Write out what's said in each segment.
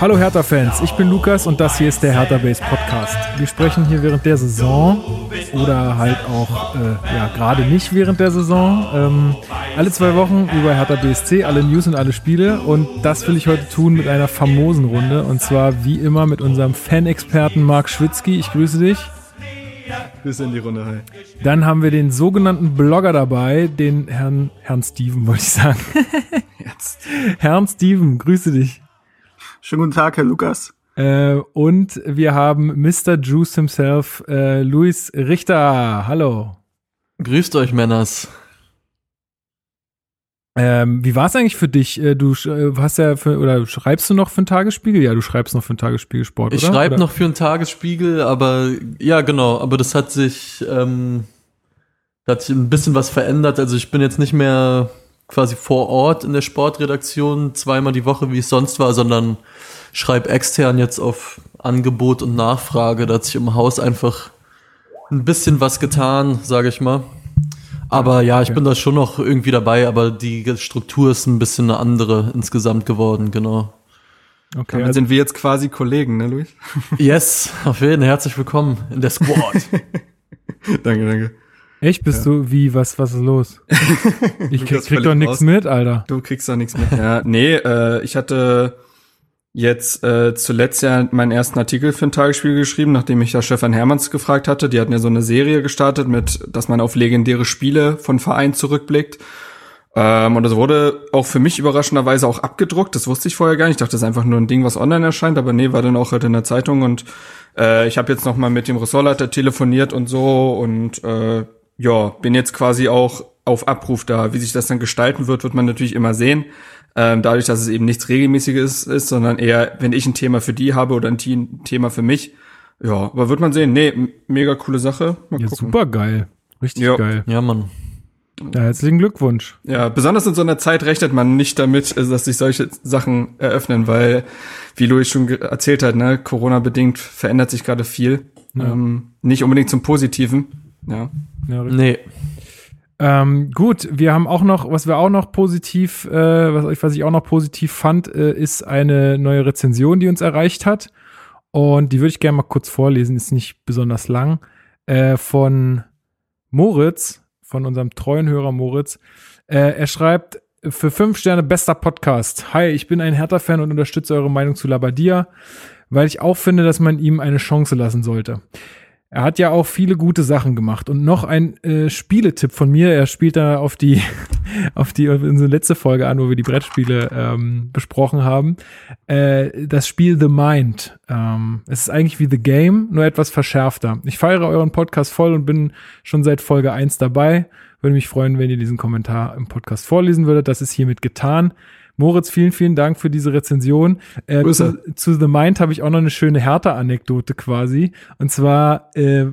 Hallo Hertha-Fans, ich bin Lukas und das hier ist der Hertha Base Podcast. Wir sprechen hier während der Saison oder halt auch äh, ja gerade nicht während der Saison. Ähm, alle zwei Wochen über Hertha BSC, alle News und alle Spiele und das will ich heute tun mit einer famosen Runde und zwar wie immer mit unserem Fan-Experten Marc Schwitzky. Ich grüße dich. Grüße in die Runde, hi. Dann haben wir den sogenannten Blogger dabei, den Herrn, Herrn Steven, wollte ich sagen. Herrn Steven, grüße dich. Schönen guten Tag, Herr Lukas. Äh, und wir haben Mr. Juice himself, äh, Luis Richter. Hallo. Grüßt euch, Männers. Ähm, wie war es eigentlich für dich? Äh, du äh, hast ja für, oder schreibst du noch für einen Tagesspiegel? Ja, du schreibst noch für einen Tagesspiegel Sport, Ich schreibe noch für einen Tagesspiegel, aber ja, genau, aber das hat sich, ähm, hat sich ein bisschen was verändert. Also ich bin jetzt nicht mehr quasi vor Ort in der Sportredaktion zweimal die Woche, wie es sonst war, sondern schreibe extern jetzt auf Angebot und Nachfrage. Da hat sich im Haus einfach ein bisschen was getan, sage ich mal. Aber ja, ich okay. bin da schon noch irgendwie dabei, aber die Struktur ist ein bisschen eine andere insgesamt geworden, genau. Okay, Damit also, sind wir jetzt quasi Kollegen, ne, Luis? Yes, auf jeden Fall herzlich willkommen in der Squad. danke, danke. Echt bist du, wie, was, was ist los? Ich krieg, krieg doch nichts mit, Alter. Du kriegst da nichts mit. Ja, nee, äh, ich hatte jetzt äh, zuletzt ja meinen ersten Artikel für ein Tagesspiel geschrieben, nachdem ich ja Stefan Hermanns gefragt hatte. Die hatten ja so eine Serie gestartet mit, dass man auf legendäre Spiele von Vereinen zurückblickt. Ähm, und das wurde auch für mich überraschenderweise auch abgedruckt. Das wusste ich vorher gar nicht. Ich dachte, das ist einfach nur ein Ding, was online erscheint. Aber nee, war dann auch heute in der Zeitung. Und äh, ich habe jetzt noch mal mit dem Ressortleiter telefoniert und so. Und äh, ja, bin jetzt quasi auch auf Abruf da. Wie sich das dann gestalten wird, wird man natürlich immer sehen. Ähm, dadurch, dass es eben nichts Regelmäßiges ist, sondern eher, wenn ich ein Thema für die habe oder ein Thema für mich. Ja, aber wird man sehen. Nee, mega coole Sache. Mal Ja, gucken. super geil. Richtig Ja. geil. ja, Mann. Ja, herzlichen Glückwunsch. Ja, besonders in so einer Zeit rechnet man nicht damit, äh, dass sich solche Sachen eröffnen, weil, wie Louis schon erzählt hat, ne, Corona-bedingt verändert sich gerade viel. Ja. Ähm, nicht unbedingt zum Positiven. Ja. Ja, richtig. Nee. Ähm, gut, wir haben auch noch, was wir auch noch positiv, äh, was, ich- was ich auch noch positiv fand, äh, ist eine neue Rezension, die uns erreicht hat. Und die würde ich gerne mal kurz vorlesen, ist nicht besonders lang. Äh, von Moritz, von unserem treuen Hörer Moritz. Äh, er schreibt, für fünf Sterne bester Podcast. Hi, ich bin ein Hertha-Fan und unterstütze eure Meinung zu Labadia, weil ich auch finde, dass man ihm eine Chance lassen sollte. Er hat ja auch viele gute Sachen gemacht. Und noch ein äh, Spieletipp von mir. Er spielt da auf die, auf die, auf unsere letzte Folge an, wo wir die Brettspiele ähm, besprochen haben. Äh, das Spiel The Mind. Ähm, es ist eigentlich wie The Game, nur etwas verschärfter. Ich feiere euren Podcast voll und bin schon seit Folge 1 dabei. Würde mich freuen, wenn ihr diesen Kommentar im Podcast vorlesen würdet. Das ist hiermit getan. Moritz, vielen, vielen Dank für diese Rezension. Äh, zu, zu The Mind habe ich auch noch eine schöne Hertha-Anekdote quasi. Und zwar, äh,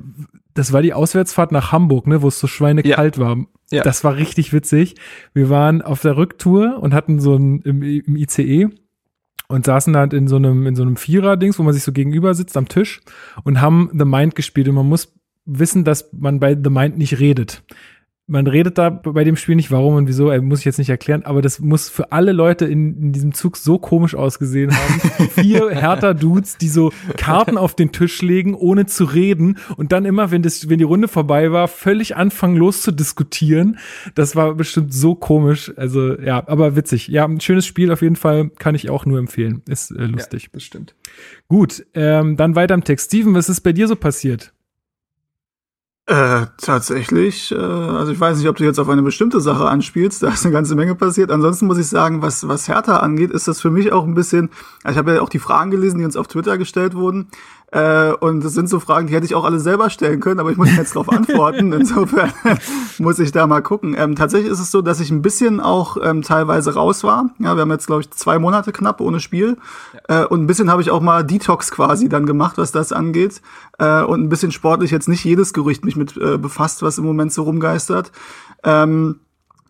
das war die Auswärtsfahrt nach Hamburg, ne, wo es so schweinekalt war. Ja. Das war richtig witzig. Wir waren auf der Rücktour und hatten so ein im, im ICE und saßen da in so einem in so einem Vierer-Dings, wo man sich so gegenüber sitzt am Tisch und haben The Mind gespielt. Und man muss wissen, dass man bei The Mind nicht redet man redet da bei dem Spiel nicht, warum und wieso, äh, muss ich jetzt nicht erklären, aber das muss für alle Leute in, in diesem Zug so komisch ausgesehen haben. Vier härter Dudes, die so Karten auf den Tisch legen, ohne zu reden und dann immer, wenn das, wenn die Runde vorbei war, völlig anfangen loszudiskutieren. Das war bestimmt so komisch. Also ja, aber witzig. Ja, ein schönes Spiel auf jeden Fall, kann ich auch nur empfehlen. Ist äh, lustig. Ja, das stimmt. Gut, ähm, dann weiter im Text. Steven, was ist bei dir so passiert? Äh, tatsächlich, äh, also ich weiß nicht, ob du jetzt auf eine bestimmte Sache anspielst, da ist eine ganze Menge passiert. Ansonsten muss ich sagen, was, was Hertha angeht, ist das für mich auch ein bisschen, also ich habe ja auch die Fragen gelesen, die uns auf Twitter gestellt wurden. Äh, und das sind so Fragen, die hätte ich auch alle selber stellen können, aber ich muss jetzt darauf antworten. Insofern muss ich da mal gucken. Ähm, tatsächlich ist es so, dass ich ein bisschen auch ähm, teilweise raus war. Ja, wir haben jetzt, glaube ich, zwei Monate knapp ohne Spiel. Äh, und ein bisschen habe ich auch mal Detox quasi dann gemacht, was das angeht. Äh, und ein bisschen sportlich jetzt nicht jedes Gerücht mich mit äh, befasst, was im Moment so rumgeistert. Ähm,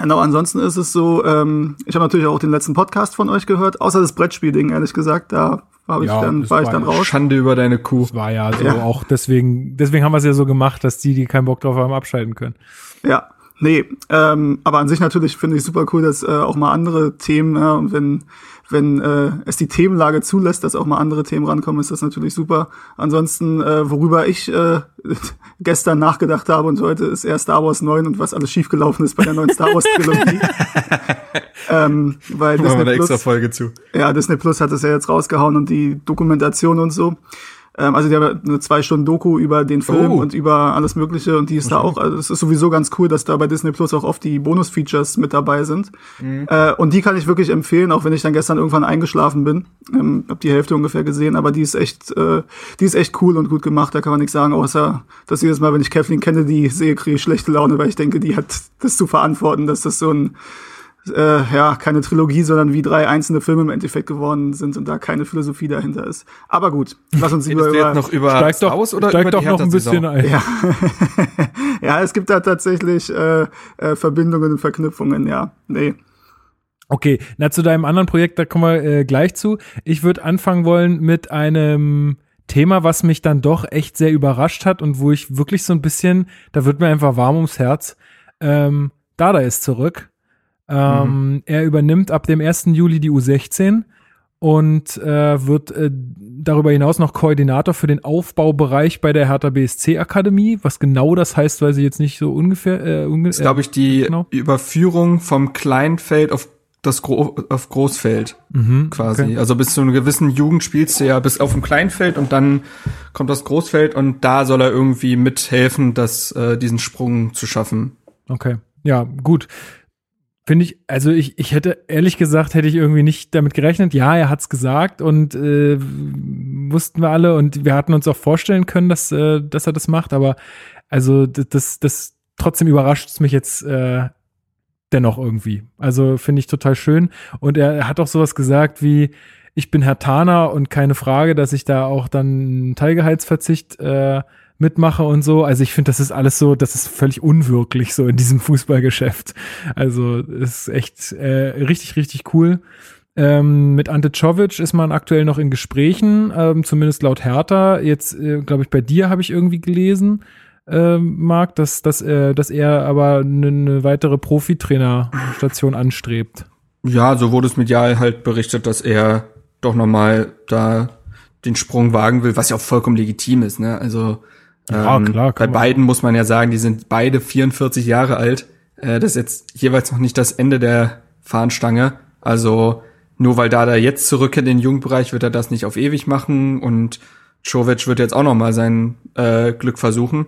Genau, ansonsten ist es so, ähm, ich habe natürlich auch den letzten Podcast von euch gehört, außer das Brettspielding, ehrlich gesagt, da hab ich Ja, dann, war ich war dann ja raus. Schande über deine Kuh. Das war ja so Ja. auch deswegen, deswegen haben wir es ja so gemacht, dass die, die keinen Bock drauf haben, abschalten können. Ja, Nee, ähm, aber an sich natürlich finde ich super cool, dass äh, auch mal andere Themen, ja, und wenn, wenn äh, es die Themenlage zulässt, dass auch mal andere Themen rankommen, ist das natürlich super. Ansonsten, äh, worüber ich äh, gestern nachgedacht habe und heute ist eher Star Wars 9 und was alles schiefgelaufen ist bei der neuen Star Wars Trilogie. ähm, weil Machen wir Disney eine extra Plus, Folge zu. ja, Disney Plus hat es ja jetzt rausgehauen und die Dokumentation und so. Ähm, also die haben eine zwei Stunden Doku über den Film Oh. und über alles Mögliche und die ist da auch, also es ist sowieso ganz cool, dass da bei Disney Plus auch oft die Bonus-Features mit dabei sind. Äh, und die kann ich wirklich empfehlen, auch wenn ich dann gestern irgendwann eingeschlafen bin. Ähm, hab die Hälfte ungefähr gesehen, aber die ist echt, äh, die ist echt cool und gut gemacht. Da kann man nichts sagen, außer dass jedes Mal, wenn ich Kathleen Kennedy sehe, kriege ich schlechte Laune, weil ich denke, die hat das zu verantworten, dass das so ein äh, ja, keine Trilogie, sondern wie drei einzelne Filme im Endeffekt geworden sind und da keine Philosophie dahinter ist. Aber gut, lass uns Redest über, noch über Steig Star doch, Wars oder steig über doch die noch ein bisschen ein. ja. ja, es gibt da tatsächlich äh, äh, Verbindungen und Verknüpfungen, ja. Nee. Okay, na zu deinem anderen Projekt, da kommen wir äh, gleich zu. Ich würde anfangen wollen mit einem Thema, was mich dann doch echt sehr überrascht hat und wo ich wirklich so ein bisschen, da wird mir einfach warm ums Herz. Ähm, Dada ist zurück. Ähm, Er übernimmt ab dem 1. Juli die U16 und äh, wird äh, darüber hinaus noch Koordinator für den Aufbaubereich bei der Hertha BSC Akademie. Was genau das heißt, weiß ich jetzt nicht so ungefähr. Äh, unge ist, glaube ich, die genau. Überführung vom Kleinfeld auf das Gro auf Großfeld mhm, quasi. okay. Also bis zu einer gewissen Jugend spielst du ja bis auf dem Kleinfeld und dann kommt das Großfeld und da soll er irgendwie mithelfen, das, äh, diesen Sprung zu schaffen. Okay. Ja, gut. Finde ich, also ich, ich hätte, ehrlich gesagt, hätte ich irgendwie nicht damit gerechnet. Ja, er hat's gesagt und äh, wussten wir alle und wir hatten uns auch vorstellen können, dass, äh, dass er das macht, aber also das, das, trotzdem überrascht es mich jetzt äh, dennoch irgendwie. Also finde ich total schön. Und er, hat auch sowas gesagt wie, ich bin Herr Taner und keine Frage, dass ich da auch dann Teilgehaltsverzicht äh, mitmache und so. Also ich finde, das ist alles so, das ist völlig unwirklich so in diesem Fußballgeschäft. Also ist echt äh, richtig, richtig cool. Ähm, mit Ante Czovic ist man aktuell noch in Gesprächen, ähm, zumindest laut Hertha. Jetzt, äh, glaube ich, bei dir habe ich irgendwie gelesen, ähm, Marc, dass, dass, äh, dass er aber eine ne weitere Profitrainerstation anstrebt. Ja, so wurde es medial halt berichtet, dass er doch nochmal da den Sprung wagen will, was ja auch vollkommen legitim ist, ne? Also Ja, ähm, klar, bei beiden muss man ja sagen, die sind beide 44 Jahre alt. Äh, das ist jetzt jeweils noch nicht das Ende der Fahnenstange. Also nur weil Dada jetzt zurückkehrt in den Jugendbereich, wird er das nicht auf ewig machen und Czovic wird jetzt auch noch mal sein äh, Glück versuchen.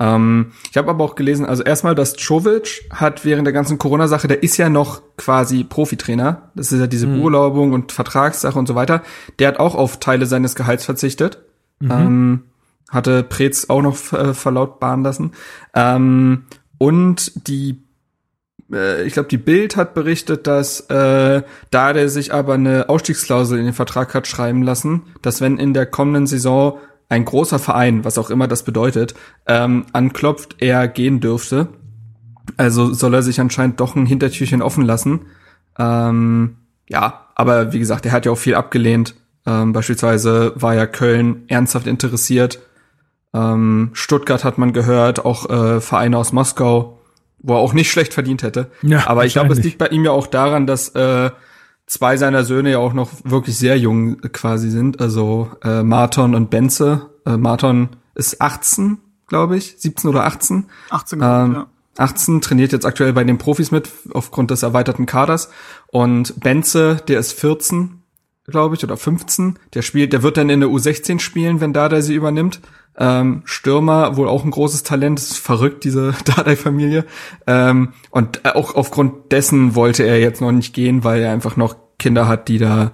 Ähm, ich habe aber auch gelesen, also erstmal, dass Czovic hat während der ganzen Corona-Sache, der ist ja noch quasi Profitrainer. Das ist ja diese Beurlaubung und Vertragssache und so weiter. Der hat auch auf Teile seines Gehalts verzichtet. Ähm, hatte Preetz auch noch äh, verlautbaren lassen. Ähm, und die äh, ich glaube, die Bild hat berichtet, dass äh, da der sich aber eine Ausstiegsklausel in den Vertrag hat schreiben lassen, dass wenn in der kommenden Saison ein großer Verein, was auch immer das bedeutet, ähm, anklopft, er gehen dürfte. Also soll er sich anscheinend doch ein Hintertürchen offen lassen. Ähm, ja, aber wie gesagt, er hat ja auch viel abgelehnt. Ähm, beispielsweise war ja Köln ernsthaft interessiert. Ähm, Stuttgart hat man gehört, auch äh, Vereine aus Moskau, wo er auch nicht schlecht verdient hätte. Ja, Aber ich glaube, es liegt bei ihm ja auch daran, dass äh, zwei seiner Söhne ja auch noch wirklich sehr jung quasi sind. Also äh, Marton und Benze. Äh, Marton ist 18, glaube ich, 17 oder 18. 18 glaub ich, Ähm, ja. 18 trainiert jetzt aktuell bei den Profis mit aufgrund des erweiterten Kaders und Benze, der ist 14, glaube ich, oder 15. Der spielt, der wird dann in der U16 spielen, wenn Dardai sie übernimmt. Ähm, Stürmer, wohl auch ein großes Talent, ist verrückt, diese Dardai-Familie. Ähm, und äh, auch aufgrund dessen wollte er jetzt noch nicht gehen, weil er einfach noch Kinder hat, die da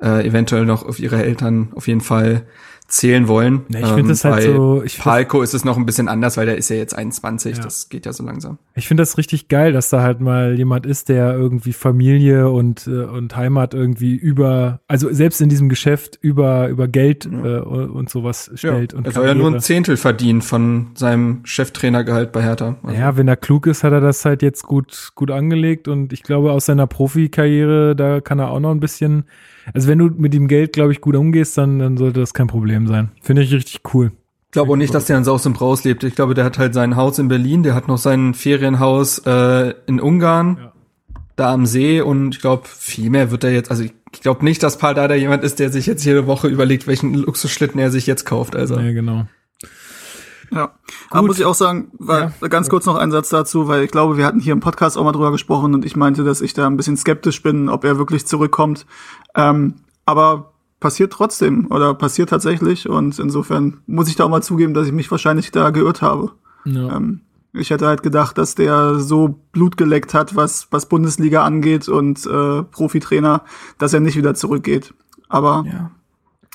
äh, eventuell noch auf ihre Eltern auf jeden Fall zählen wollen. Ja, ich finde das halt so- ich Palko ist es noch ein bisschen anders, weil der ist ja jetzt 21, Ja. das geht ja so langsam. Ich finde das richtig geil, dass da halt mal jemand ist, der irgendwie Familie und, äh, und Heimat irgendwie über, also selbst in diesem Geschäft über, über Geld äh, und sowas stellt. und er soll ja nur ein. Zehntel verdienen von seinem Cheftrainergehalt bei Hertha. Also, Ja, wenn er klug ist, hat er das halt jetzt gut, gut angelegt und ich glaube, aus seiner Profikarriere, da kann er auch noch ein bisschen, also wenn du mit dem Geld, glaube ich, gut umgehst, dann, dann sollte das kein Problem sein. Finde ich richtig cool. glaube auch nicht, dass der in Saus und Braus lebt. Ich glaube, der hat halt sein Haus in Berlin, der hat noch sein Ferienhaus äh, in Ungarn, Ja. da am See und ich glaube, viel mehr wird er jetzt, also ich, ich glaube nicht, dass Paul Dada jemand ist, der sich jetzt jede Woche überlegt, welchen Luxusschlitten er sich jetzt kauft. Also Ja, genau. Ja, aber muss ich auch sagen, weil, ganz kurz noch ein Satz dazu, weil ich glaube, wir hatten hier im Podcast auch mal drüber gesprochen und ich meinte, dass ich da ein bisschen skeptisch bin, ob er wirklich zurückkommt. Ähm, aber passiert trotzdem oder passiert tatsächlich und insofern muss ich da auch mal zugeben, dass ich mich wahrscheinlich da geirrt habe. Ja. Ähm, ich hätte halt gedacht, dass der so Blut geleckt hat, was, was Bundesliga angeht und äh, Profitrainer, dass er nicht wieder zurückgeht. Aber ja.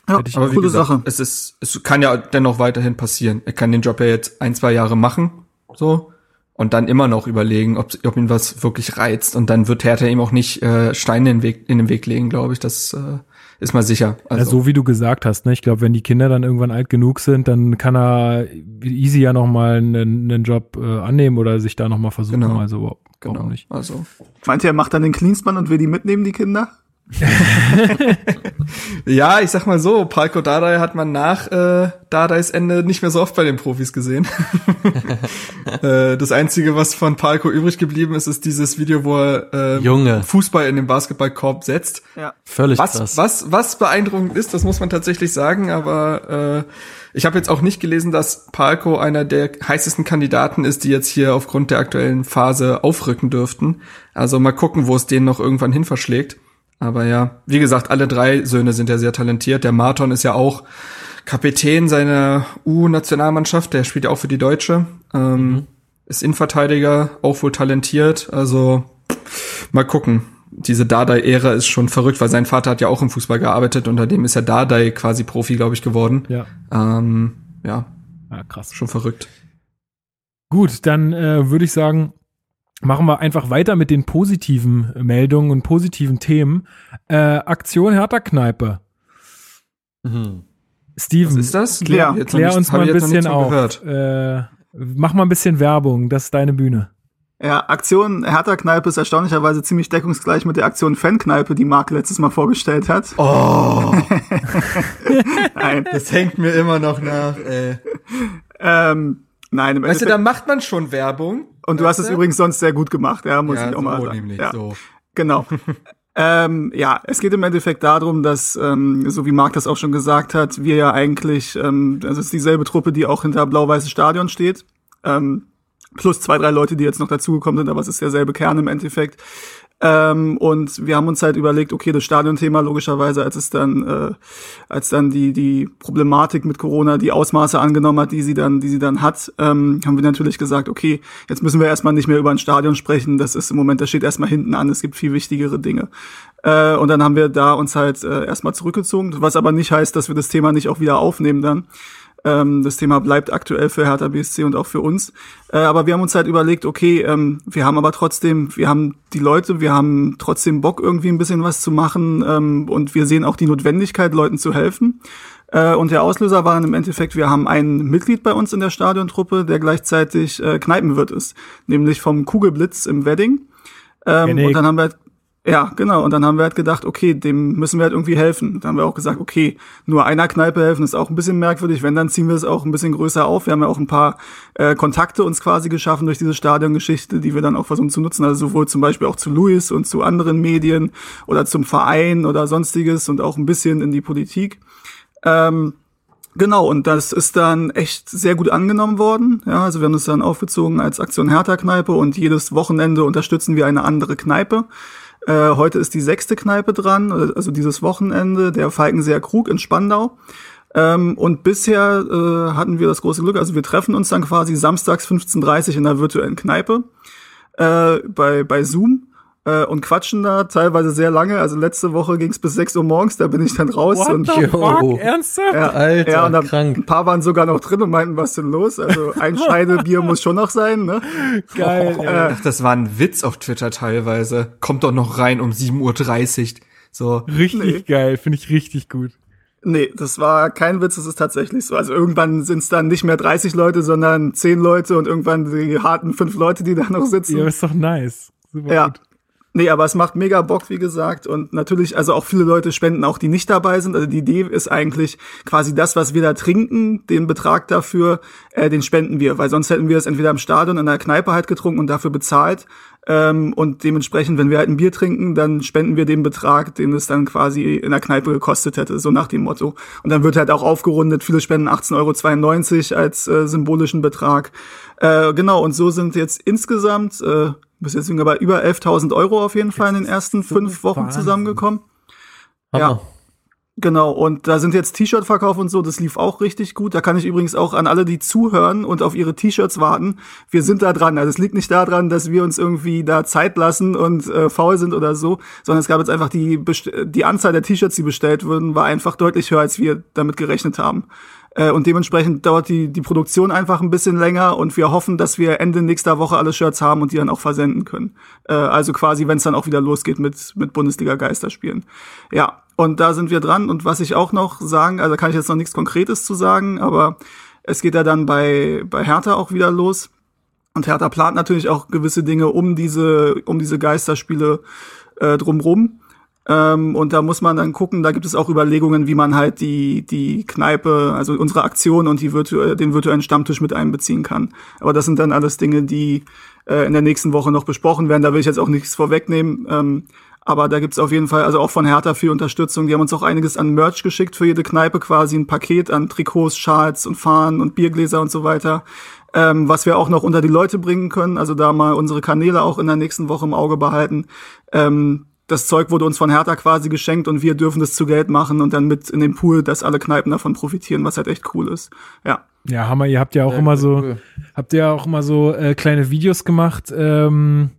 ja, Aber coole gesagt, Sache. es ist, es kann ja dennoch weiterhin passieren. Er kann den Job ja jetzt ein, zwei Jahre machen, so, und dann immer noch überlegen, ob, ob ihn was wirklich reizt. Und dann wird Hertha ihm auch nicht äh, Steine in den Weg, in den Weg legen, glaube ich. Das äh, ist mal sicher. Ja, Also, so wie du gesagt hast, ne? Ich glaube, wenn die Kinder dann irgendwann alt genug sind, dann kann er easy ja noch mal einen, einen Job äh, annehmen oder sich da noch mal versuchen. Genau. Also warum genau. nicht? Also, Meint ihr, er macht dann den Cleansmann und will die mitnehmen, die Kinder? ja, ich sag mal so, Palko Dardai hat man nach äh, Dardais Ende nicht mehr so oft bei den Profis gesehen. äh, das Einzige, was von Palko übrig geblieben ist, ist dieses Video, wo er äh, Junge. Fußball in den Basketballkorb setzt. Ja. Völlig Was, krass. was, was beeindruckend ist, das muss man tatsächlich sagen, aber äh, ich habe jetzt auch nicht gelesen, dass Palko einer der heißesten Kandidaten ist, die jetzt hier aufgrund der aktuellen Phase aufrücken dürften. Also mal gucken, wo es den noch irgendwann hin verschlägt. Aber ja, wie gesagt, alle drei Söhne sind ja sehr talentiert. Der Marton ist ja auch Kapitän seiner U-Nationalmannschaft, der spielt ja auch für die Deutsche. Ähm, Ist Innenverteidiger, auch wohl talentiert. Also mal gucken. Diese Dardai-Ära ist schon verrückt, weil sein Vater hat ja auch im Fußball gearbeitet. Unter dem ist ja Dardai quasi Profi, glaube ich, geworden. Ja. Ähm, ja, ja, krass. schon verrückt. Gut, dann äh, würde ich sagen, machen wir einfach weiter mit den positiven Meldungen und positiven Themen. Äh, Aktion Hertha Kneipe. Mhm. Steven, Was ist das? Klär- Jetzt noch klär uns mal ich ein bisschen auf. Äh, mach mal ein bisschen Werbung, das ist deine Bühne. Ja, Aktion Hertha Kneipe ist erstaunlicherweise ziemlich deckungsgleich mit der Aktion Fankneipe, die Marc letztes Mal vorgestellt hat. Oh, Nein, das hängt mir immer noch nach. Ey. ähm, nein, im Weißt du, Endeffekt, da macht man schon Werbung. Und du hast es übrigens sonst sehr gut gemacht, ja, muss ja, ich auch so mal sagen. nämlich, ja. so. Genau. ähm, ja, es geht im Endeffekt darum, dass, ähm, so wie Marc das auch schon gesagt hat, wir ja eigentlich, ähm, das ist dieselbe Truppe, die auch hinter Blau-Weißes Stadion steht. Ähm, plus zwei, drei Leute, die jetzt noch dazugekommen sind, aber es ist derselbe Kern im Endeffekt. Ähm, und wir haben uns halt überlegt, okay, das Stadionthema logischerweise, als es dann, äh, als dann die die Problematik mit Corona die Ausmaße angenommen hat, die sie dann, die sie dann hat, ähm, haben wir natürlich gesagt, okay, jetzt müssen wir erstmal nicht mehr über ein Stadion sprechen. Das ist im Moment, das steht erstmal hinten an. Es gibt viel wichtigere Dinge. Äh, und dann haben wir da uns halt äh, erstmal zurückgezogen, was aber nicht heißt, dass wir das Thema nicht auch wieder aufnehmen dann. Ähm, das Thema bleibt aktuell für Hertha BSC und auch für uns. Äh, aber wir haben uns halt überlegt, okay, ähm, wir haben aber trotzdem, wir haben die Leute, wir haben trotzdem Bock, irgendwie ein bisschen was zu machen ähm, und wir sehen auch die Notwendigkeit, Leuten zu helfen. Äh, und der Auslöser war im Endeffekt, wir haben ein Mitglied bei uns in der Stadiontruppe, der gleichzeitig äh, Kneipenwirt ist, nämlich vom Kugelblitz im Wedding. Ähm, und dann haben wir ja, genau. Und dann haben wir halt gedacht, okay, dem müssen wir halt irgendwie helfen. Dann haben wir auch gesagt, okay, nur einer Kneipe helfen ist auch ein bisschen merkwürdig. Wenn, dann ziehen wir es auch ein bisschen größer auf. Wir haben ja auch ein paar äh, Kontakte uns quasi geschaffen durch diese Stadiongeschichte, die wir dann auch versuchen zu nutzen. Also sowohl zum Beispiel auch zu Luis und zu anderen Medien oder zum Verein oder sonstiges und auch ein bisschen in die Politik. Ähm, Genau, und das ist dann echt sehr gut angenommen worden. Ja, also wir haben das dann aufgezogen als Aktion Hertha-Kneipe und jedes Wochenende unterstützen wir eine andere Kneipe. Äh, heute ist die sechste Kneipe dran, also dieses Wochenende, der Falkenseer Krug in Spandau. Ähm, und bisher äh, hatten wir das große Glück, also wir treffen uns dann quasi samstags 15.30 in der virtuellen Kneipe äh, bei, bei Zoom äh, und quatschen da teilweise sehr lange. Also letzte Woche ging es bis 6 Uhr morgens, da bin ich dann raus What und the fuck? Ernsthaft? ja, Alter, ja, und dann krank. ein paar waren sogar noch drin und meinten, was denn los? Also ein Scheidebier muss schon noch sein, ne? Geil. Ich ey. dachte, das war ein Witz auf Twitter teilweise. Kommt doch noch rein um 7.30 Uhr. So. Richtig Nee. geil, finde ich richtig gut. Nee, das war kein Witz, das ist tatsächlich so. Also irgendwann sind es dann nicht mehr 30 Leute, sondern 10 Leute und irgendwann die harten fünf Leute, die da noch sitzen. Ja, ist doch nice. Super Ja. gut. Nee, aber es macht mega Bock, wie gesagt. Und natürlich, also auch viele Leute spenden auch, die nicht dabei sind. Also die Idee ist eigentlich quasi das, was wir da trinken, den Betrag dafür, äh, den spenden wir. Weil sonst hätten wir es entweder im Stadion in der Kneipe halt getrunken und dafür bezahlt. Ähm, und dementsprechend, wenn wir halt ein Bier trinken, dann spenden wir den Betrag, den es dann quasi in der Kneipe gekostet hätte, so nach dem Motto. Und dann wird halt auch aufgerundet, viele spenden 18,92 Euro als äh, symbolischen Betrag. Äh, genau, und so sind jetzt insgesamt äh, bis jetzt sind wir bei über 11.000 Euro auf jeden Fall in den ersten fünf Wochen Wahnsinn. zusammengekommen. Hammer. Ja. Genau, und da sind jetzt T-Shirt-Verkauf und so, das lief auch richtig gut. Da kann ich übrigens auch an alle, die zuhören und auf ihre T-Shirts warten, wir sind da dran. Also es liegt nicht daran, dass wir uns irgendwie da Zeit lassen und äh, faul sind oder so, sondern es gab jetzt einfach die, die Anzahl der T-Shirts, die bestellt wurden, war einfach deutlich höher, als wir damit gerechnet haben. Äh, und dementsprechend dauert die, die Produktion einfach ein bisschen länger und wir hoffen, dass wir Ende nächster Woche alle Shirts haben und die dann auch versenden können. Äh, also quasi, wenn es dann auch wieder losgeht mit, mit Bundesliga-Geisterspielen. Ja, und da sind wir dran. Und was ich auch noch sagen, also kann ich jetzt noch nichts Konkretes zu sagen, aber es geht ja dann bei, bei Hertha auch wieder los. Und Hertha plant natürlich auch gewisse Dinge um diese, um diese Geisterspiele äh, drumrum. Ähm, und da muss man dann gucken, da gibt es auch Überlegungen, wie man halt die, die Kneipe, also unsere Aktion und die virtu den virtuellen Stammtisch mit einbeziehen kann. Aber das sind dann alles Dinge, die äh, in der nächsten Woche noch besprochen werden. Da will ich jetzt auch nichts vorwegnehmen. Ähm, aber da gibt's auf jeden Fall, also auch von Hertha viel Unterstützung. Die haben uns auch einiges an Merch geschickt für jede Kneipe, quasi ein Paket an Trikots, Schals und Fahnen und Biergläser und so weiter. Ähm, was wir auch noch unter die Leute bringen können. Also da mal unsere Kanäle auch in der nächsten Woche im Auge behalten. Ähm, das Zeug wurde uns von Hertha quasi geschenkt und wir dürfen das zu Geld machen und dann mit in den Pool, dass alle Kneipen davon profitieren, was halt echt cool ist. Ja. Ja, Hammer, ihr habt ja auch ja, immer so, cool. habt ihr auch immer so äh, kleine Videos gemacht, ähm,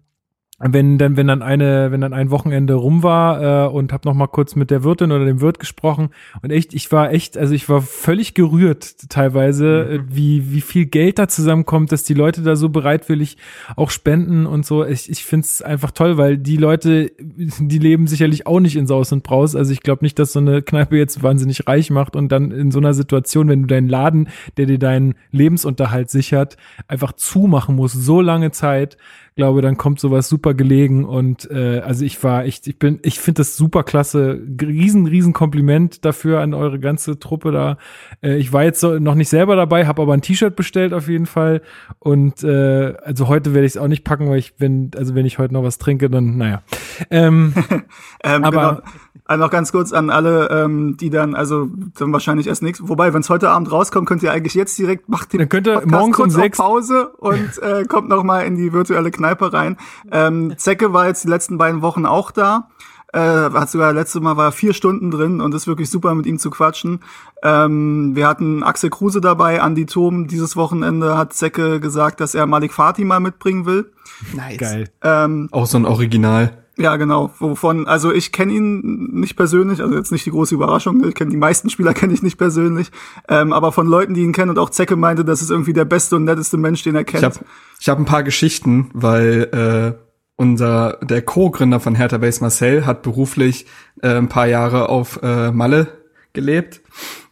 wenn dann wenn dann eine wenn dann ein Wochenende rum war äh, und habe noch mal kurz mit der Wirtin oder dem Wirt gesprochen und echt ich war echt also ich war völlig gerührt teilweise mhm. Äh, wie wie viel Geld da zusammenkommt dass die Leute da so bereitwillig auch spenden und so. Ich ich finde es einfach toll weil die Leute die leben sicherlich auch nicht in Saus und Braus. Also ich glaube nicht dass so eine Kneipe jetzt wahnsinnig reich macht und dann in so einer Situation wenn du deinen Laden der dir deinen Lebensunterhalt sichert einfach zumachen musst so lange Zeit glaube, dann kommt sowas super gelegen und äh, also ich war echt, ich bin, ich finde das super klasse, riesen, riesen Kompliment dafür an eure ganze Truppe da. Äh, ich war jetzt so, noch nicht selber dabei, habe aber ein T-Shirt bestellt auf jeden Fall und äh, also heute werde ich es auch nicht packen, weil ich wenn, also wenn ich heute noch was trinke, dann naja. Ähm, ähm, aber genau. Also noch ganz kurz an alle, ähm, die dann, also dann wahrscheinlich erst nichts. Wobei, wenn es heute Abend rauskommt, könnt ihr eigentlich jetzt direkt macht die dann könnt ihr morgen kurz um sechs Pause und äh, kommt noch mal in die virtuelle Kneipe rein. Ähm, Zecke war jetzt die letzten beiden Wochen auch da. Äh, hat sogar letztes Mal war vier Stunden drin und ist wirklich super mit ihm zu quatschen. Ähm, wir hatten Axel Kruse dabei, Andi Thom. Dieses Wochenende hat Zecke gesagt, dass er Malik Fatih mal mitbringen will. Nice. Geil. Ähm, auch so ein Original. Ja, genau. Wovon, also ich kenne ihn nicht persönlich, also jetzt nicht die große Überraschung, ich kenne die meisten Spieler kenne ich nicht persönlich, ähm, aber von Leuten, die ihn kennen und auch Zecke meinte, das ist irgendwie der beste und netteste Mensch, den er kennt. Ich habe ich hab ein paar Geschichten, weil äh, unser der Co-Gründer von Hertha Base Marcel hat beruflich äh, ein paar Jahre auf äh, Malle gelebt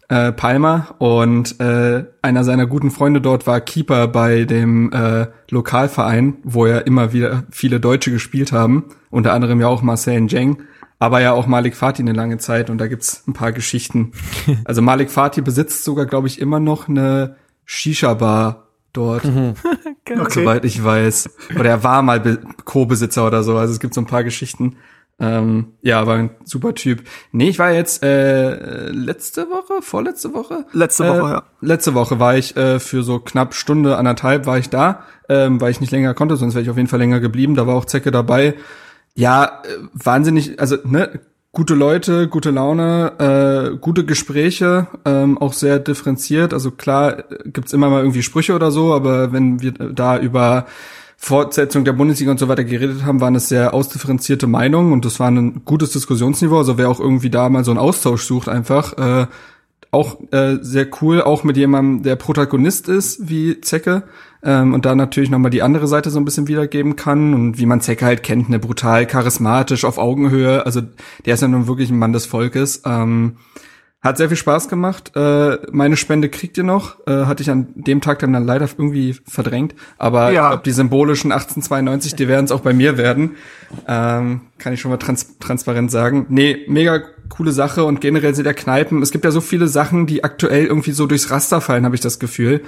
äh, Palmer und äh, einer seiner guten Freunde dort war Keeper bei dem äh, Lokalverein, wo ja immer wieder viele Deutsche gespielt haben, unter anderem ja auch Marcel Njeng, aber ja auch Malik Fatih eine lange Zeit und da gibt's ein paar Geschichten. Also Malik Fatih besitzt sogar, glaube ich, immer noch eine Shisha-Bar dort, mhm. okay. soweit ich weiß. Oder er war mal Co-Besitzer oder so, also es gibt so ein paar Geschichten. Ähm, ja, aber ein super Typ. Nee, ich war jetzt äh, letzte Woche, vorletzte Woche? Letzte Woche, äh, ja. Letzte Woche war ich äh, für so knapp Stunde, anderthalb war ich da, ähm, weil ich nicht länger konnte, sonst wäre ich auf jeden Fall länger geblieben. Da war auch Zecke dabei. Ja, äh, wahnsinnig, also ne, gute Leute, gute Laune, äh, gute Gespräche, ähm, auch sehr differenziert. Also klar gibt's immer mal irgendwie Sprüche oder so, aber wenn wir da über Fortsetzung der Bundesliga und so weiter geredet haben, waren es sehr ausdifferenzierte Meinungen und das war ein gutes Diskussionsniveau. Also wer auch irgendwie da mal so einen Austausch sucht, einfach äh, auch äh, sehr cool, auch mit jemandem, der Protagonist ist, wie Zecke, ähm, und da natürlich nochmal die andere Seite so ein bisschen wiedergeben kann und wie man Zecke halt kennt, ne, brutal, charismatisch, auf Augenhöhe, also der ist ja nun wirklich ein Mann des Volkes. Ähm, Hat sehr viel Spaß gemacht. Äh, meine Spende kriegt ihr noch. Äh, hatte ich an dem Tag dann, dann leider irgendwie verdrängt. Aber Ja. ich glaube, die symbolischen 1892, die werden es auch bei mir werden. Ähm, kann ich schon mal trans transparent sagen. Nee, mega coole Sache und generell sind der Kneipen. Es gibt ja so viele Sachen, die aktuell irgendwie so durchs Raster fallen, habe ich das Gefühl.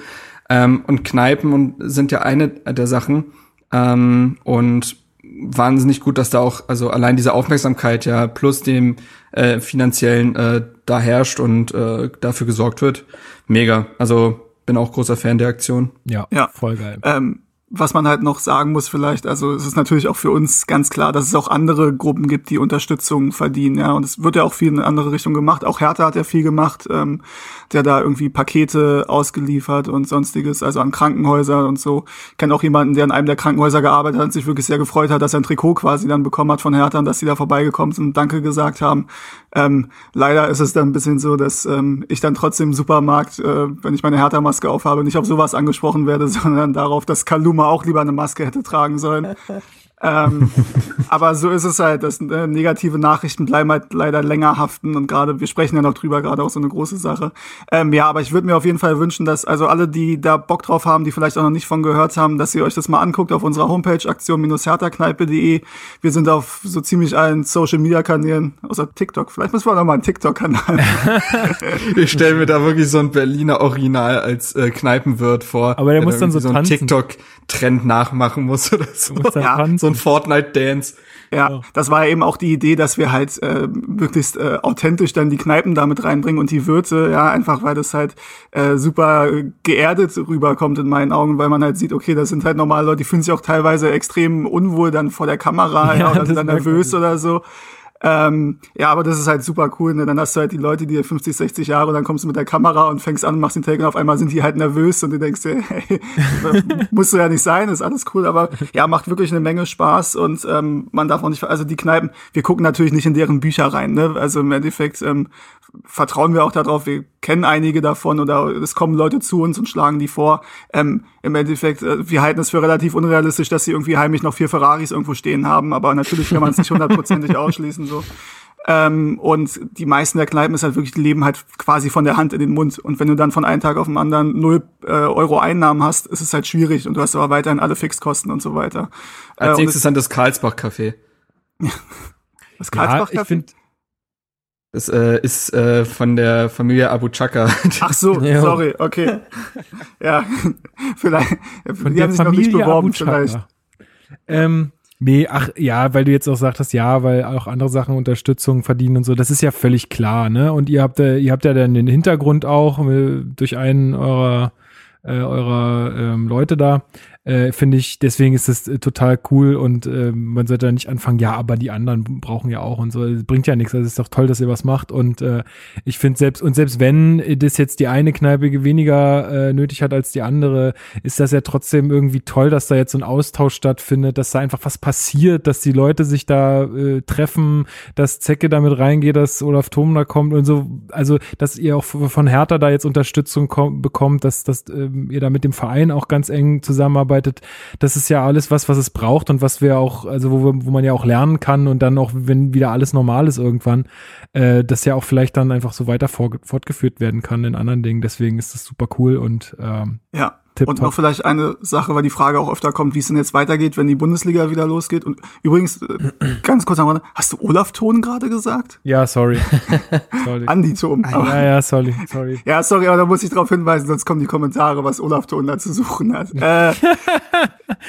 Ähm, und Kneipen und sind ja eine der Sachen. Ähm, und wahnsinnig gut, dass da auch, also allein diese Aufmerksamkeit ja plus dem äh, finanziellen äh, da herrscht und äh, dafür gesorgt wird. Mega. Also bin auch großer Fan der Aktion. Ja, Ja. voll geil. Ähm, was man halt noch sagen muss vielleicht, also es ist natürlich auch für uns ganz klar, dass es auch andere Gruppen gibt, die Unterstützung verdienen, ja, und es wird ja auch viel in eine andere Richtung gemacht. Auch Hertha hat ja viel gemacht, ähm, der da irgendwie Pakete ausgeliefert und sonstiges, also an Krankenhäuser und so. Ich kenne auch jemanden, der in einem der Krankenhäuser gearbeitet hat und sich wirklich sehr gefreut hat, dass er ein Trikot quasi dann bekommen hat von Hertha und dass sie da vorbeigekommen sind und Danke gesagt haben. Ähm, leider ist es dann ein bisschen so, dass ähm, ich dann trotzdem im Supermarkt, äh, wenn ich meine Hertha-Maske aufhabe, nicht auf sowas angesprochen werde, sondern darauf, dass Kaluma auch lieber eine Maske hätte tragen sollen. Ähm, aber so ist es halt, dass äh, negative Nachrichten bleiben halt leider länger haften und gerade, wir sprechen ja noch drüber, gerade auch so eine große Sache. Ähm, ja, aber ich würde mir auf jeden Fall wünschen, dass also alle, die da Bock drauf haben, die vielleicht auch noch nicht von gehört haben, dass ihr euch das mal anguckt auf unserer Homepage aktion-hertha-kneipe.de. Wir sind auf so ziemlich allen Social-Media-Kanälen, außer TikTok. Vielleicht müssen wir noch mal einen TikTok-Kanal. Ich stelle mir da wirklich so ein Berliner Original als äh, Kneipenwirt vor. Aber der muss dann so so einen tanzen. TikTok-Trend nachmachen muss oder so. Ja. So ein Fortnite-Dance. Ja, das war ja eben auch die Idee, dass wir halt äh, möglichst äh, authentisch dann die Kneipen damit reinbringen und die Wirte, ja, einfach weil das halt äh, super geerdet rüberkommt in meinen Augen, weil man halt sieht, okay, das sind halt normale Leute, die fühlen sich auch teilweise extrem unwohl dann vor der Kamera, ja, Ja, oder sind dann nervös oder so. Ähm, ja, aber das ist halt super cool. Ne? Dann hast du halt die Leute, die 50, 60 Jahre und dann kommst du mit der Kamera und fängst an und machst den Take und auf einmal sind die halt nervös und du denkst dir, hey, musst du ja nicht sein, ist alles cool, aber ja, macht wirklich eine Menge Spaß und ähm, man darf auch nicht, also die Kneipen, wir gucken natürlich nicht in deren Bücher rein, ne? Also im Endeffekt ähm, vertrauen wir auch darauf, wir kennen einige davon oder es kommen Leute zu uns und schlagen die vor. Ähm, Im Endeffekt, äh, wir halten es für relativ unrealistisch, dass sie irgendwie heimlich noch vier Ferraris irgendwo stehen haben, aber natürlich kann man es nicht hundertprozentig ausschließen so. Ähm, und die meisten der Kneipen ist halt wirklich, die leben halt quasi von der Hand in den Mund. Und wenn du dann von einem Tag auf den anderen null äh, Euro Einnahmen hast, ist es halt schwierig und du hast aber weiterhin alle Fixkosten und so weiter. Als Äh, nächstes dann das Karlsbach-Café. das Ja, Karlsbach ich finde, Das äh, ist äh, von der Familie Abu Chaka. Ach so, Ja. sorry, okay. ja, vielleicht. von die der haben sich noch Familie nicht beworben, vielleicht. Ähm, nee, ach ja, weil du jetzt auch sagtest, ja, weil auch andere Sachen Unterstützung verdienen und so, das ist ja völlig klar, ne? Und ihr habt, ihr habt ja dann den Hintergrund auch äh, durch einen eurer äh, eurer ähm, Leute da, äh, finde ich, deswegen ist das äh, total cool und äh, man sollte da nicht anfangen, ja, aber die anderen brauchen ja auch und so, das bringt ja nichts, also es ist doch toll, dass ihr was macht und äh, ich finde selbst, und selbst wenn das jetzt die eine Kneipe weniger äh, nötig hat als die andere, ist das ja trotzdem irgendwie toll, dass da jetzt so ein Austausch stattfindet, dass da einfach was passiert, dass die Leute sich da äh, treffen, dass Zecke damit reingeht, dass Olaf Thom da kommt und so, also dass ihr auch von Hertha da jetzt Unterstützung kom- bekommt, dass, dass ähm, ihr da mit dem Verein auch ganz eng zusammenarbeitet, das ist ja alles was, was es braucht und was wir auch, also wo, wir, wo man ja auch lernen kann und dann auch, wenn wieder alles normal ist irgendwann, äh, das ja auch vielleicht dann einfach so weiter fortgeführt werden kann in anderen Dingen. Deswegen ist das super cool und ähm, Ja. Tipptopp. Und noch vielleicht eine Sache, weil die Frage auch öfter kommt, wie es denn jetzt weitergeht, wenn die Bundesliga wieder losgeht. Und übrigens, äh, ganz kurz am Rande, hast du Olaf Ton gerade gesagt? ja, sorry. sorry. Andi Ton. Aber- Ja, ja, sorry, sorry. Ja, sorry, aber da muss ich darauf hinweisen, sonst kommen die Kommentare, was Olaf Ton da zu suchen hat. Äh,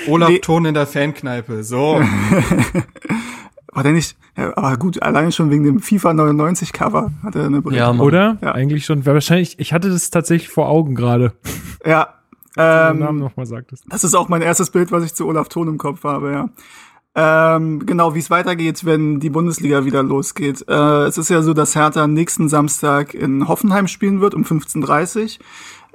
Olaf Nee. Ton in der Fankneipe. So. war der nicht, ja, aber gut, alleine schon wegen dem FIFA 99 Cover hat er eine Ja, Mann. Oder? Ja. Eigentlich schon. Wahrscheinlich, ich hatte das tatsächlich vor Augen gerade. Ja. Ähm, Namen Ähm, nochmal sagtest. das ist auch mein erstes Bild, was ich zu Olaf Thon im Kopf habe, ja. Ähm, genau, wie es weitergeht, wenn die Bundesliga wieder losgeht. Äh, es ist ja so, dass Hertha nächsten Samstag in Hoffenheim spielen wird um 15.30 Uhr.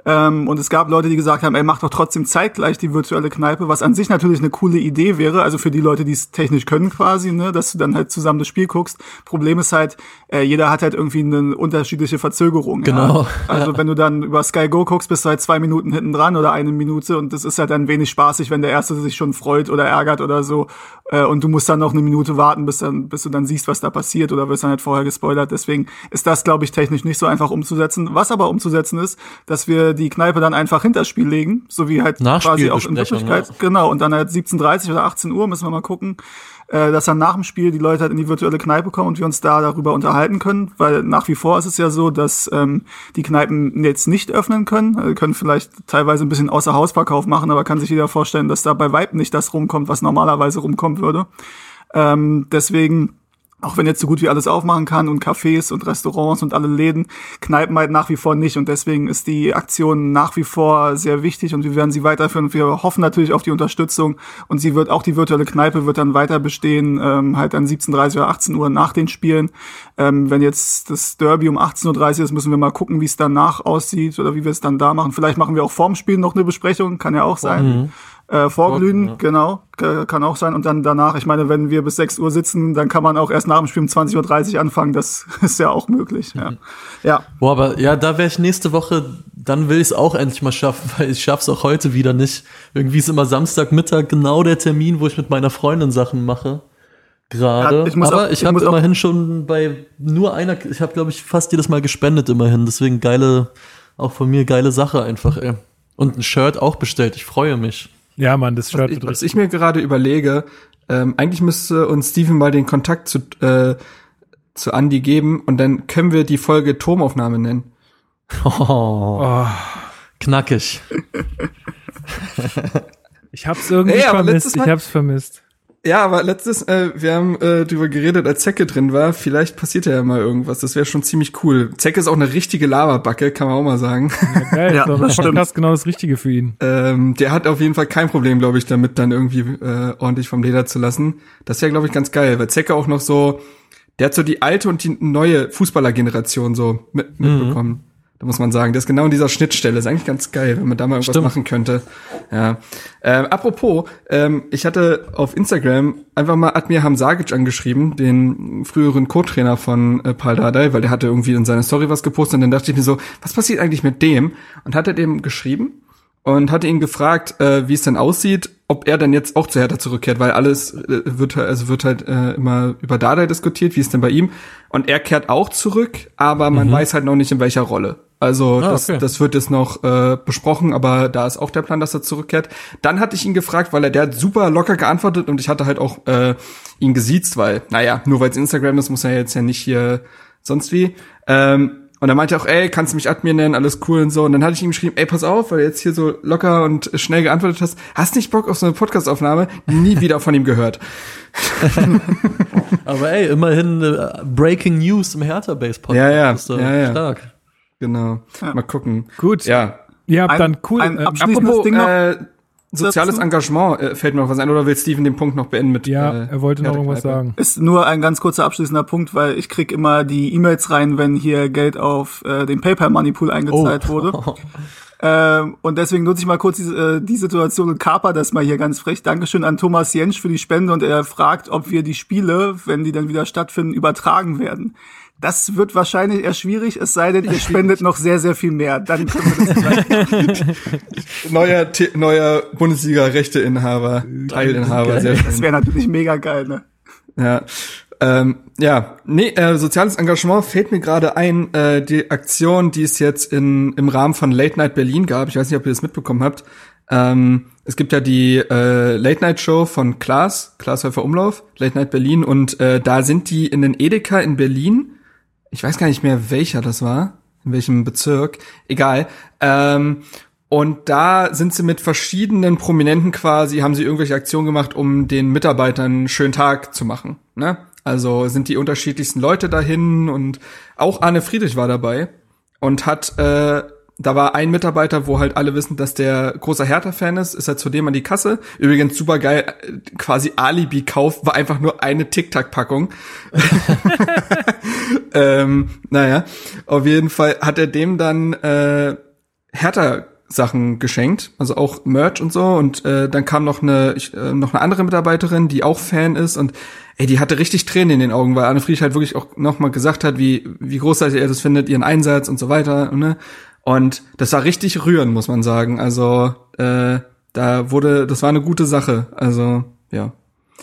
Ähm, und es gab Leute, die gesagt haben, ey, mach doch trotzdem zeitgleich die virtuelle Kneipe, was an sich natürlich eine coole Idee wäre, also für die Leute, die es technisch können quasi, ne, dass du dann halt zusammen das Spiel guckst. Problem ist halt, äh, jeder hat halt irgendwie eine unterschiedliche Verzögerung. Genau. Ja? Also wenn du dann über Sky Go guckst, bist du halt zwei Minuten hinten dran oder eine Minute und das ist halt dann wenig spaßig, wenn der Erste sich schon freut oder ärgert oder so äh, und du musst dann noch eine Minute warten, bis, dann, bis du dann siehst, was da passiert oder wirst dann halt vorher gespoilert. Deswegen ist das, glaube ich, technisch nicht so einfach umzusetzen. Was aber umzusetzen ist, dass wir die Kneipe dann einfach hinter Spiel legen, so wie halt quasi auch in Wirklichkeit. Ja. Genau, und dann halt 17.30 oder 18 Uhr müssen wir mal gucken, äh, dass dann nach dem Spiel die Leute halt in die virtuelle Kneipe kommen und wir uns da darüber unterhalten können, weil nach wie vor ist es ja so, dass ähm, die Kneipen jetzt nicht öffnen können, also können vielleicht teilweise ein bisschen außer Hausverkauf machen, aber kann sich jeder vorstellen, dass da bei Vibe nicht das rumkommt, was normalerweise rumkommen würde. Ähm, deswegen auch wenn jetzt so gut wie alles aufmachen kann und Cafés und Restaurants und alle Läden, Kneipen halt nach wie vor nicht. Und deswegen ist die Aktion nach wie vor sehr wichtig und wir werden sie weiterführen. Und wir hoffen natürlich auf die Unterstützung. Und sie wird auch die virtuelle Kneipe wird dann weiter bestehen, ähm, halt an 17.30 oder 18 Uhr nach den Spielen. Ähm, wenn jetzt das Derby um 18.30 Uhr ist, müssen wir mal gucken, wie es danach aussieht oder wie wir es dann da machen. Vielleicht machen wir auch vorm Spiel noch eine Besprechung, kann ja auch sein. Mhm. Äh, vorglühen, ja. genau, kann auch sein. Und dann danach, ich meine, wenn wir bis 6 Uhr sitzen, dann kann man auch erst nach dem Spiel um 20.30 Uhr anfangen. Das ist ja auch möglich. Ja. Mhm. ja. Boah, aber ja, da wäre ich nächste Woche, dann will ich es auch endlich mal schaffen, weil ich schaff's auch heute wieder nicht. Irgendwie ist immer Samstagmittag genau der Termin, wo ich mit meiner Freundin Sachen mache. Gerade. Ja, ich aber auch, ich, ich habe immerhin schon bei nur einer, ich habe glaube ich fast jedes Mal gespendet immerhin. Deswegen geile, auch von mir geile Sache einfach, ey. Und ein Shirt auch bestellt. Ich freue mich. Ja, Mann, das Shirt. Was ich, was ich mir gerade überlege, ähm, eigentlich müsste uns Steven mal den Kontakt zu, äh, zu Andy geben und dann können wir die Folge Turmaufnahme nennen. Oh, oh. Knackig. ich hab's irgendwie hey, vermisst. Ich hab's vermisst. Ja, aber letztes, äh, wir haben äh, drüber geredet, als Zecke drin war. Vielleicht passiert ja mal irgendwas. Das wäre schon ziemlich cool. Zecke ist auch eine richtige Lavabacke, kann man auch mal sagen. Ja, geil. ja, das stimmt. Das genau das Richtige für ihn. Ähm, der hat auf jeden Fall kein Problem, glaube ich, damit dann irgendwie äh, ordentlich vom Leder zu lassen. Das wäre, glaube ich, ganz geil, weil Zecke auch noch so, der hat so die alte und die neue Fußballergeneration so mit, mhm. mitbekommen. Mhm. Da muss man sagen, das ist genau in dieser Schnittstelle. Ist eigentlich ganz geil, wenn man da mal irgendwas Stimmt. machen könnte. Ja. Ähm, apropos, ähm, ich hatte auf Instagram einfach mal Admir Hamzagic angeschrieben, den früheren Co-Trainer von äh, Pal Dardai, weil der hatte irgendwie in seiner Story was gepostet und dann dachte ich mir so, was passiert eigentlich mit dem? Und hat er dem geschrieben und hatte ihn gefragt, äh, wie es denn aussieht, ob er dann jetzt auch zu Hertha zurückkehrt, weil alles äh, wird also wird halt äh, immer über Dardai diskutiert, wie ist denn bei ihm? Und er kehrt auch zurück, aber man mhm. weiß halt noch nicht in welcher Rolle. Also ah, das, okay. das wird jetzt noch äh, besprochen, aber da ist auch der Plan, dass er zurückkehrt. Dann hatte ich ihn gefragt, weil er der hat super locker geantwortet und ich hatte halt auch äh, ihn gesiezt, weil, naja, nur weil es Instagram ist, muss er jetzt ja nicht hier sonst wie. Ähm, und er meinte auch, ey, kannst du mich Admir nennen, alles cool und so. Und dann hatte ich ihm geschrieben, ey, pass auf, weil du jetzt hier so locker und schnell geantwortet hast, hast nicht Bock auf so eine Podcastaufnahme? Nie wieder von ihm gehört. Aber ey, immerhin äh, Breaking News im Hertha-Base Podcast. Ja, ja, ist, äh, ja, ja. Stark. Genau. Ja. Mal gucken. Gut. Ja. Ja, dann cool. Ein äh, apropos, Ding noch. Äh, soziales Engagement äh, fällt mir noch was ein oder will Steven den Punkt noch beenden mit Ja, äh, er wollte noch irgendwas sagen. Ist nur ein ganz kurzer abschließender Punkt, weil ich krieg immer die E-Mails rein, wenn hier Geld auf äh, den PayPal Money Pool eingezahlt oh. wurde. Ähm, und deswegen nutze ich mal kurz die, äh, die Situation und kaper das mal hier ganz frech. Dankeschön an Thomas Jensch für die Spende und er fragt, ob wir die Spiele, wenn die dann wieder stattfinden, übertragen werden. Das wird wahrscheinlich eher schwierig, es sei denn, ihr spendet noch sehr, sehr viel mehr. Dann können wir das neuer, neuer Bundesliga-Rechteinhaber, Teilinhaber, sehr schön. Das wäre natürlich mega geil, ne? Ja. Ähm, ja, nee, äh, soziales Engagement fällt mir gerade ein, äh, die Aktion, die es jetzt in, im Rahmen von Late Night Berlin gab, ich weiß nicht, ob ihr das mitbekommen habt. Ähm, es gibt ja die äh, Late Night Show von Klaas, Klaas Häufer Umlauf, Late Night Berlin, und äh, da sind die in den Edeka in Berlin ich weiß gar nicht mehr, welcher das war, in welchem Bezirk, egal. Ähm, und da sind sie mit verschiedenen Prominenten quasi, haben sie irgendwelche Aktionen gemacht, um den Mitarbeitern einen schönen Tag zu machen. Ne? Also sind die unterschiedlichsten Leute dahin und auch Arne Friedrich war dabei und hat äh, da war ein Mitarbeiter, wo halt alle wissen, dass der großer Hertha-Fan ist, ist er zudem an die Kasse. Übrigens super geil, quasi Alibi-Kauf war einfach nur eine Tic-Tac-Packung. ähm, naja, auf jeden Fall hat er dem dann äh, Hertha Sachen geschenkt, also auch Merch und so. Und äh, dann kam noch eine ich, äh, noch eine andere Mitarbeiterin, die auch Fan ist und ey, die hatte richtig Tränen in den Augen, weil Anne Friedrich halt wirklich auch noch mal gesagt hat, wie wie großartig er das findet, ihren Einsatz und so weiter. Ne? Und das war richtig rührend, muss man sagen. Also äh, da wurde, das war eine gute Sache. Also ja.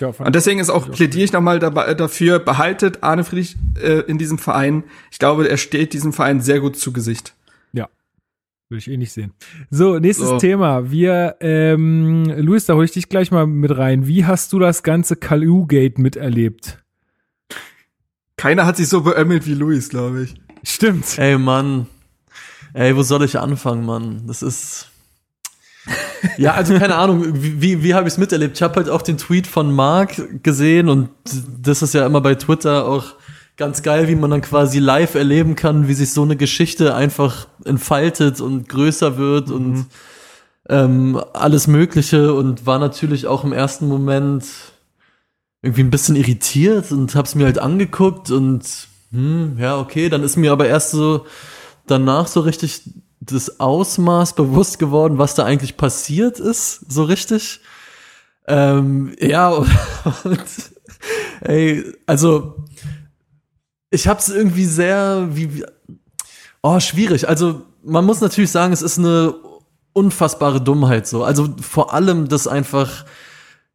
Ja, und deswegen ist auch, plädiere ich nochmal dafür, behaltet Arne Friedrich äh, in diesem Verein. Ich glaube, er steht diesem Verein sehr gut zu Gesicht. Will ich eh nicht sehen. So, nächstes so. Thema. Wir, ähm, Luis, da hole ich dich gleich mal mit rein. Wie hast du das ganze Kalu-Gate miterlebt? Keiner hat sich so beömmelt wie Luis, glaube ich. Stimmt. Ey, Mann. Ey, wo soll ich anfangen, Mann? Das ist. ja, also keine Ahnung, wie, wie, habe ich es miterlebt? Ich habe halt auch den Tweet von Mark gesehen und das ist ja immer bei Twitter auch ganz geil, wie man dann quasi live erleben kann, wie sich so eine Geschichte einfach entfaltet und größer wird mhm. und ähm, alles Mögliche und war natürlich auch im ersten Moment irgendwie ein bisschen irritiert und hab's mir halt angeguckt und hm, ja, okay, dann ist mir aber erst so danach so richtig das Ausmaß bewusst geworden, was da eigentlich passiert ist, so richtig. Ähm, ja, und, ey, also ich habe es irgendwie sehr wie, oh schwierig. Also man muss natürlich sagen, es ist eine unfassbare Dummheit so. Also vor allem das einfach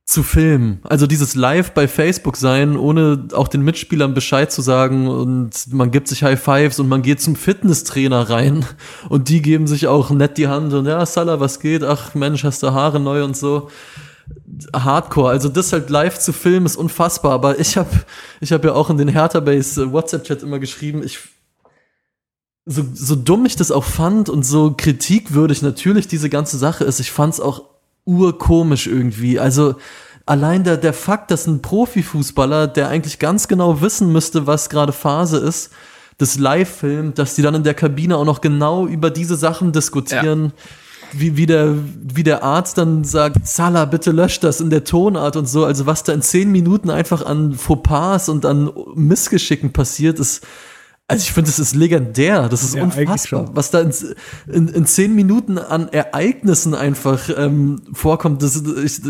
zu filmen. Also dieses Live bei Facebook sein, ohne auch den Mitspielern Bescheid zu sagen und man gibt sich High Fives und man geht zum Fitnesstrainer rein und die geben sich auch nett die Hand und ja, Salah, was geht? Ach Mensch, hast du Haare neu und so. Hardcore. Also das halt live zu filmen ist unfassbar. Aber ich habe ich hab ja auch in den Hertha Base äh, WhatsApp-Chat immer geschrieben, ich so, so dumm ich das auch fand und so kritikwürdig natürlich diese ganze Sache ist, ich fand's auch urkomisch irgendwie. Also allein der, der Fakt, dass ein Profifußballer, der eigentlich ganz genau wissen müsste, was gerade Phase ist, das live filmt, dass die dann in der Kabine auch noch genau über diese Sachen diskutieren. Ja wie, wie, der, wie der Arzt dann sagt, Salah, bitte löscht das in der Tonart und so. Also was da in zehn Minuten einfach an Fauxpas und an Missgeschicken passiert, ist, also ich finde, das ist legendär, das ist ja, unfassbar, was da in, in, in, zehn Minuten an Ereignissen einfach ähm, vorkommt. Das, ich,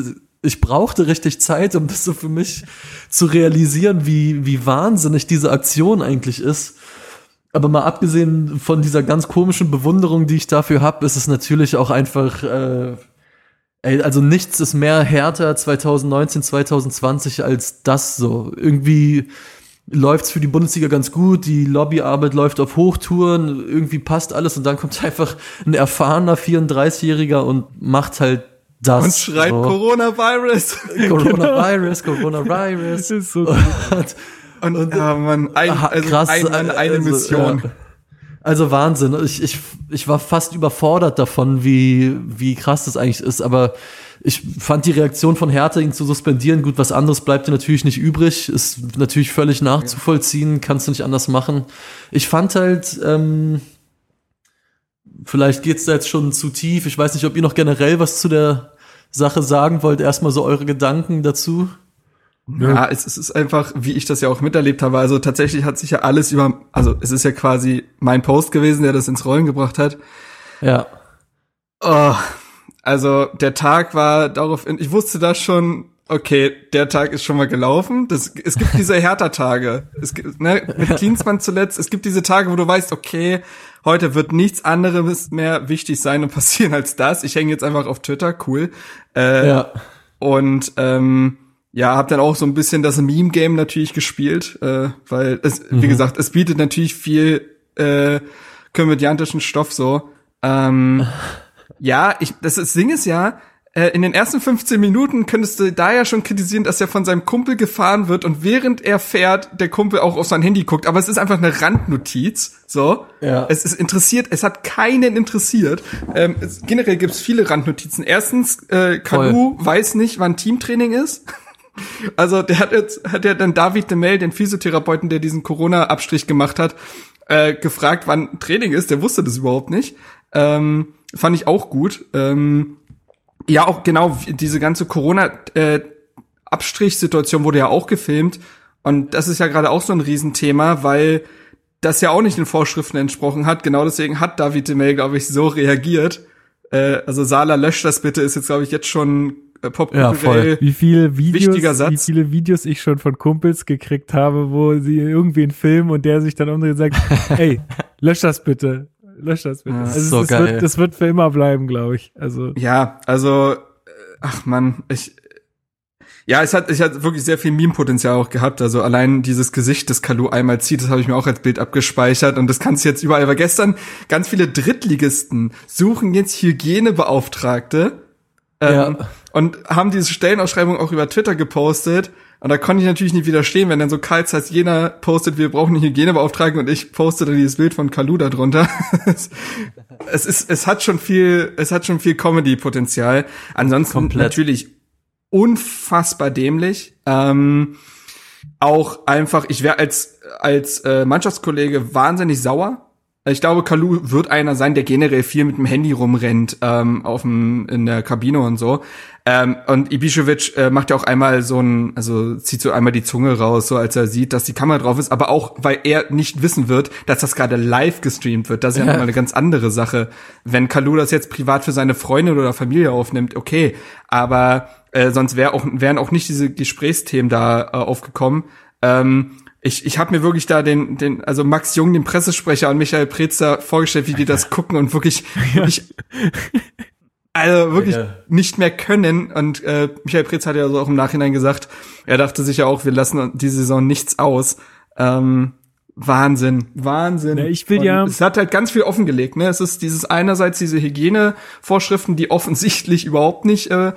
ich brauchte richtig Zeit, um das so für mich zu realisieren, wie, wie wahnsinnig diese Aktion eigentlich ist. Aber mal abgesehen von dieser ganz komischen Bewunderung, die ich dafür habe, ist es natürlich auch einfach, äh, ey, also nichts ist mehr härter 2019, 2020 als das so. Irgendwie läuft's für die Bundesliga ganz gut, die Lobbyarbeit läuft auf Hochtouren, irgendwie passt alles und dann kommt einfach ein erfahrener 34-Jähriger und macht halt das. Und schreit so. Coronavirus. Coronavirus, Coronavirus. Das ist so gut. Und, und ja, man, ein, also krass, ein, ein, eine also, Mission. Ja. Also Wahnsinn. Ich, ich, ich war fast überfordert davon, wie, wie krass das eigentlich ist. Aber ich fand die Reaktion von Hertha, ihn zu suspendieren, gut, was anderes bleibt dir natürlich nicht übrig. Ist natürlich völlig nachzuvollziehen, kannst du nicht anders machen. Ich fand halt, ähm, vielleicht geht's da jetzt schon zu tief. Ich weiß nicht, ob ihr noch generell was zu der Sache sagen wollt. Erstmal so eure Gedanken dazu. Ja, es, es, ist einfach, wie ich das ja auch miterlebt habe. Also tatsächlich hat sich ja alles über, also es ist ja quasi mein Post gewesen, der das ins Rollen gebracht hat. Ja. Oh, also der Tag war darauf, ich wusste das schon, okay, der Tag ist schon mal gelaufen. Das, es gibt diese Härter-Tage. Es gibt, ne, mit Klinsmann zuletzt, es gibt diese Tage, wo du weißt, okay, heute wird nichts anderes mehr wichtig sein und passieren als das. Ich hänge jetzt einfach auf Twitter, cool. Äh, ja. Und ähm, ja, hab dann auch so ein bisschen das Meme-Game natürlich gespielt, äh, weil es, mhm. wie gesagt, es bietet natürlich viel äh, komödiantischen Stoff so. Ähm, ja, ich, das, das Ding ist ja, äh, in den ersten 15 Minuten könntest du da ja schon kritisieren, dass er von seinem Kumpel gefahren wird und während er fährt, der Kumpel auch auf sein Handy guckt. Aber es ist einfach eine Randnotiz. So. Ja. Es ist interessiert, es hat keinen interessiert. Ähm, es, generell gibt's viele Randnotizen. Erstens, äh, Kanu weiß nicht, wann Teamtraining ist. Also der hat jetzt, hat ja dann David de Mel, den Physiotherapeuten, der diesen Corona-Abstrich gemacht hat, äh, gefragt, wann Training ist. Der wusste das überhaupt nicht. Ähm, fand ich auch gut. Ähm, ja, auch genau, diese ganze Corona-Abstrich-Situation wurde ja auch gefilmt. Und das ist ja gerade auch so ein Riesenthema, weil das ja auch nicht den Vorschriften entsprochen hat. Genau deswegen hat David Demel, glaube ich, so reagiert. Äh, also Sala löscht das bitte ist jetzt, glaube ich, jetzt schon äh, popkulturell ja, wie viele Videos, wichtiger Satz. wie viele Videos ich schon von Kumpels gekriegt habe, wo sie irgendwie einen Film und der sich dann umdreht und sagt, ey, lösch das bitte, lösch das bitte. Ja, also so das, geil. wird, das wird für immer bleiben, glaube ich. Also Ja, also, äh, ach man, ich, ja, es hat, ich hat wirklich sehr viel Meme-Potenzial auch gehabt. Also allein dieses Gesicht, das Kalu einmal zieht, das habe ich mir auch als Bild abgespeichert und das kannst du jetzt überall. Aber gestern ganz viele Drittligisten suchen jetzt Hygienebeauftragte ähm, Ja. und haben diese Stellenausschreibung auch über Twitter gepostet. Und da konnte ich natürlich nicht widerstehen, wenn dann so Karl Zeiss Jena postet, wir brauchen einen Hygienebeauftragten und ich postete dieses Bild von Kalu da drunter. es ist, es hat schon viel, es hat schon viel Comedy-Potenzial. Ansonsten Komplett. natürlich unfassbar dämlich. Ähm, auch einfach, ich wäre als als äh, Mannschaftskollege wahnsinnig sauer. Ich glaube, Kalu wird einer sein, der generell viel mit dem Handy rumrennt ähm, auf dem, in der Kabine und so. Ähm, und Ibišević äh, macht ja auch einmal so ein, also zieht so einmal die Zunge raus, so als er sieht, dass die Kamera drauf ist, aber auch, weil er nicht wissen wird, dass das gerade live gestreamt wird. Das ist ja, Ja. nochmal eine ganz andere Sache. Wenn Kalu das jetzt privat für seine Freundin oder Familie aufnimmt, okay, aber äh, sonst wär auch, wären auch nicht diese Gesprächsthemen da äh, aufgekommen. Ähm, ich, ich habe mir wirklich da den, den, also Max Jung, den Pressesprecher und Michael Preetzer vorgestellt, wie die das gucken und wirklich, wirklich also wirklich Ja. nicht mehr können. Und äh, Michael Preetz hat ja so auch im Nachhinein gesagt, er dachte sich ja auch, wir lassen die Saison nichts aus. Ähm, Wahnsinn, Wahnsinn. Ja, ich will Und ja- Es hat halt ganz viel offengelegt. Ne? Es ist dieses einerseits diese Hygienevorschriften, die offensichtlich überhaupt nicht äh,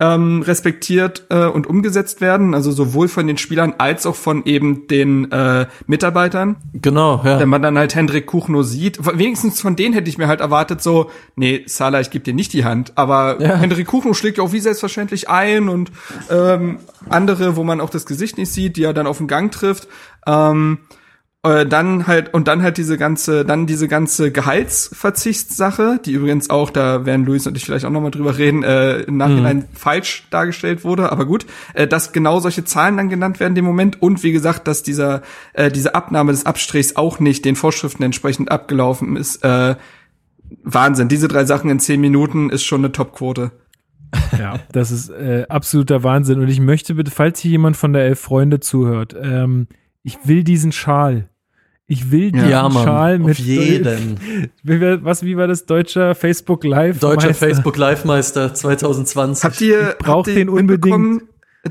ähm, respektiert äh, und umgesetzt werden. Also sowohl von den Spielern als auch von eben den äh, Mitarbeitern. Genau, ja. Wenn man dann halt Hendrik Kuchno sieht, wenigstens von denen hätte ich mir halt erwartet, so, nee, Salah, ich gebe dir nicht die Hand. Aber Ja. Hendrik Kuchno schlägt ja auch wie selbstverständlich ein und ähm, andere, wo man auch das Gesicht nicht sieht, die er dann auf den Gang trifft. Ähm, äh, dann halt, und dann halt diese ganze, dann diese ganze Gehaltsverzichtssache, die übrigens auch, da werden Luis und ich vielleicht auch nochmal drüber reden, äh, im Nachhinein falsch dargestellt wurde, aber gut, äh, dass genau solche Zahlen dann genannt werden in dem Moment und wie gesagt, dass dieser, äh, diese Abnahme des Abstrichs auch nicht den Vorschriften entsprechend abgelaufen ist, äh, Wahnsinn. Diese drei Sachen in zehn Minuten ist schon eine Topquote. Ja, das ist äh, absoluter Wahnsinn. Und ich möchte bitte, falls hier jemand von der Elf Freunde zuhört, ähm, ich will diesen Schal. Ich will diesen Ja, Mann, Schal mit auf jeden. Wie war- Was, wie war das? Deutscher Facebook Live? Deutscher Meister? Facebook Live-Meister 2020. Habt ihr, Ich brauch habt ihr den unbedingt.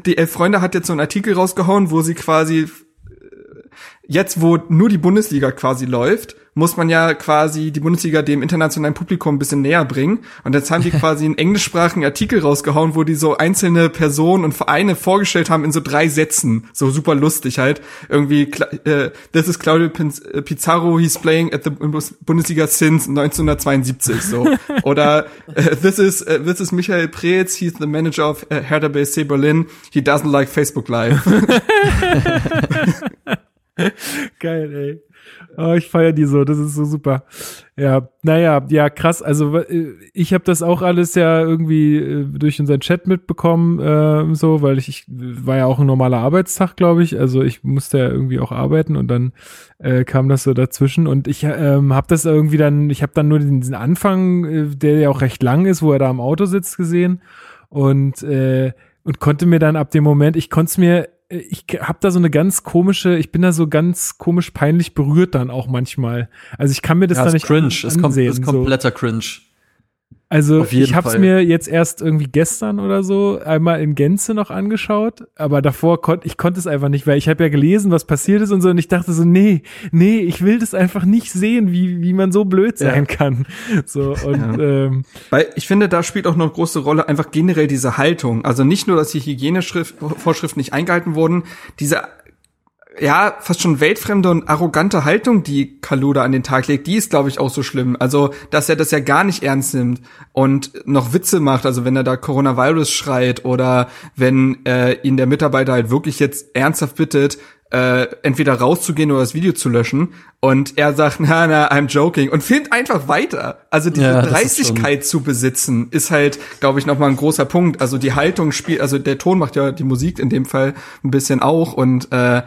Die Elf Freunde hat jetzt so einen Artikel rausgehauen, wo sie quasi äh, jetzt, wo nur die Bundesliga quasi läuft, muss man ja quasi die Bundesliga dem internationalen Publikum ein bisschen näher bringen. Und jetzt haben die quasi einen englischsprachigen Artikel rausgehauen, wo die so einzelne Personen und Vereine vorgestellt haben in so drei Sätzen. So super lustig halt. Irgendwie, äh, this is Claudio äh, Pizarro, he's playing at the Bundes- Bundesliga since 1972, so. Oder, äh, this is, äh, this is Michael Preetz, he's the manager of äh, Hertha BSC Berlin, he doesn't like Facebook Live. Geil, ey. Oh, ich feiere die so, das ist so super. Ja, naja, ja, krass. Also äh, ich habe das auch alles ja irgendwie äh, durch unseren Chat mitbekommen, äh, so, weil ich, ich war ja auch ein normaler Arbeitstag, glaube ich. Also ich musste ja irgendwie auch arbeiten und dann äh, kam das so dazwischen und ich ähm, habe das irgendwie dann, ich habe dann nur diesen, Anfang, äh, der ja auch recht lang ist, wo er da am Auto sitzt, gesehen und äh, und konnte mir dann ab dem Moment, ich konnte es mir ich habe da so eine ganz komische, ich bin da so ganz komisch peinlich berührt dann auch manchmal. Also ich kann mir das ja, da ist nicht cringe, an- ist, kom ansehen. ist so. kompletter Cringe. Also ich habe es mir jetzt erst irgendwie gestern oder so einmal in Gänze noch angeschaut, aber davor konnte ich konnte es einfach nicht, weil ich habe ja gelesen, was passiert ist und so und ich dachte so, nee, nee, ich will das einfach nicht sehen, wie wie man so blöd Ja. sein kann. So und ähm, Weil ich finde, da spielt auch noch eine große Rolle einfach generell diese Haltung. Also nicht nur, dass die Hygienevorschriften nicht eingehalten wurden, diese ja, fast schon weltfremde und arrogante Haltung, die Kaluda an den Tag legt, die ist, glaube ich, auch so schlimm. Also, dass er das ja gar nicht ernst nimmt und noch Witze macht, also wenn er da Coronavirus schreit oder wenn äh, ihn der Mitarbeiter halt wirklich jetzt ernsthaft bittet, äh, entweder rauszugehen oder das Video zu löschen und er sagt, na, na, I'm joking und filmt einfach weiter. Also diese Ja, Dreistigkeit zu besitzen ist halt, glaube ich, nochmal ein großer Punkt. Also die Haltung spielt, also der Ton macht ja die Musik in dem Fall ein bisschen auch und äh,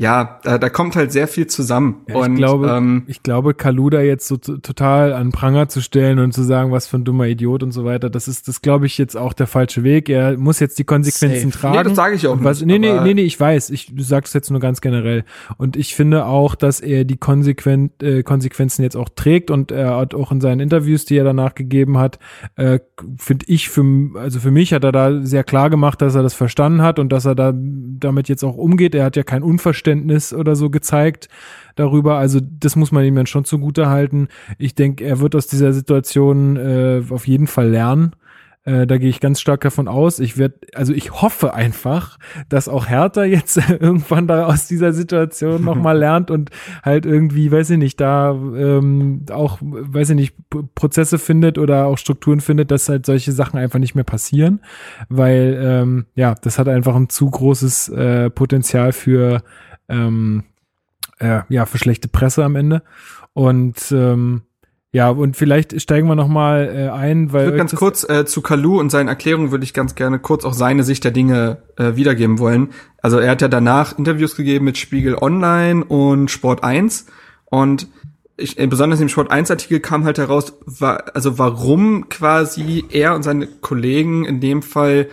ja, da, da kommt halt sehr viel zusammen. Ja, und ich glaube, ähm, ich glaube, Kaluda jetzt so total an Pranger zu stellen und zu sagen, was für ein dummer Idiot und so weiter, das ist, das glaube ich jetzt auch der falsche Weg. Er muss jetzt die Konsequenzen Safe. tragen. Nee, das sage ich auch Und was, nicht, nee, nee, nee, nee, ich weiß. Ich sage es jetzt nur ganz generell. Und ich finde auch, dass er die Konsequen äh, Konsequenzen jetzt auch trägt und er hat auch in seinen Interviews, die er danach gegeben hat, äh, finde ich für, also für mich hat er da sehr klar gemacht, dass er das verstanden hat und dass er da damit jetzt auch umgeht. Er hat ja kein Unverständnis oder so gezeigt darüber. Also das muss man ihm dann schon zugute halten. Ich denke, er wird aus dieser Situation äh, auf jeden Fall lernen. Äh, da gehe ich ganz stark davon aus. Ich werde, also ich hoffe einfach, dass auch Hertha jetzt irgendwann da aus dieser Situation nochmal lernt und halt irgendwie, weiß ich nicht, da ähm, auch, weiß ich nicht, Prozesse findet oder auch Strukturen findet, dass halt solche Sachen einfach nicht mehr passieren, weil ähm, ja, das hat einfach ein zu großes äh, Potenzial für ähm, äh, ja für schlechte Presse am Ende und ähm, ja, und vielleicht steigen wir noch mal äh, ein, weil Ich würde ganz kurz äh, zu Kalu und seinen Erklärungen würde ich ganz gerne kurz auch seine Sicht der Dinge äh, wiedergeben wollen. Also er hat ja danach Interviews gegeben mit Spiegel Online und Sport 1 und ich, äh, besonders im Sport 1 Artikel kam halt heraus, wa also warum quasi er und seine Kollegen in dem Fall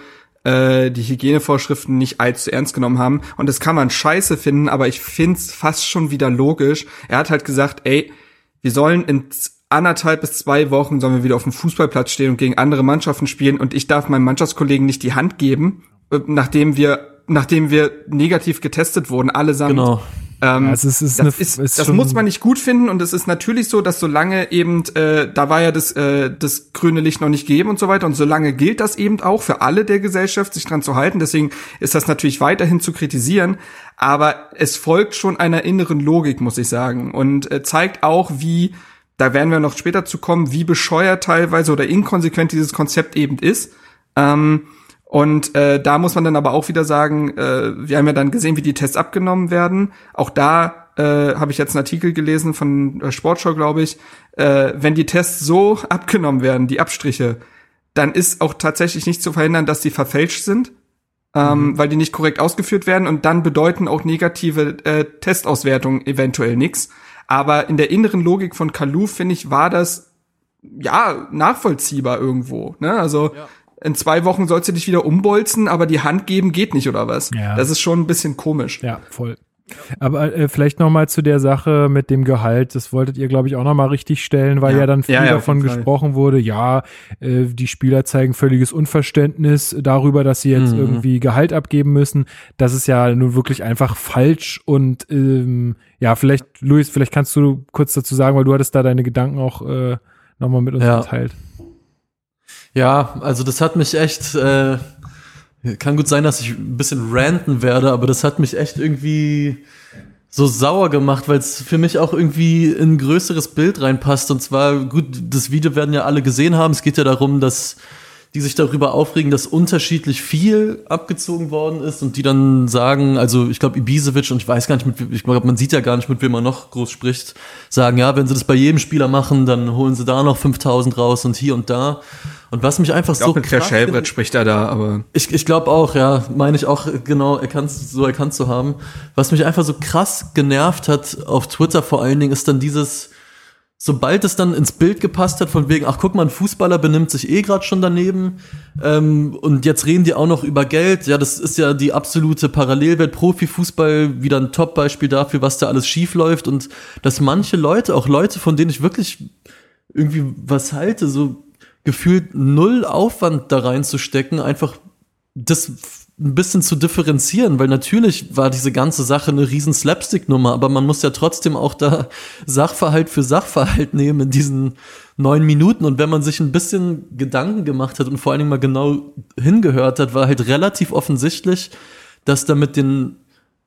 äh, die Hygienevorschriften nicht allzu ernst genommen haben. Und das kann man scheiße finden, aber ich find's fast schon wieder logisch. Er hat halt gesagt, ey, wir sollen in anderthalb bis zwei Wochen sollen wir wieder auf dem Fußballplatz stehen und gegen andere Mannschaften spielen und ich darf meinem Mannschaftskollegen nicht die Hand geben, äh, nachdem wir nachdem wir negativ getestet wurden, allesamt. Genau. Ähm, Ja, es ist- das eine- ist, ist das muss man nicht gut finden und es ist natürlich so, dass solange eben, äh, da war ja das, äh, das grüne Licht noch nicht gegeben und so weiter und solange gilt das eben auch für alle der Gesellschaft, sich dran zu halten. Deswegen ist das natürlich weiterhin zu kritisieren, aber es folgt schon einer inneren Logik, muss ich sagen, und äh, zeigt auch, wie da werden wir noch später zu kommen, wie bescheuert teilweise oder inkonsequent dieses Konzept eben ist. Ähm, und äh, da muss man dann aber auch wieder sagen, äh, wir haben ja dann gesehen, wie die Tests abgenommen werden. Auch da äh, habe ich jetzt einen Artikel gelesen von äh, Sportschau, glaube ich. Äh, wenn die Tests so abgenommen werden, die Abstriche, dann ist auch tatsächlich nicht zu verhindern, dass die verfälscht sind, ähm, weil die nicht korrekt ausgeführt werden und dann bedeuten auch negative äh, Testauswertungen eventuell nichts. Aber in der inneren Logik von Kalu, finde ich, war das ja nachvollziehbar irgendwo. Ne? Also in zwei Wochen sollst du dich wieder umbolzen, aber die Hand geben geht nicht oder was? Ja. Das ist schon ein bisschen komisch. Ja, voll. Aber äh, vielleicht noch mal zu der Sache mit dem Gehalt. Das wolltet ihr, glaube ich, auch noch mal richtig stellen, weil ja, Ja. dann viel Ja, ja, davon gesprochen wurde. Ja, äh, die Spieler zeigen völliges Unverständnis darüber, dass sie jetzt Mhm. irgendwie Gehalt abgeben müssen. Das ist ja nun wirklich einfach falsch. Und ähm, ja, vielleicht, Luis, vielleicht kannst du kurz dazu sagen, weil du hattest da deine Gedanken auch äh, noch mal mit uns Ja. geteilt. Ja, also das hat mich echt, äh, kann gut sein, dass ich ein bisschen ranten werde, aber das hat mich echt irgendwie so sauer gemacht, weil es für mich auch irgendwie in ein größeres Bild reinpasst. Und zwar, gut, das Video werden ja alle gesehen haben. Es geht ja darum, dass die sich darüber aufregen, dass unterschiedlich viel abgezogen worden ist und die dann sagen, also ich glaube Ibisevic und ich weiß gar nicht, mit, ich glaube, man sieht ja gar nicht, mit wem man noch groß spricht, sagen, ja, wenn sie das bei jedem Spieler machen, dann holen sie da noch 5000 raus und hier und da. Und was mich einfach Ich so glaube, mit Shelbrett spricht er da, aber ich, ich glaube auch, ja, meine ich auch genau erkannt, so erkannt zu haben. Was mich einfach so krass genervt hat auf Twitter vor allen Dingen, ist dann dieses, sobald es dann ins Bild gepasst hat, von wegen, ach guck mal, ein Fußballer benimmt sich eh gerade schon daneben ähm, und jetzt reden die auch noch über Geld. Ja, das ist ja die absolute Parallelwelt. Profifußball wieder ein Top-Beispiel dafür, was da alles schief läuft und dass manche Leute, auch Leute, von denen ich wirklich irgendwie was halte, so gefühlt null Aufwand da reinzustecken, einfach das ein bisschen zu differenzieren, weil natürlich war diese ganze Sache eine riesen Slapstick-Nummer, aber man muss ja trotzdem auch da Sachverhalt für Sachverhalt nehmen in diesen neun Minuten und wenn man sich ein bisschen Gedanken gemacht hat und vor allen Dingen mal genau hingehört hat, war halt relativ offensichtlich, dass da mit den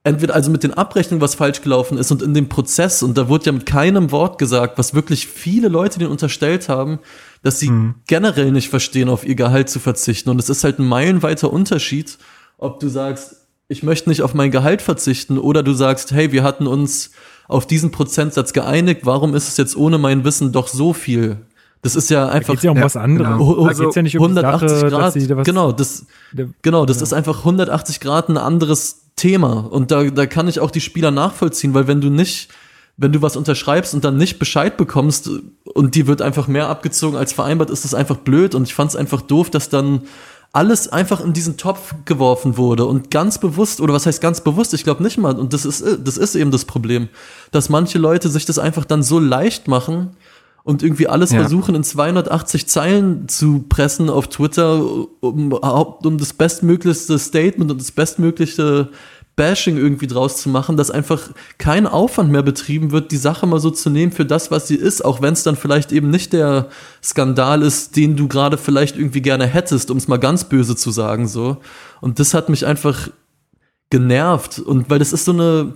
entweder also mit den Abrechnungen was falsch gelaufen ist und in dem Prozess, und da wurde ja mit keinem Wort gesagt, was wirklich viele Leute denen unterstellt haben, dass sie generell nicht verstehen, auf ihr Gehalt zu verzichten. Und es ist halt ein meilenweiter Unterschied, ob du sagst, ich möchte nicht auf mein Gehalt verzichten, oder du sagst, hey, wir hatten uns auf diesen Prozentsatz geeinigt, warum ist es jetzt ohne mein Wissen doch so viel? Das ist ja einfach. Geht ja um Ja, was anderes. genau. Da Also geht's ja nicht um die 180 Sache, Grad, da genau, das, genau, das ist einfach 180 Grad ein anderes Thema. Und da, da kann ich auch die Spieler nachvollziehen, weil wenn du nicht, wenn du was unterschreibst und dann nicht Bescheid bekommst und die wird einfach mehr abgezogen als vereinbart, ist das einfach blöd. Und ich fand es einfach doof, dass dann alles einfach in diesen Topf geworfen wurde und ganz bewusst, oder was heißt ganz bewusst, ich glaube nicht mal, und das ist, das ist eben das Problem, dass manche Leute sich das einfach dann so leicht machen und irgendwie alles ja. versuchen in 280 Zeilen zu pressen auf Twitter, um, um das bestmöglichste Statement und das bestmögliche Bashing irgendwie draus zu machen, dass einfach kein Aufwand mehr betrieben wird, die Sache mal so zu nehmen für das, was sie ist, auch wenn es dann vielleicht eben nicht der Skandal ist, den du gerade vielleicht irgendwie gerne hättest, um es mal ganz böse zu sagen, so. Und das hat mich einfach genervt und weil das ist so eine,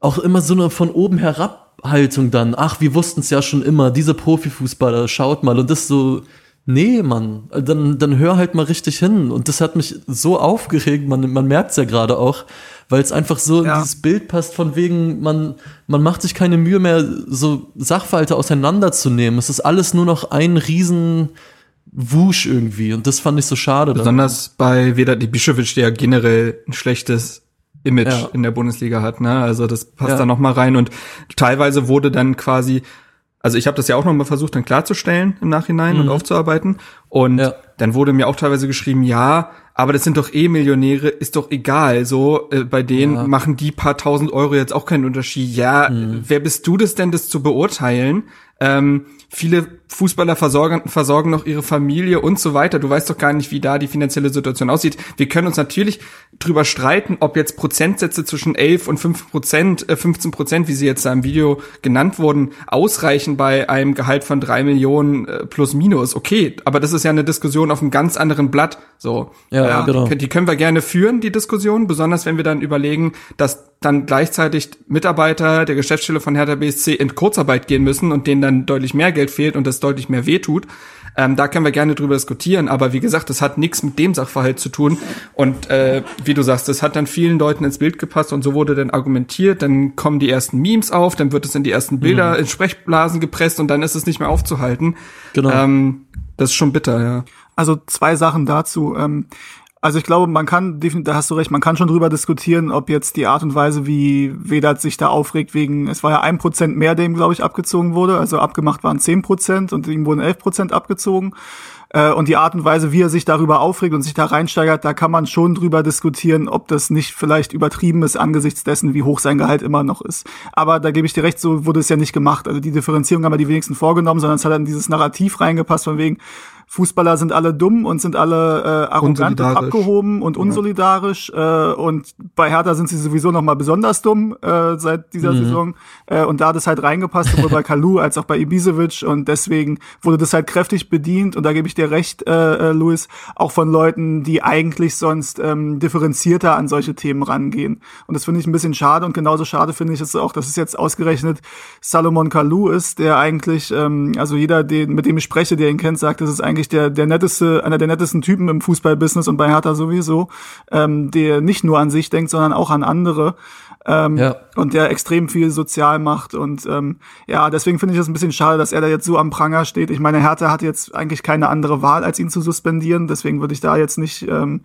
auch immer so eine von oben herab Haltung dann, ach, wir wussten es ja schon immer, diese Profifußballer, schaut mal und das so, nee, Mann, dann, dann hör halt mal richtig hin. Und das hat mich so aufgeregt, man, man merkt es ja gerade auch, weil es einfach so ja. in dieses Bild passt, von wegen, man, man macht sich keine Mühe mehr, so Sachverhalte auseinanderzunehmen. Es ist alles nur noch ein riesen Wusch irgendwie. Und das fand ich so schade. Besonders dann. bei Vedat Ibišević, der generell ein schlechtes Image ja. in der Bundesliga hat. Ne? Also das passt ja. da noch mal rein. Und teilweise wurde dann quasi also ich habe das ja auch noch mal versucht dann klarzustellen im Nachhinein mhm. und aufzuarbeiten und ja. dann wurde mir auch teilweise geschrieben, ja, aber das sind doch eh Millionäre, ist doch egal, so äh, bei denen ja. machen die paar tausend Euro jetzt auch keinen Unterschied. Ja, mhm. wer bist du das denn, das zu beurteilen? Ähm, viele Fußballer versorgen, versorgen noch ihre Familie und so weiter. Du weißt doch gar nicht, wie da die finanzielle Situation aussieht. Wir können uns natürlich drüber streiten, ob jetzt Prozentsätze zwischen 11 und 5 Prozent, äh 15 Prozent, wie sie jetzt da im Video genannt wurden, ausreichen bei einem Gehalt von drei Millionen äh, plus minus. Okay, aber das ist ja eine Diskussion auf einem ganz anderen Blatt. So, ja, ja genau. Die können wir gerne führen, die Diskussion, besonders wenn wir dann überlegen, dass dann gleichzeitig Mitarbeiter der Geschäftsstelle von Hertha BSC in Kurzarbeit gehen müssen und denen dann deutlich mehr Geld fehlt und das deutlich mehr wehtut. Ähm, da können wir gerne drüber diskutieren, aber wie gesagt, das hat nichts mit dem Sachverhalt zu tun. Und äh, wie du sagst, das hat dann vielen Leuten ins Bild gepasst und so wurde dann argumentiert, dann kommen die ersten Memes auf, dann wird es in die ersten Bilder mhm. in Sprechblasen gepresst und dann ist es nicht mehr aufzuhalten. Genau. Ähm, das ist schon bitter, ja. Also zwei Sachen dazu. Ähm, also ich glaube, man kann, da hast du recht, man kann schon drüber diskutieren, ob jetzt die Art und Weise, wie Vedat sich da aufregt, wegen, es war ja ein Prozent mehr, dem, glaube ich, abgezogen wurde. Also abgemacht waren zehn Prozent und ihm wurden elf Prozent abgezogen. Äh, und die Art und Weise, wie er sich darüber aufregt und sich da reinsteigert, da kann man schon drüber diskutieren, ob das nicht vielleicht übertrieben ist angesichts dessen, wie hoch sein Gehalt immer noch ist. Aber da gebe ich dir recht, so wurde es ja nicht gemacht. Also die Differenzierung haben wir die wenigsten vorgenommen, sondern es hat dann dieses Narrativ reingepasst von wegen, Fußballer sind alle dumm und sind alle äh, arrogant und abgehoben und unsolidarisch. Ja. Äh, und bei Hertha sind sie sowieso noch mal besonders dumm äh, seit dieser mhm. Saison. Äh, und da hat es halt reingepasst, sowohl bei Kalu als auch bei Ibisevic. Und deswegen wurde das halt kräftig bedient. Und da gebe ich dir recht, äh, äh, Luis, auch von Leuten, die eigentlich sonst ähm, differenzierter an solche Themen rangehen. Und das finde ich ein bisschen schade. Und genauso schade finde ich es auch, dass es jetzt ausgerechnet Salomon Kalu ist, der eigentlich, ähm, also jeder, den, mit dem ich spreche, der ihn kennt, sagt, das ist eigentlich eigentlich der, der netteste, einer der nettesten Typen im Fußballbusiness und bei Hertha sowieso, ähm, der nicht nur an sich denkt, sondern auch an andere. Ähm, ja. Und der extrem viel sozial macht. Und ähm, ja, deswegen finde ich es ein bisschen schade, dass er da jetzt so am Pranger steht. Ich meine, Hertha hat jetzt eigentlich keine andere Wahl, als ihn zu suspendieren. Deswegen würde ich da jetzt nicht, ähm,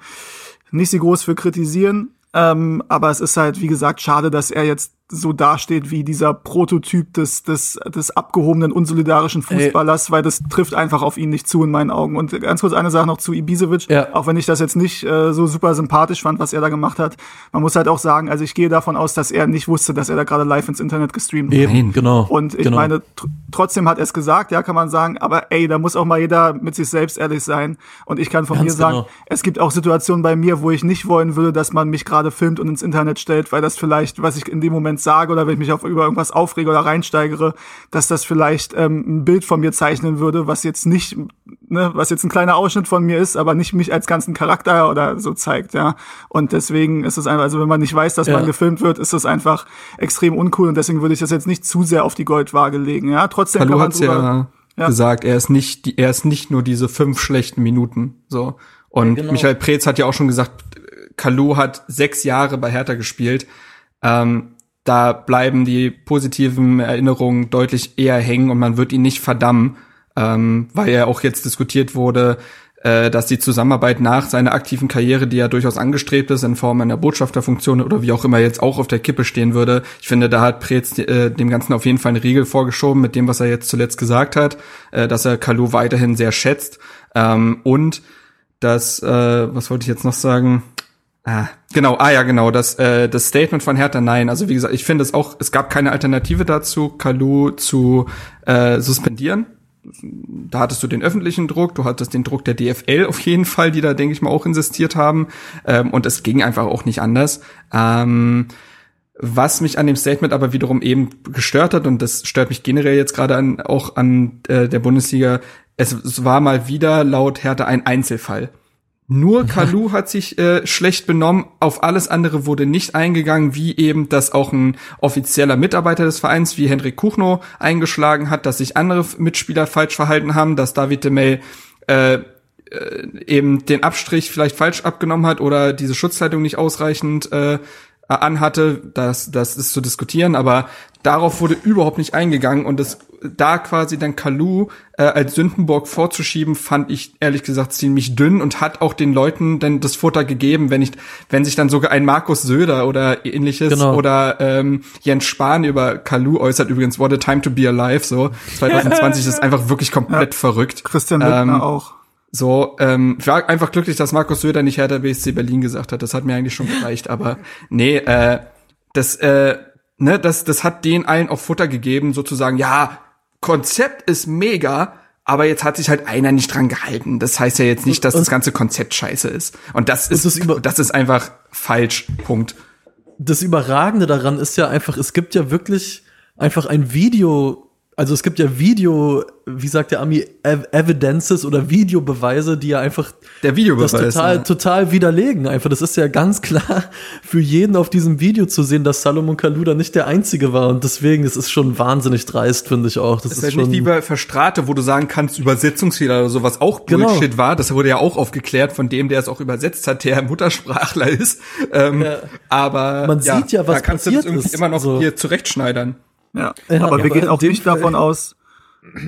nicht so groß für kritisieren. Ähm, aber es ist halt, wie gesagt, schade, dass er jetzt so dasteht wie dieser Prototyp des, des, des abgehobenen, unsolidarischen Fußballers, Ey. weil das trifft einfach auf ihn nicht zu in meinen Augen. Und ganz kurz eine Sache noch zu Ibisevic, ja. auch wenn ich das jetzt nicht äh, so super sympathisch fand, was er da gemacht hat. Man muss halt auch sagen, also ich gehe davon aus, dass er nicht wusste, dass er da gerade live ins Internet gestreamt hat. Eben, genau. Und ich genau. meine, tr trotzdem hat er es gesagt, ja, kann man sagen, aber ey, da muss auch mal jeder mit sich selbst ehrlich sein. Und ich kann von Ganz mir sagen, genau. es gibt auch Situationen bei mir, wo ich nicht wollen würde, dass man mich gerade filmt und ins Internet stellt, weil das vielleicht, was ich in dem Moment sage oder wenn ich mich auf, über irgendwas aufrege oder reinsteigere, dass das vielleicht ähm, ein Bild von mir zeichnen würde, was jetzt nicht, ne, was jetzt ein kleiner Ausschnitt von mir ist, aber nicht mich als ganzen Charakter oder so zeigt, ja. Und deswegen ist es einfach, also wenn man nicht weiß, dass ja. man gefilmt wird, ist das einfach extrem uncool und deswegen würde ich das jetzt nicht zu sehr auf die Goldwaage legen, ja. Trotzdem Hallo kann man drüber, ja, ja gesagt, er ist nicht, er ist nicht nur diese fünf schlechten Minuten, so. Und ja, genau. Michael Preetz hat ja auch schon gesagt, Kalu hat sechs Jahre bei Hertha gespielt. Ähm, da bleiben die positiven Erinnerungen deutlich eher hängen und man wird ihn nicht verdammen, ähm, weil ja auch jetzt diskutiert wurde, äh, dass die Zusammenarbeit nach seiner aktiven Karriere, die ja durchaus angestrebt ist, in Form einer Botschafterfunktion oder wie auch immer jetzt auch auf der Kippe stehen würde. Ich finde, da hat Preetz äh, dem Ganzen auf jeden Fall eine Riegel vorgeschoben mit dem, was er jetzt zuletzt gesagt hat, äh, dass er Kalu weiterhin sehr schätzt. Ähm, und dass, äh, was wollte ich jetzt noch sagen? Ah, genau, ah ja, genau, das, äh, das Statement von Hertha Nein. Also wie gesagt, ich finde es auch, es gab keine Alternative dazu, Kalu zu äh, suspendieren da hattest du den öffentlichen Druck, du hattest den Druck der DFL auf jeden Fall, die da, denke ich mal, auch insistiert haben. Ähm, und es ging einfach auch nicht anders. Ähm, was mich an dem Statement aber wiederum eben gestört hat, und das stört mich generell jetzt gerade an, auch an äh, der Bundesliga, es, es war mal wieder laut Hertha ein Einzelfall. Nur Kalu hat sich äh, schlecht benommen, auf alles andere wurde nicht eingegangen, wie eben, dass auch ein offizieller Mitarbeiter des Vereins wie Henrik Kuchno eingeschlagen hat, dass sich andere Mitspieler falsch verhalten haben, dass David de May äh, äh, eben den Abstrich vielleicht falsch abgenommen hat oder diese Schutzleitung nicht ausreichend äh, anhatte, das, das ist zu diskutieren, aber darauf wurde überhaupt nicht eingegangen und das da quasi dann Kalu äh, als Sündenbock vorzuschieben, fand ich ehrlich gesagt ziemlich dünn und hat auch den Leuten dann das Futter gegeben, wenn ich, wenn sich dann sogar ein Markus Söder oder ähnliches genau. oder ähm, Jens Spahn über Kalu äußert, übrigens, what a time to be alive, so 2020 ist einfach wirklich komplett ja. verrückt. Christian Lindner ähm, auch. So, ähm, ich war einfach glücklich, dass Markus Söder nicht Hertha BSC Berlin gesagt hat. Das hat mir eigentlich schon gereicht. Aber nee, äh, das, äh, ne, das, das hat den allen auf Futter gegeben, sozusagen, ja, Konzept ist mega, aber jetzt hat sich halt einer nicht dran gehalten. Das heißt ja jetzt nicht, dass das ganze Konzept scheiße ist. Und das ist, das ist, das ist einfach falsch. Punkt. Das Überragende daran ist ja einfach, es gibt ja wirklich einfach ein Video also es gibt ja Video, wie sagt der Ami, Ev Evidences oder Videobeweise, die ja einfach der Videobeweis, das total, ja. total widerlegen. Einfach, das ist ja ganz klar für jeden auf diesem Video zu sehen, dass Salomon Kaluda nicht der Einzige war. Und deswegen, es ist schon wahnsinnig dreist, finde ich auch. Das es ist, ist schon nicht lieber Verstrate, wo du sagen kannst, Übersetzungsfehler oder sowas auch genau. Bullshit genau. war. Das wurde ja auch aufgeklärt von dem, der es auch übersetzt hat, der Muttersprachler ist. Ähm, ja. Aber man ja, sieht ja, was da kannst du das irgendwie ist. immer noch so. hier zurechtschneidern. Ja, ja aber wir gehen auch nicht Fall. davon aus,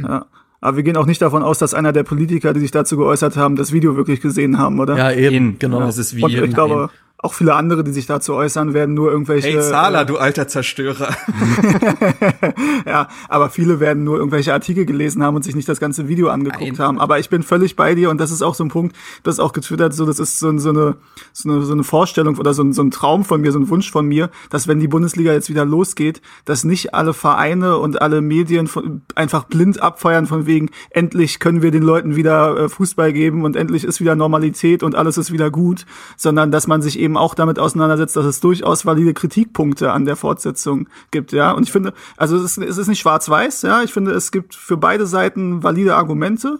ja, aber wir gehen auch nicht davon aus, dass einer der Politiker, die sich dazu geäußert haben, das Video wirklich gesehen haben, oder? Ja, eben, genau. Das ist wie Und ich glaube, auch viele andere, die sich dazu äußern, werden nur irgendwelche. Hey Sala, äh, du alter Zerstörer. ja, aber viele werden nur irgendwelche Artikel gelesen haben und sich nicht das ganze Video angeguckt Nein. haben. Aber ich bin völlig bei dir und das ist auch so ein Punkt, das auch getwittert, so das ist so, so, eine, so, eine, so eine Vorstellung oder so ein, so ein Traum von mir, so ein Wunsch von mir, dass wenn die Bundesliga jetzt wieder losgeht, dass nicht alle Vereine und alle Medien von, einfach blind abfeiern von wegen, endlich können wir den Leuten wieder äh, Fußball geben und endlich ist wieder Normalität und alles ist wieder gut, sondern dass man sich eben eben auch damit auseinandersetzt, dass es durchaus valide Kritikpunkte an der Fortsetzung gibt, ja. Und ich finde, also es ist, es ist nicht schwarz-weiß, ja. Ich finde, es gibt für beide Seiten valide Argumente.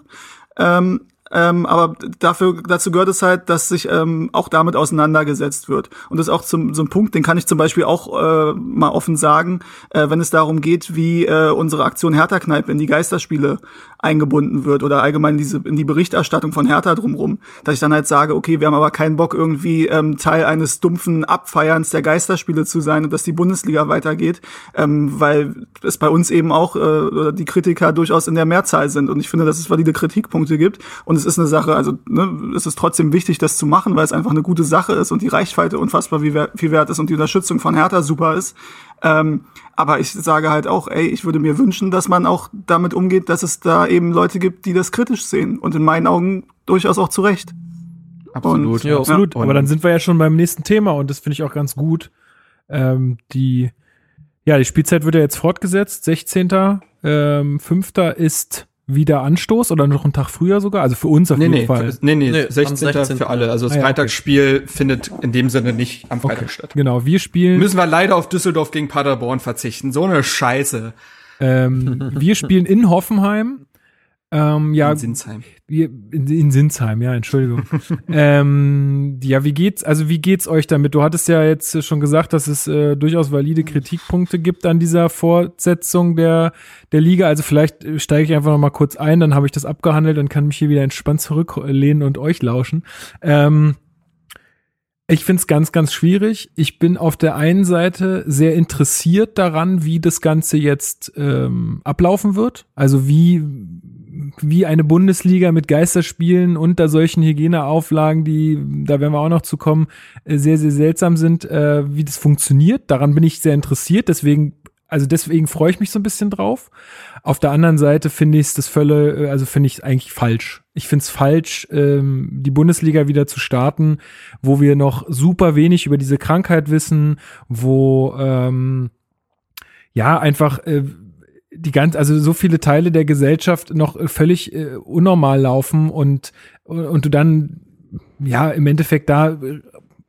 Ähm, ähm, aber dafür, dazu gehört es halt, dass sich ähm, auch damit auseinandergesetzt wird. Und das ist auch zum, so ein Punkt, den kann ich zum Beispiel auch äh, mal offen sagen, äh, wenn es darum geht, wie äh, unsere Aktion Hertha-Kneipe in die Geisterspiele eingebunden wird oder allgemein diese, in die Berichterstattung von Hertha drumrum, dass ich dann halt sage, okay, wir haben aber keinen Bock irgendwie ähm, Teil eines dumpfen Abfeierns der Geisterspiele zu sein und dass die Bundesliga weitergeht, ähm, weil es bei uns eben auch äh, die Kritiker durchaus in der Mehrzahl sind und ich finde, dass es valide Kritikpunkte gibt und es ist eine Sache, also ne, es ist trotzdem wichtig, das zu machen, weil es einfach eine gute Sache ist und die Reichweite unfassbar viel wert ist und die Unterstützung von Hertha super ist. Ähm, aber ich sage halt auch, ey, ich würde mir wünschen, dass man auch damit umgeht, dass es da eben Leute gibt, die das kritisch sehen. Und in meinen Augen durchaus auch zu Recht. Absolut. Und, ja, absolut. Ja. Aber dann sind wir ja schon beim nächsten Thema und das finde ich auch ganz gut. Ähm, die, ja, die Spielzeit wird ja jetzt fortgesetzt. 16. Ähm, 5. ist wieder Anstoß oder noch einen Tag früher sogar? Also für uns auf nee, jeden nee, Fall. Nee, nee, nee 16. 16. für alle. Also das ah, ja, Freitagsspiel okay. findet in dem Sinne nicht am Freitag okay. statt. Genau, wir spielen. Müssen wir leider auf Düsseldorf gegen Paderborn verzichten. So eine Scheiße. Ähm, wir spielen in Hoffenheim ähm, ja, in Sinsheim. In, in Sinsheim, ja, Entschuldigung. ähm, ja, wie geht's, also wie geht's euch damit? Du hattest ja jetzt schon gesagt, dass es äh, durchaus valide Kritikpunkte gibt an dieser Fortsetzung der, der Liga. Also vielleicht äh, steige ich einfach noch mal kurz ein, dann habe ich das abgehandelt und kann mich hier wieder entspannt zurücklehnen und euch lauschen. Ähm, ich finde es ganz, ganz schwierig. Ich bin auf der einen Seite sehr interessiert daran, wie das Ganze jetzt ähm, ablaufen wird. Also wie wie eine Bundesliga mit Geisterspielen unter solchen Hygieneauflagen, die, da werden wir auch noch zu kommen, äh, sehr, sehr seltsam sind, äh, wie das funktioniert. Daran bin ich sehr interessiert. Deswegen, also deswegen freue ich mich so ein bisschen drauf. Auf der anderen Seite finde ich es das völlig, also finde ich eigentlich falsch. Ich finde es falsch, ähm, die Bundesliga wieder zu starten, wo wir noch super wenig über diese Krankheit wissen, wo ähm, ja einfach äh, die ganz, also so viele Teile der Gesellschaft noch völlig äh, unnormal laufen und, und du dann ja im Endeffekt da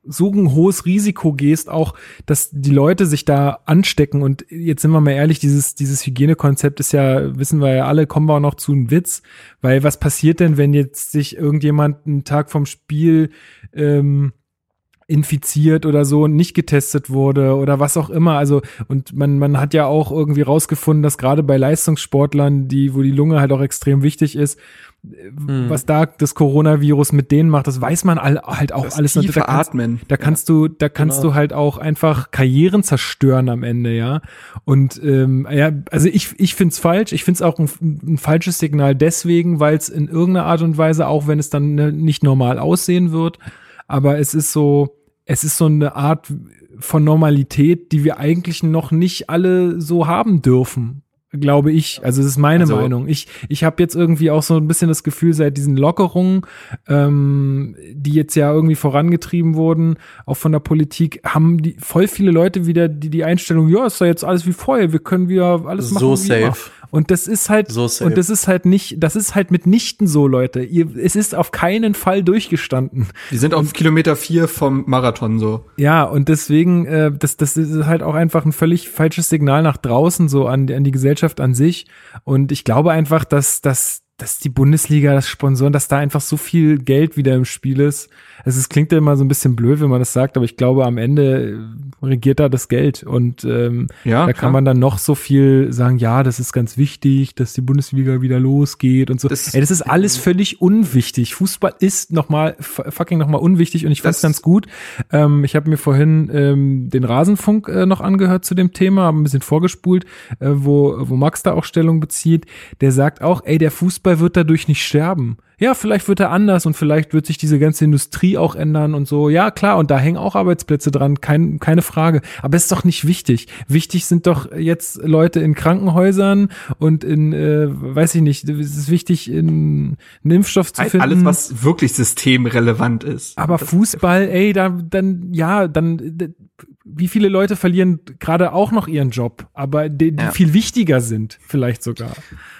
so ein hohes Risiko gehst, auch, dass die Leute sich da anstecken. Und jetzt sind wir mal ehrlich, dieses, dieses Hygienekonzept ist ja, wissen wir ja alle, kommen wir auch noch zu einem Witz. Weil was passiert denn, wenn jetzt sich irgendjemand einen Tag vom Spiel ähm, infiziert oder so und nicht getestet wurde oder was auch immer. Also, und man, man hat ja auch irgendwie rausgefunden, dass gerade bei Leistungssportlern, die, wo die Lunge halt auch extrem wichtig ist, hm. was da das Coronavirus mit denen macht, das weiß man all, halt auch Das alles. Da kannst, da kannst du, da kannst Genau. du halt auch einfach Karrieren zerstören am Ende, ja. Und ähm, ja, also ich, ich find's falsch. Ich find's auch ein, ein falsches Signal deswegen, weil es in irgendeiner Art und Weise, auch wenn es dann ne, nicht normal aussehen wird, aber es ist so, es ist so eine Art von Normalität, die wir eigentlich noch nicht alle so haben dürfen. Glaube ich. Also das ist meine Also- Meinung. Ich, ich habe jetzt irgendwie auch so ein bisschen das Gefühl, seit diesen Lockerungen, ähm, die jetzt ja irgendwie vorangetrieben wurden, auch von der Politik, haben die voll viele Leute wieder die, die Einstellung, ja, ist ja jetzt alles wie vorher, wir können wieder alles machen. So wie immer. safe. Und das ist halt, So safe. und das ist halt nicht, das ist halt mitnichten so, Leute. Ihr, es ist auf keinen Fall durchgestanden. Die sind auf Kilometer vier vom Marathon so. Ja, und deswegen, äh, das, das ist halt auch einfach ein völlig falsches Signal nach draußen, so an, an die Gesellschaft an sich. Und ich glaube einfach, dass, dass, dass die Bundesliga, das Sponsoren, dass da einfach so viel Geld wieder im Spiel ist. Es ist, klingt ja immer so ein bisschen blöd, wenn man das sagt, aber ich glaube, am Ende äh, regiert da das Geld. Und ähm, Ja, da klar. kann man dann noch so viel sagen, ja, das ist ganz wichtig, dass die Bundesliga wieder losgeht und so. Das- Ey, das ist alles völlig unwichtig. Fußball ist nochmal, fucking nochmal unwichtig und ich fand's ganz gut. Ähm, ich habe mir vorhin ähm, den Rasenfunk äh, noch angehört zu dem Thema, habe ein bisschen vorgespult, äh, wo, wo Max da auch Stellung bezieht. Der sagt auch, ey, der Fußball wird dadurch nicht sterben. Ja, vielleicht wird er anders und vielleicht wird sich diese ganze Industrie auch ändern und so. Ja, klar, und da hängen auch Arbeitsplätze dran, kein, keine Frage. Aber ist doch nicht wichtig. Wichtig sind doch jetzt Leute in Krankenhäusern und in, äh, weiß ich nicht, es ist wichtig, in einen Impfstoff zu Halt finden. alles, was wirklich systemrelevant ist. Aber Fußball, ey, da dann ja, dann wie viele Leute verlieren gerade auch noch ihren Job, aber die, die Ja. viel wichtiger sind, vielleicht sogar.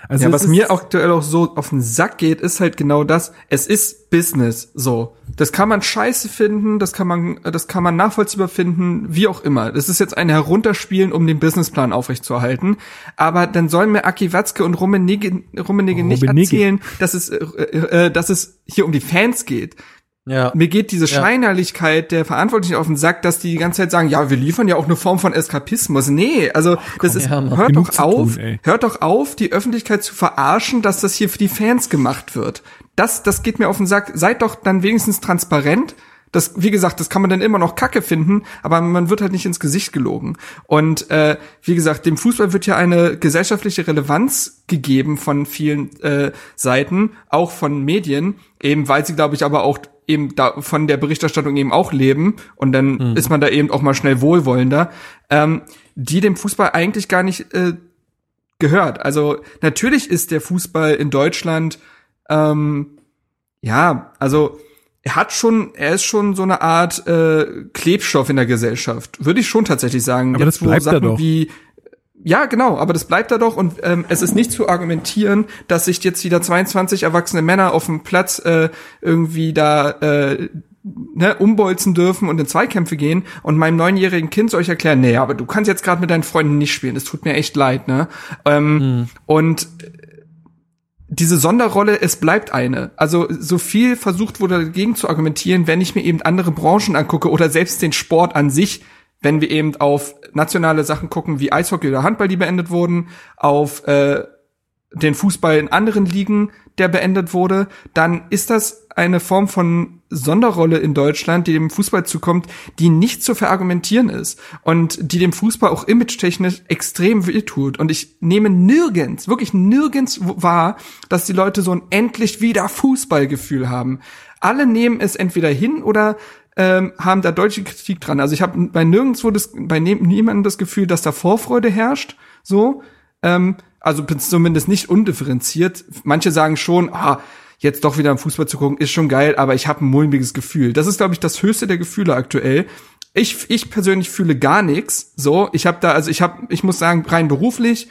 Also ja, was mir aktuell auch so auf den Sack geht, ist halt genau das. Es ist Business, so. Das kann man scheiße finden, das kann man, das kann man nachvollziehbar finden, wie auch immer. Das ist jetzt ein Herunterspielen, um den Businessplan aufrechtzuerhalten. Aber dann sollen mir Aki Watzke und Rummenigge, Rummenigge nicht erzählen, dass es, äh, äh, dass es hier um die Fans geht. Ja. Mir geht diese Ja. Scheinheiligkeit der Verantwortlichen auf den Sack, dass die die ganze Zeit sagen, ja, wir liefern ja auch eine Form von Eskapismus. Nee, also das ist, Mann. hört doch auf, tun, hört doch auf, die Öffentlichkeit zu verarschen, dass das hier für die Fans gemacht wird. Das, das geht mir auf den Sack. Seid doch dann wenigstens transparent. Das, wie gesagt, das kann man dann immer noch Kacke finden, aber man wird halt nicht ins Gesicht gelogen. Und äh, wie gesagt, dem Fußball wird ja eine gesellschaftliche Relevanz gegeben von vielen äh, Seiten, auch von Medien, eben weil sie, glaube ich, aber auch eben da von der Berichterstattung eben auch leben und dann ist man da eben auch mal schnell wohlwollender, ähm, die dem Fußball eigentlich gar nicht äh, gehört. Also natürlich ist der Fußball in Deutschland ähm, ja, also er hat schon, er ist schon so eine Art äh, Klebstoff in der Gesellschaft, würde ich schon tatsächlich sagen. Aber das wo bleibt er Sachen doch. Wie, ja, genau, aber das bleibt da doch und ähm, es ist nicht zu argumentieren, dass sich jetzt wieder 22 erwachsene Männer auf dem Platz äh, irgendwie da äh, ne, umbolzen dürfen und in Zweikämpfe gehen und meinem neunjährigen Kind soll ich erklären, nee, aber du kannst jetzt gerade mit deinen Freunden nicht spielen, das tut mir echt leid, ne? Ähm, Und diese Sonderrolle, es bleibt eine. Also so viel versucht wurde dagegen zu argumentieren, wenn ich mir eben andere Branchen angucke oder selbst den Sport an sich, wenn wir eben auf nationale Sachen gucken wie Eishockey oder Handball, die beendet wurden, auf äh, den Fußball in anderen Ligen, der beendet wurde, dann ist das eine Form von Sonderrolle in Deutschland, die dem Fußball zukommt, die nicht zu verargumentieren ist und die dem Fußball auch image-technisch extrem wehtut. Und ich nehme nirgends, wirklich nirgends wahr, dass die Leute so ein endlich wieder Fußballgefühl haben. Alle nehmen es entweder hin oder ähm, haben da deutliche Kritik dran. Also ich habe bei nirgendwo das, bei ne niemandem das Gefühl, dass da Vorfreude herrscht. So, ähm, also zumindest nicht undifferenziert. Manche sagen schon, ah, jetzt doch wieder am Fußball zu gucken, ist schon geil, aber ich habe ein mulmiges Gefühl. Das ist, glaube ich, das höchste der Gefühle aktuell. Ich, ich persönlich fühle gar nichts. So, ich habe da, also ich habe, ich muss sagen, rein beruflich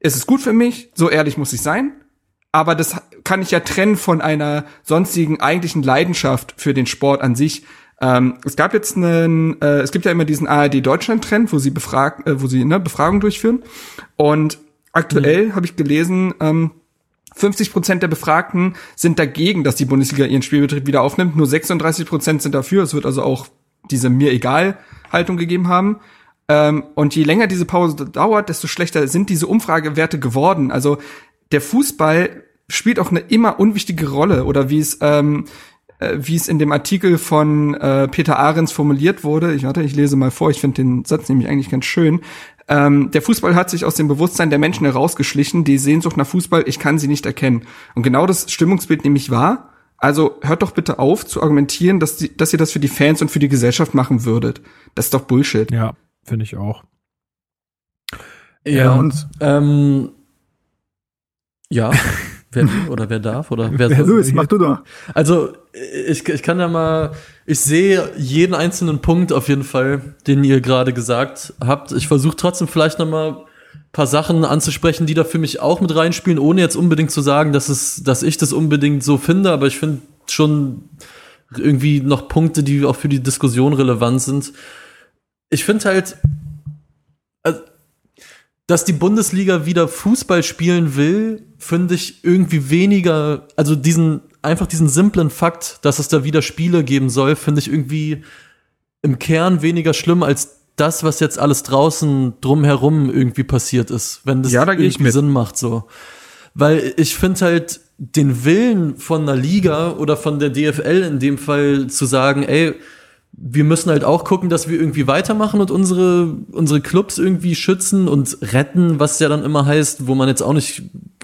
ist es gut für mich. So ehrlich muss ich sein. Aber das kann ich ja trennen von einer sonstigen eigentlichen Leidenschaft für den Sport an sich. Ähm, es gab jetzt einen, äh, es gibt ja immer diesen ARD Deutschland Trend, wo sie befragen, äh, wo sie ne, Befragungen durchführen. Und aktuell mhm. habe ich gelesen, ähm, 50 Prozent der Befragten sind dagegen, dass die Bundesliga ihren Spielbetrieb wieder aufnimmt. Nur 36 Prozent sind dafür. Es wird also auch diese mir egal Haltung gegeben haben. Ähm, und je länger diese Pause dauert, desto schlechter sind diese Umfragewerte geworden. Also der Fußball spielt auch eine immer unwichtige Rolle oder wie es ähm, äh, wie es in dem Artikel von äh, Peter Ahrens formuliert wurde. Ich warte, ich lese mal vor. Ich finde den Satz nämlich eigentlich ganz schön. Ähm, der Fußball hat sich aus dem Bewusstsein der Menschen herausgeschlichen. Die Sehnsucht nach Fußball, ich kann sie nicht erkennen. Und genau das Stimmungsbild nämlich war. Also hört doch bitte auf zu argumentieren, dass, die, dass ihr das für die Fans und für die Gesellschaft machen würdet. Das ist doch Bullshit. Ja, finde ich auch. Ja, ja und ähm, ja. Wer, oder wer darf? Oder wer wer Luis, mach du doch. Also, ich, ich kann ja mal, ich sehe jeden einzelnen Punkt auf jeden Fall, den ihr gerade gesagt habt. Ich versuche trotzdem vielleicht noch mal paar Sachen anzusprechen, die da für mich auch mit reinspielen, ohne jetzt unbedingt zu sagen, dass es, dass ich das unbedingt so finde, aber ich finde schon irgendwie noch Punkte, die auch für die Diskussion relevant sind. Ich finde halt, also, dass die Bundesliga wieder Fußball spielen will, finde ich irgendwie weniger, also diesen, einfach diesen simplen Fakt, dass es da wieder Spiele geben soll, finde ich irgendwie im Kern weniger schlimm als das, was jetzt alles draußen drumherum irgendwie passiert ist, wenn das ja, da irgendwie Sinn macht, so. Weil ich finde halt den Willen von einer Liga oder von der DFL in dem Fall zu sagen, ey, wir müssen halt auch gucken, dass wir irgendwie weitermachen und unsere, unsere Clubs irgendwie schützen und retten, was ja dann immer heißt, wo man jetzt auch nicht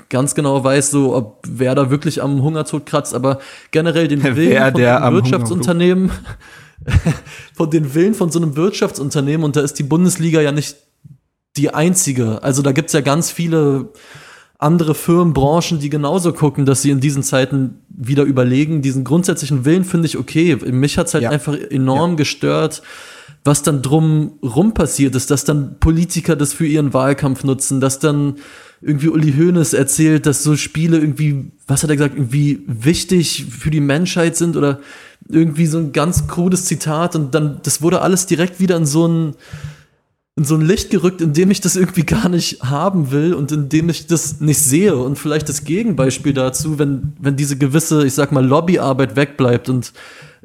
ganz genau weiß, so ob wer da wirklich am Hungertod kratzt, aber generell den Willen von einem Wirtschaftsunternehmen, von den Willen von so einem Wirtschaftsunternehmen und da ist die Bundesliga ja nicht die einzige. Also da gibt's ja ganz viele andere Firmen, Branchen, die genauso gucken, dass sie in diesen Zeiten wieder überlegen. Diesen grundsätzlichen Willen finde ich okay. Mich hat's halt ja. einfach enorm ja. gestört, was dann drum rum passiert ist, dass dann Politiker das für ihren Wahlkampf nutzen, dass dann irgendwie Uli Hoeneß erzählt, dass so Spiele irgendwie, was hat er gesagt, irgendwie wichtig für die Menschheit sind oder irgendwie so ein ganz krudes Zitat und dann, das wurde alles direkt wieder in so ein, in so ein Licht gerückt, in dem ich das irgendwie gar nicht haben will und in dem ich das nicht sehe. Und vielleicht das Gegenbeispiel dazu, wenn, wenn diese gewisse, ich sag mal, Lobbyarbeit wegbleibt und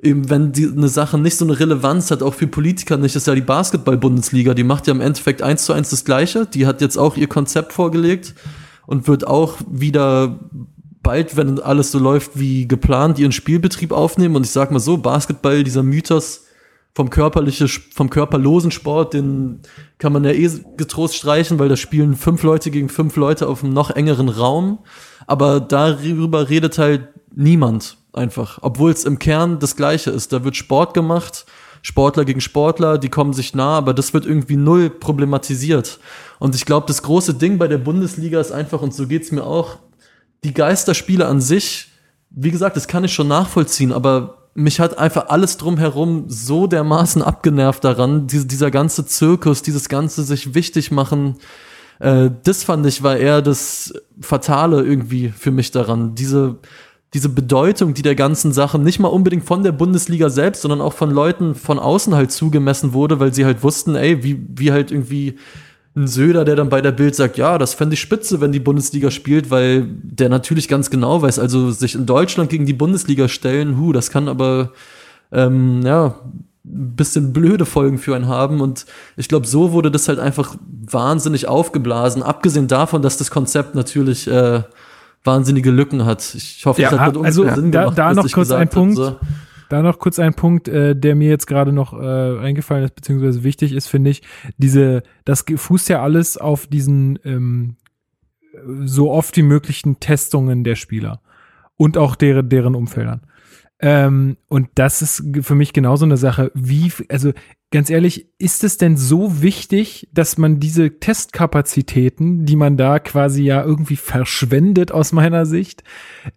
eben wenn die, eine Sache nicht so eine Relevanz hat, auch für Politiker nicht, ist ja die Basketball-Bundesliga, die macht ja im Endeffekt eins zu eins das Gleiche. Die hat jetzt auch ihr Konzept vorgelegt und wird auch wieder bald, wenn alles so läuft wie geplant, ihren Spielbetrieb aufnehmen. Und ich sag mal so, Basketball, dieser Mythos, vom körperliche, vom körperlosen Sport, den kann man ja eh getrost streichen, weil da spielen fünf Leute gegen fünf Leute auf einem noch engeren Raum. Aber darüber redet halt niemand einfach, obwohl es im Kern das Gleiche ist. Da wird Sport gemacht, Sportler gegen Sportler, die kommen sich nah, aber das wird irgendwie null problematisiert. Und ich glaube, das große Ding bei der Bundesliga ist einfach, und so geht's mir auch, die Geisterspiele an sich, wie gesagt, das kann ich schon nachvollziehen, aber mich hat einfach alles drumherum so dermaßen abgenervt daran, diese, dieser ganze Zirkus, dieses ganze sich wichtig machen, äh, das fand ich war eher das Fatale irgendwie für mich daran. Diese, diese Bedeutung, die der ganzen Sache nicht mal unbedingt von der Bundesliga selbst, sondern auch von Leuten von außen halt zugemessen wurde, weil sie halt wussten, ey, wie, wie halt irgendwie ein Söder, der dann bei der Bild sagt, ja, das fände ich spitze, wenn die Bundesliga spielt, weil der natürlich ganz genau weiß, also sich in Deutschland gegen die Bundesliga stellen, hu, das kann aber, ähm, ja, ein bisschen blöde Folgen für einen haben. Und ich glaube, so wurde das halt einfach wahnsinnig aufgeblasen. Abgesehen davon, dass das Konzept natürlich äh, wahnsinnige Lücken hat. Ich hoffe, ja, das hat also Sinn da, gemacht, da noch kurz ein Punkt. So. Da noch kurz ein Punkt, äh, der mir jetzt gerade noch äh, eingefallen ist, beziehungsweise wichtig ist, finde ich, diese, das fußt ja alles auf diesen ähm, so oft wie möglichen Testungen der Spieler und auch deren, deren Umfeldern. Ähm, und das ist für mich genauso eine Sache, wie, also ganz ehrlich, ist es denn so wichtig, dass man diese Testkapazitäten, die man da quasi ja irgendwie verschwendet aus meiner Sicht,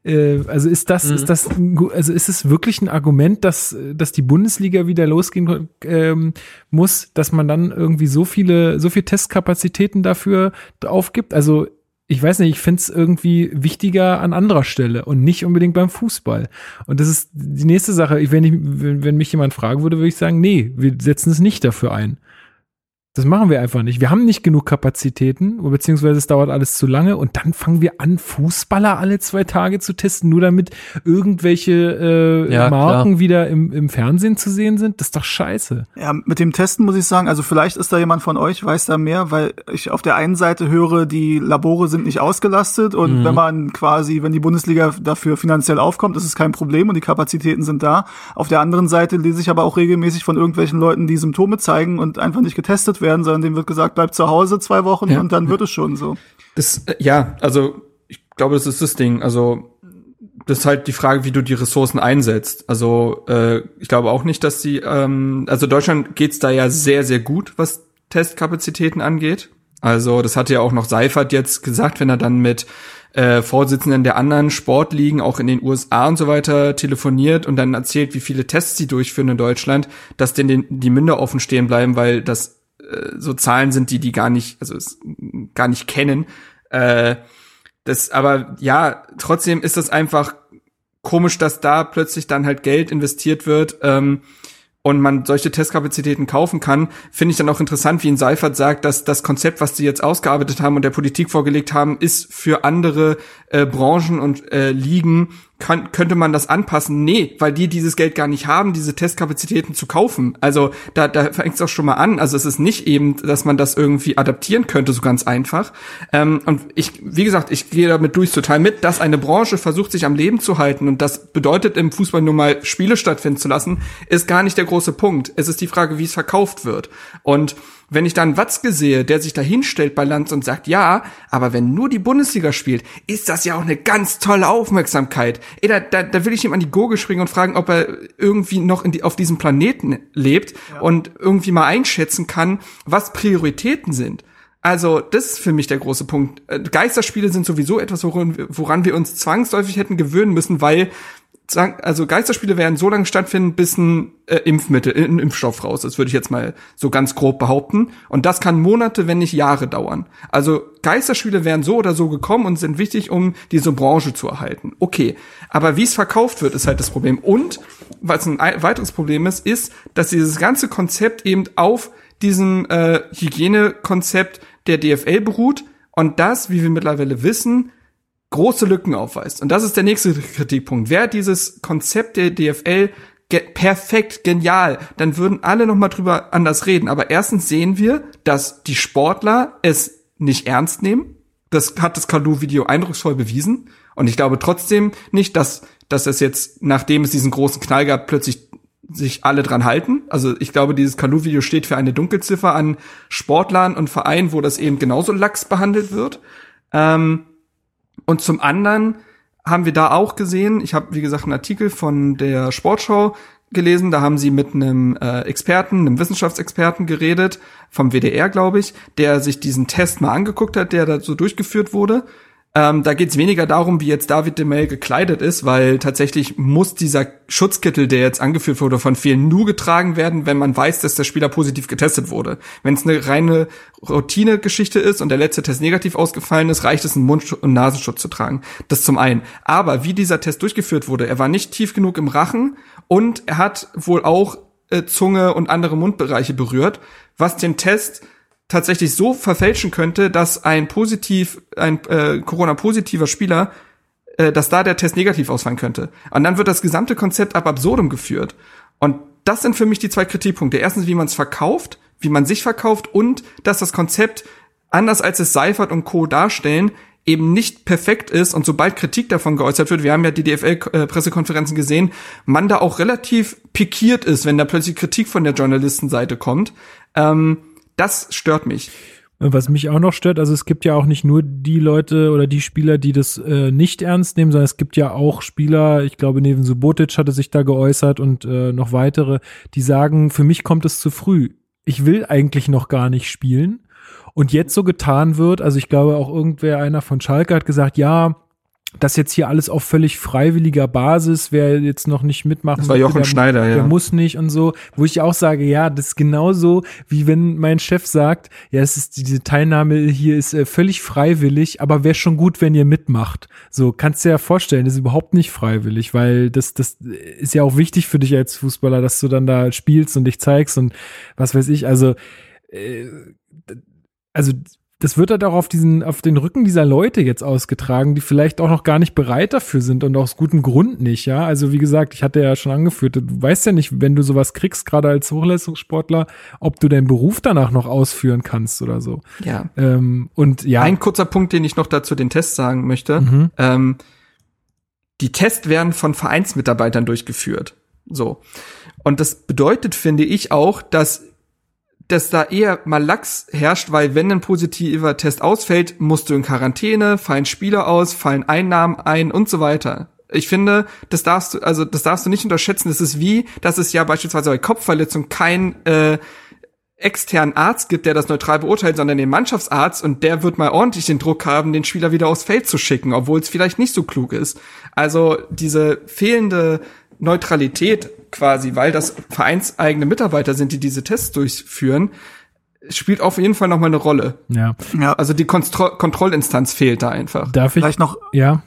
äh, also ist das, mhm. ist das, also ist es wirklich ein Argument, dass, dass die Bundesliga wieder losgehen ähm, muss, dass man dann irgendwie so viele, so viel Testkapazitäten dafür aufgibt? Also ich weiß nicht, ich finde es irgendwie wichtiger an anderer Stelle und nicht unbedingt beim Fußball. Und das ist die nächste Sache. Wenn, ich, wenn, wenn mich jemand fragen würde, würde ich sagen, nee, wir setzen es nicht dafür ein. Das machen wir einfach nicht. Wir haben nicht genug Kapazitäten, beziehungsweise es dauert alles zu lange und dann fangen wir an, Fußballer alle zwei Tage zu testen, nur damit irgendwelche äh, ja, Marken klar. wieder im, im Fernsehen zu sehen sind. Das ist doch scheiße. Ja, mit dem Testen muss ich sagen, also vielleicht ist da jemand von euch, weiß da mehr, weil ich auf der einen Seite höre, die Labore sind nicht ausgelastet und mhm. wenn man quasi, wenn die Bundesliga dafür finanziell aufkommt, ist es kein Problem und die Kapazitäten sind da. Auf der anderen Seite lese ich aber auch regelmäßig von irgendwelchen Leuten, die Symptome zeigen und einfach nicht getestet werden werden, sondern dem wird gesagt, bleib zu Hause zwei Wochen ja. und dann wird es schon so. Das, äh, ja, also ich glaube, das ist das Ding. Also das ist halt die Frage, wie du die Ressourcen einsetzt. Also äh, ich glaube auch nicht, dass die, ähm, also Deutschland geht's da ja sehr, sehr gut, was Testkapazitäten angeht. Also das hatte ja auch noch Seifert jetzt gesagt, wenn er dann mit äh, Vorsitzenden der anderen Sportligen, auch in den USA und so weiter, telefoniert und dann erzählt, wie viele Tests sie durchführen in Deutschland, dass denen die Münder offen stehen bleiben, weil das äh, so Zahlen sind, die die gar nicht, also es, gar nicht kennen. Äh, das, aber ja, trotzdem ist das einfach komisch, dass da plötzlich dann halt Geld investiert wird. Ähm, und man solche Testkapazitäten kaufen kann, finde ich dann auch interessant, wie in Seifert sagt, dass das Konzept, was sie jetzt ausgearbeitet haben und der Politik vorgelegt haben, ist für andere äh, Branchen und äh, Ligen kann, könnte man das anpassen? Nee, weil die dieses Geld gar nicht haben, diese Testkapazitäten zu kaufen. Also da, da fängt es auch schon mal an. Also es ist nicht eben, dass man das irgendwie adaptieren könnte, so ganz einfach. Ähm, und ich, wie gesagt, ich gehe damit durch total mit, dass eine Branche versucht, sich am Leben zu halten und das bedeutet im Fußball nur mal Spiele stattfinden zu lassen, ist gar nicht der große Punkt. Es ist die Frage, wie es verkauft wird. Und wenn ich dann Watzke sehe, der sich da hinstellt bei Lanz und sagt, ja, aber wenn nur die Bundesliga spielt, ist das ja auch eine ganz tolle Aufmerksamkeit. Ey, da, da, da will ich ihm an die Gurgel springen und fragen, ob er irgendwie noch die, auf diesem Planeten lebt ja. und irgendwie mal einschätzen kann, was Prioritäten sind. Also, das ist für mich der große Punkt. Äh, Geisterspiele sind sowieso etwas, woran, woran wir uns zwangsläufig hätten gewöhnen müssen, weil also Geisterspiele werden so lange stattfinden, bis ein äh, Impfmittel, äh, ein Impfstoff raus ist, würde ich jetzt mal so ganz grob behaupten. Und das kann Monate, wenn nicht Jahre dauern. Also Geisterspiele wären so oder so gekommen und sind wichtig, um diese Branche zu erhalten. Okay, aber wie es verkauft wird, ist halt das Problem. Und was ein weiteres Problem ist, ist, dass dieses ganze Konzept eben auf diesem äh, Hygienekonzept der DFL beruht. Und das, wie wir mittlerweile wissen, große Lücken aufweist. Und das ist der nächste Kritikpunkt. Wäre dieses Konzept der DFL ge perfekt, genial, dann würden alle noch mal drüber anders reden. Aber erstens sehen wir, dass die Sportler es nicht ernst nehmen. Das hat das Kalu-Video eindrucksvoll bewiesen. Und ich glaube trotzdem nicht, dass, dass es jetzt, nachdem es diesen großen Knall gab, plötzlich sich alle dran halten. Also ich glaube, dieses Kalu-Video steht für eine Dunkelziffer an Sportlern und Vereinen, wo das eben genauso lax behandelt wird. Ähm, und zum anderen haben wir da auch gesehen, ich habe wie gesagt einen Artikel von der Sportschau gelesen, da haben sie mit einem äh, Experten, einem Wissenschaftsexperten geredet, vom WDR, glaube ich, der sich diesen Test mal angeguckt hat, der da so durchgeführt wurde ähm, da geht es weniger darum, wie jetzt David de Mel gekleidet ist, weil tatsächlich muss dieser Schutzkittel, der jetzt angeführt wurde, von vielen nur getragen werden, wenn man weiß, dass der Spieler positiv getestet wurde. Wenn es eine reine Routine-Geschichte ist und der letzte Test negativ ausgefallen ist, reicht es, einen Mund- und Nasenschutz zu tragen. Das zum einen. Aber wie dieser Test durchgeführt wurde, er war nicht tief genug im Rachen und er hat wohl auch äh, Zunge und andere Mundbereiche berührt, was den Test tatsächlich so verfälschen könnte, dass ein positiv, ein äh, Corona-positiver Spieler, äh, dass da der Test negativ ausfallen könnte. Und dann wird das gesamte Konzept ab absurdum geführt. Und das sind für mich die zwei Kritikpunkte. Erstens, wie man es verkauft, wie man sich verkauft und dass das Konzept anders als es Seifert und Co. darstellen, eben nicht perfekt ist und sobald Kritik davon geäußert wird, wir haben ja die DFL-Pressekonferenzen gesehen, man da auch relativ pikiert ist, wenn da plötzlich Kritik von der Journalistenseite kommt. Ähm, das stört mich. Was mich auch noch stört, also es gibt ja auch nicht nur die Leute oder die Spieler, die das äh, nicht ernst nehmen, sondern es gibt ja auch Spieler, ich glaube, neben Subotic hatte sich da geäußert und äh, noch weitere, die sagen, für mich kommt es zu früh. Ich will eigentlich noch gar nicht spielen und jetzt so getan wird, also ich glaube auch irgendwer, einer von Schalke hat gesagt, ja, das jetzt hier alles auf völlig freiwilliger Basis, wer jetzt noch nicht mitmachen Das war Jochen der, Schneider, der ja. muss nicht und so, wo ich auch sage, ja, das ist genauso, wie wenn mein Chef sagt, ja, es ist diese Teilnahme hier ist äh, völlig freiwillig, aber wäre schon gut, wenn ihr mitmacht. So, kannst du dir ja vorstellen, das ist überhaupt nicht freiwillig, weil das, das ist ja auch wichtig für dich als Fußballer, dass du dann da spielst und dich zeigst und was weiß ich, also äh, also das wird halt auch auf diesen, auf den Rücken dieser Leute jetzt ausgetragen, die vielleicht auch noch gar nicht bereit dafür sind und aus gutem Grund nicht, ja. Also wie gesagt, ich hatte ja schon angeführt, du weißt ja nicht, wenn du sowas kriegst, gerade als Hochleistungssportler, ob du deinen Beruf danach noch ausführen kannst oder so. Ja. Ähm, und ja. Ein kurzer Punkt, den ich noch dazu den Test sagen möchte. Mhm. Ähm, die Tests werden von Vereinsmitarbeitern durchgeführt. So. Und das bedeutet, finde ich auch, dass dass da eher mal Lachs herrscht, weil wenn ein positiver Test ausfällt, musst du in Quarantäne, fallen Spieler aus, fallen Einnahmen ein und so weiter. Ich finde, das darfst du, also das darfst du nicht unterschätzen. Das ist wie, dass es ja beispielsweise bei Kopfverletzung kein äh, externen Arzt gibt, der das neutral beurteilt, sondern den Mannschaftsarzt und der wird mal ordentlich den Druck haben, den Spieler wieder aufs Feld zu schicken, obwohl es vielleicht nicht so klug ist. Also diese fehlende Neutralität quasi, weil das vereinseigene Mitarbeiter sind, die diese Tests durchführen, spielt auf jeden Fall noch mal eine Rolle. ja. Ja, Also die Kontro Kontrollinstanz fehlt da einfach. Darf ich? vielleicht noch Ja.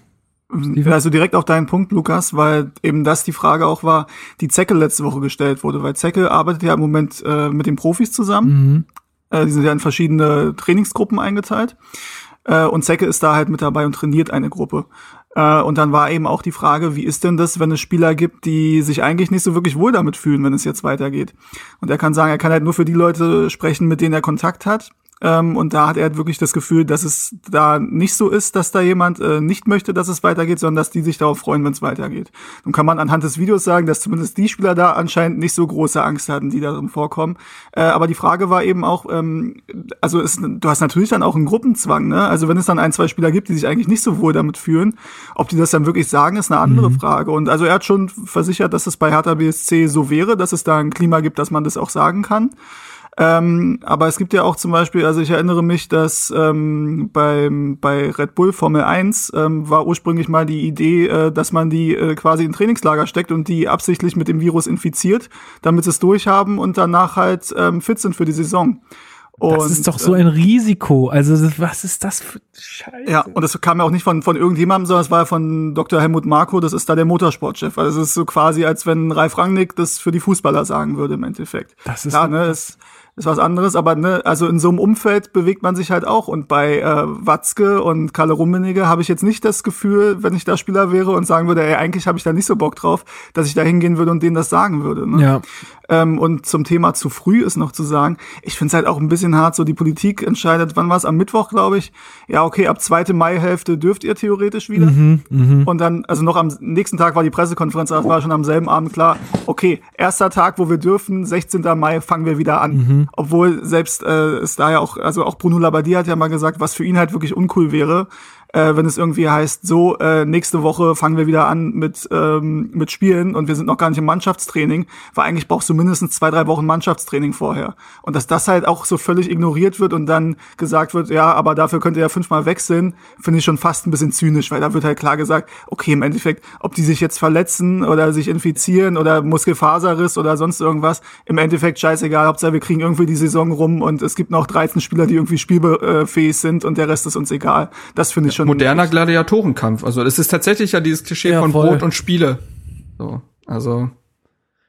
Also direkt auf deinen Punkt, Lukas, weil eben das die Frage auch war, die Zecke letzte Woche gestellt wurde, weil Zecke arbeitet ja im Moment äh, mit den Profis zusammen. Mhm. Äh, die sind ja in verschiedene Trainingsgruppen eingeteilt. Äh, und Zecke ist da halt mit dabei und trainiert eine Gruppe. Äh, und dann war eben auch die Frage, wie ist denn das, wenn es Spieler gibt, die sich eigentlich nicht so wirklich wohl damit fühlen, wenn es jetzt weitergeht. Und er kann sagen, er kann halt nur für die Leute sprechen, mit denen er Kontakt hat. Ähm, und da hat er halt wirklich das Gefühl, dass es da nicht so ist, dass da jemand äh, nicht möchte, dass es weitergeht, sondern dass die sich darauf freuen, wenn es weitergeht. Nun kann man anhand des Videos sagen, dass zumindest die Spieler da anscheinend nicht so große Angst hatten, die darin vorkommen. Äh, aber die Frage war eben auch, ähm, also es, du hast natürlich dann auch einen Gruppenzwang, ne? Also wenn es dann ein, zwei Spieler gibt, die sich eigentlich nicht so wohl damit fühlen, ob die das dann wirklich sagen, ist eine andere Frage. Und also er hat schon versichert, dass es bei Hertha BSC so wäre, dass es da ein Klima gibt, dass man das auch sagen kann. Ähm, aber es gibt ja auch zum Beispiel, also ich erinnere mich, dass ähm, beim, bei Red Bull Formel 1 ähm, war ursprünglich mal die Idee, äh, dass man die äh, quasi in Trainingslager steckt und die absichtlich mit dem Virus infiziert, damit sie es durchhaben und danach halt ähm, fit sind für die Saison. Und, Das ist doch so äh, ein Risiko. Also was ist das für Scheiße? ja, und das kam ja auch nicht von, von irgendjemandem, sondern es war ja von Dr. Helmut Marko, das ist da der Motorsportchef. Also es ist so quasi, als wenn Ralf Rangnick das für die Fußballer sagen würde im Endeffekt. Das ist ja, ne, es ist was anderes, aber ne, also in so einem Umfeld bewegt man sich halt auch. Und bei äh, Watzke und Kalle Rummenigge habe ich jetzt nicht das Gefühl, wenn ich da Spieler wäre und sagen würde, ey, eigentlich habe ich da nicht so Bock drauf, dass ich da hingehen würde und denen das sagen würde. Ne? Ja. Ähm, und zum Thema zu früh ist noch zu sagen, ich finde es halt auch ein bisschen hart, so die Politik entscheidet, wann war es am Mittwoch, glaube ich. Ja, okay, ab zweite Maihälfte dürft ihr theoretisch wieder. Und dann, also noch am nächsten Tag war die Pressekonferenz, das war schon am selben Abend klar, okay, erster Tag, wo wir dürfen, 16. Mai fangen wir wieder an. Obwohl selbst äh, es da ja auch, also auch Bruno Labbadia hat ja mal gesagt, was für ihn halt wirklich uncool wäre, äh, wenn es irgendwie heißt, so, äh, nächste Woche fangen wir wieder an mit, ähm, mit Spielen und wir sind noch gar nicht im Mannschaftstraining, weil eigentlich brauchst du mindestens zwei, drei Wochen Mannschaftstraining vorher. Und dass das halt auch so völlig ignoriert wird und dann gesagt wird, ja, aber dafür könnt ihr ja fünfmal wechseln, finde ich schon fast ein bisschen zynisch, weil da wird halt klar gesagt, okay, im Endeffekt, ob die sich jetzt verletzen oder sich infizieren oder Muskelfaserriss oder sonst irgendwas, im Endeffekt scheißegal, Hauptsache wir kriegen irgendwie die Saison rum und es gibt noch 13 Spieler, die irgendwie spielfähig sind und der Rest ist uns egal. Das finde ich schon Moderner Gladiatorenkampf. Also es ist tatsächlich ja dieses Klischee Ja, von voll. Brot und Spiele. So, also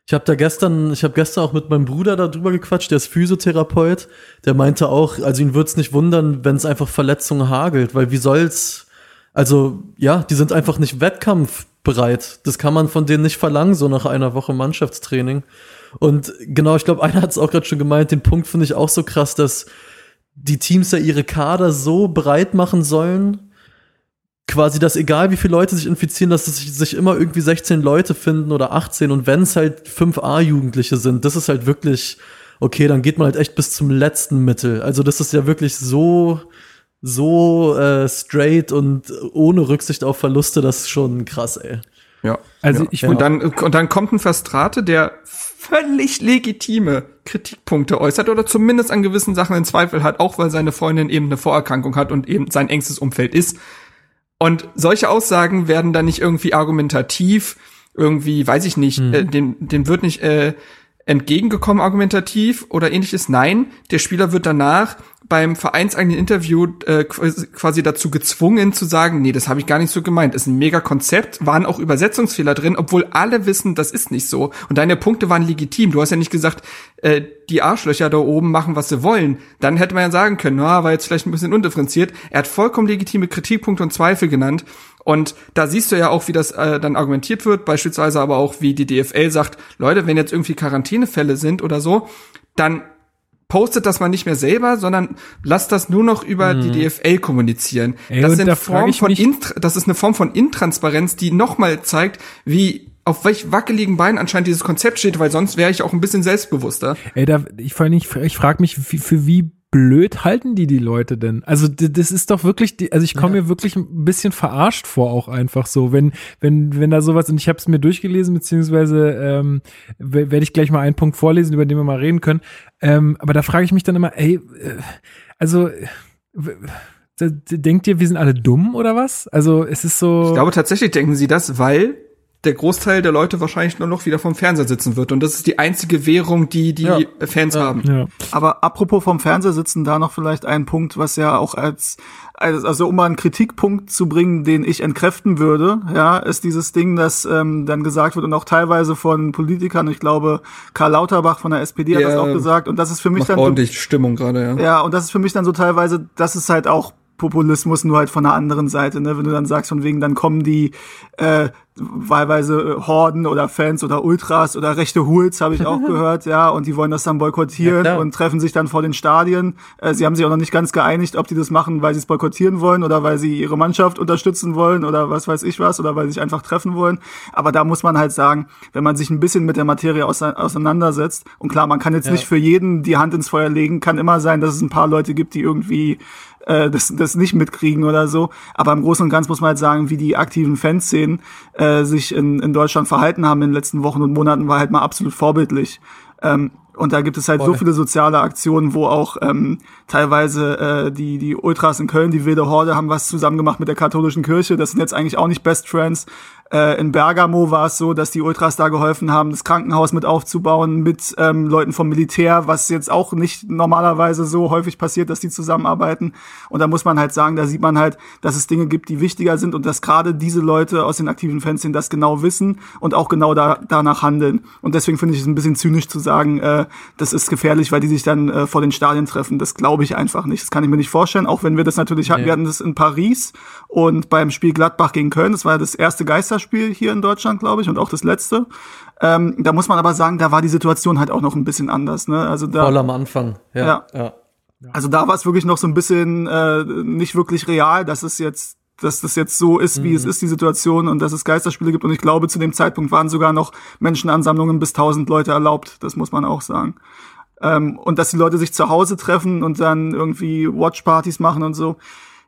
Ich habe da gestern, ich habe gestern auch mit meinem Bruder darüber gequatscht, der ist Physiotherapeut, der meinte auch, also ihn würde es nicht wundern, wenn es einfach Verletzungen hagelt, weil wie soll's, also ja, die sind einfach nicht wettkampfbereit. Das kann man von denen nicht verlangen, so nach einer Woche Mannschaftstraining. Und genau, ich glaube, einer hat es auch gerade schon gemeint, den Punkt finde ich auch so krass, dass die Teams ja ihre Kader so breit machen sollen, quasi, dass egal wie viele Leute sich infizieren, dass es sich immer irgendwie 16 Leute finden oder 18 und wenn es halt 5a-Jugendliche sind, das ist halt wirklich, okay, dann geht man halt echt bis zum letzten Mittel. Also das ist ja wirklich so, so äh, straight und ohne Rücksicht auf Verluste, das ist schon krass, ey. Ja. Also ja. ich und dann und dann kommt ein Verstrate, der völlig legitime Kritikpunkte äußert oder zumindest an gewissen Sachen in Zweifel hat, auch weil seine Freundin eben eine Vorerkrankung hat und eben sein engstes Umfeld ist. Und solche Aussagen werden dann nicht irgendwie argumentativ, irgendwie, weiß ich nicht, hm. äh, dem, dem wird nicht äh, entgegengekommen argumentativ oder ähnliches. Nein, der Spieler wird danach beim vereinseigenen Interview äh, quasi dazu gezwungen zu sagen, nee, das habe ich gar nicht so gemeint. Ist ein mega Konzept, waren auch Übersetzungsfehler drin, obwohl alle wissen, das ist nicht so. Und deine Punkte waren legitim. Du hast ja nicht gesagt, äh, die Arschlöcher da oben machen, was sie wollen. Dann hätte man ja sagen können, na, war jetzt vielleicht ein bisschen undifferenziert. Er hat vollkommen legitime Kritikpunkte und Zweifel genannt. Und da siehst du ja auch, wie das äh, dann argumentiert wird, beispielsweise aber auch, wie die DFL sagt, Leute, wenn jetzt irgendwie Quarantänefälle sind oder so, dann postet das mal nicht mehr selber, sondern lasst das nur noch über mhm. die DFL kommunizieren. Ey, das, sind da Form von das ist eine Form von Intransparenz, die nochmal zeigt, wie auf welch wackeligen Beinen anscheinend dieses Konzept steht, weil sonst wäre ich auch ein bisschen selbstbewusster. Ey, da, ich, vor allem, ich, ich frage mich, für, für wie blöd halten die die Leute denn? Also das ist doch wirklich, also ich komme ja. mir wirklich ein bisschen verarscht vor, auch einfach so, wenn wenn wenn da sowas und ich habe es mir durchgelesen beziehungsweise ähm, werde ich gleich mal einen Punkt vorlesen, über den wir mal reden können. Ähm, aber da frage ich mich dann immer, ey, äh, also denkt ihr, wir sind alle dumm oder was? Also es ist so. Ich glaube tatsächlich denken sie das, weil der Großteil der Leute wahrscheinlich nur noch wieder vom Fernseher sitzen wird. Und das ist die einzige Währung, die die ja. Fans ja. haben. Ja. Aber apropos vom Fernseher sitzen, da noch vielleicht ein Punkt, was ja auch als, also um mal einen Kritikpunkt zu bringen, den ich entkräften würde, ja, ist dieses Ding, das ähm, dann gesagt wird und auch teilweise von Politikern, ich glaube, Karl Lauterbach von der SPD hat das auch gesagt. Und das ist für mich dann ordentlich so, Stimmung gerade, ja. Ja, und das ist für mich dann so teilweise, das ist halt auch Populismus nur halt von der anderen Seite, ne? Wenn du dann sagst, von wegen, dann kommen die äh, wahlweise äh, Horden oder Fans oder Ultras oder rechte Hools, habe ich auch gehört, ja, und die wollen das dann boykottieren ja, und treffen sich dann vor den Stadien. Äh, sie haben sich auch noch nicht ganz geeinigt, ob die das machen, weil sie es boykottieren wollen oder weil sie ihre Mannschaft unterstützen wollen oder was weiß ich was oder weil sie sich einfach treffen wollen. Aber da muss man halt sagen, wenn man sich ein bisschen mit der Materie auseinandersetzt, und klar, man kann jetzt ja. nicht für jeden die Hand ins Feuer legen, kann immer sein, dass es ein paar Leute gibt, die irgendwie äh, das, das nicht mitkriegen oder so. Aber im Großen und Ganzen muss man halt sagen, wie die aktiven Fanszenen äh, sich in, in Deutschland verhalten haben in den letzten Wochen und Monaten, war halt mal absolut vorbildlich. Ähm, und da gibt es halt Voll. so viele soziale Aktionen, wo auch ähm, teilweise äh, die, die Ultras in Köln, die Wilde Horde, haben was zusammen gemacht mit der katholischen Kirche. Das sind jetzt eigentlich auch nicht Best Friends, äh, in Bergamo war es so, dass die Ultras da geholfen haben, das Krankenhaus mit aufzubauen mit ähm, Leuten vom Militär, was jetzt auch nicht normalerweise so häufig passiert, dass die zusammenarbeiten. Und da muss man halt sagen, da sieht man halt, dass es Dinge gibt, die wichtiger sind und dass gerade diese Leute aus den aktiven Fanszenen das genau wissen und auch genau da, danach handeln. Und deswegen finde ich es ein bisschen zynisch zu sagen, äh, das ist gefährlich, weil die sich dann äh, vor den Stadien treffen. Das glaube ich einfach nicht. Das kann ich mir nicht vorstellen, auch wenn wir das natürlich hatten. Nee. Wir hatten das in Paris und beim Spiel Gladbach gegen Köln, das war ja das erste Geister Spiel hier in Deutschland, glaube ich, und auch das letzte. Ähm, da muss man aber sagen, da war die Situation halt auch noch ein bisschen anders. Ne? Also da, Voll am Anfang, ja. ja. ja. Also da war es wirklich noch so ein bisschen äh, nicht wirklich real, dass es jetzt dass das jetzt so ist, wie mhm. es ist, die Situation, und dass es Geisterspiele gibt. Und ich glaube, zu dem Zeitpunkt waren sogar noch Menschenansammlungen bis tausend Leute erlaubt. Das muss man auch sagen. Ähm, und dass die Leute sich zu Hause treffen und dann irgendwie Watchpartys machen und so.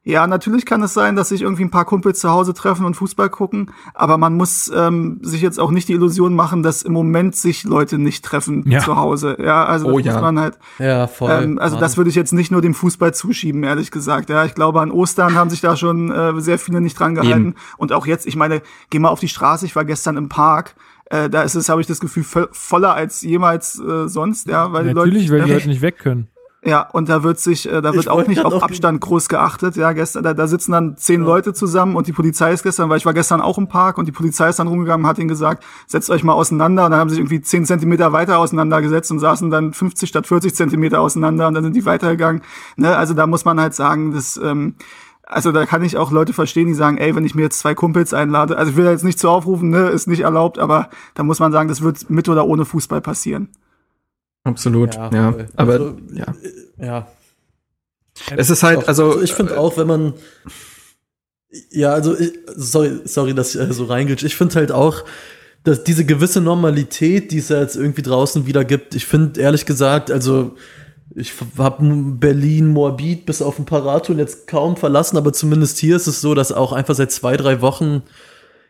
Ja, natürlich kann es sein, dass sich irgendwie ein paar Kumpels zu Hause treffen und Fußball gucken, aber man muss ähm, sich jetzt auch nicht die Illusion machen, dass im Moment sich Leute nicht treffen ja. zu Hause. Ja, also oh, das ja. muss man halt. Ja, voll. Ähm, also Mann. das würde ich jetzt nicht nur dem Fußball zuschieben, ehrlich gesagt. Ja, ich glaube, an Ostern haben sich da schon äh, sehr viele nicht dran gehalten. Eben. Und auch jetzt, ich meine, geh mal auf die Straße, ich war gestern im Park. Äh, da ist es, habe ich das Gefühl, voller als jemals äh, sonst, ja, weil Natürlich, die Leute, weil die Leute nicht weg können. Ja, und da wird sich, äh, da wird auch nicht auf Abstand groß geachtet. Ja, gestern, da, da sitzen dann zehn ja. Leute zusammen und die Polizei ist gestern, weil ich war gestern auch im Park und die Polizei ist dann rumgegangen und hat ihnen gesagt, setzt euch mal auseinander. Und dann haben sie sich irgendwie zehn Zentimeter weiter auseinandergesetzt und saßen dann 50 statt 40 Zentimeter auseinander und dann sind die weitergegangen. Ne? Also da muss man halt sagen, dass ähm, also da kann ich auch Leute verstehen, die sagen, ey, wenn ich mir jetzt zwei Kumpels einlade, also ich will jetzt nicht zu aufrufen, ne, ist nicht erlaubt, aber da muss man sagen, das wird mit oder ohne Fußball passieren. Absolut, ja. ja. Aber also, ja. Ja. Es ist halt, also, also ich finde auch, wenn man ja, also ich, sorry, sorry, dass ich äh, so reinglitsch. Ich finde halt auch, dass diese gewisse Normalität, die es ja jetzt irgendwie draußen wieder gibt, ich finde ehrlich gesagt, also ich habe Berlin, Moabit bis auf ein paar Radtouren jetzt kaum verlassen, aber zumindest hier ist es so, dass auch einfach seit zwei, drei Wochen,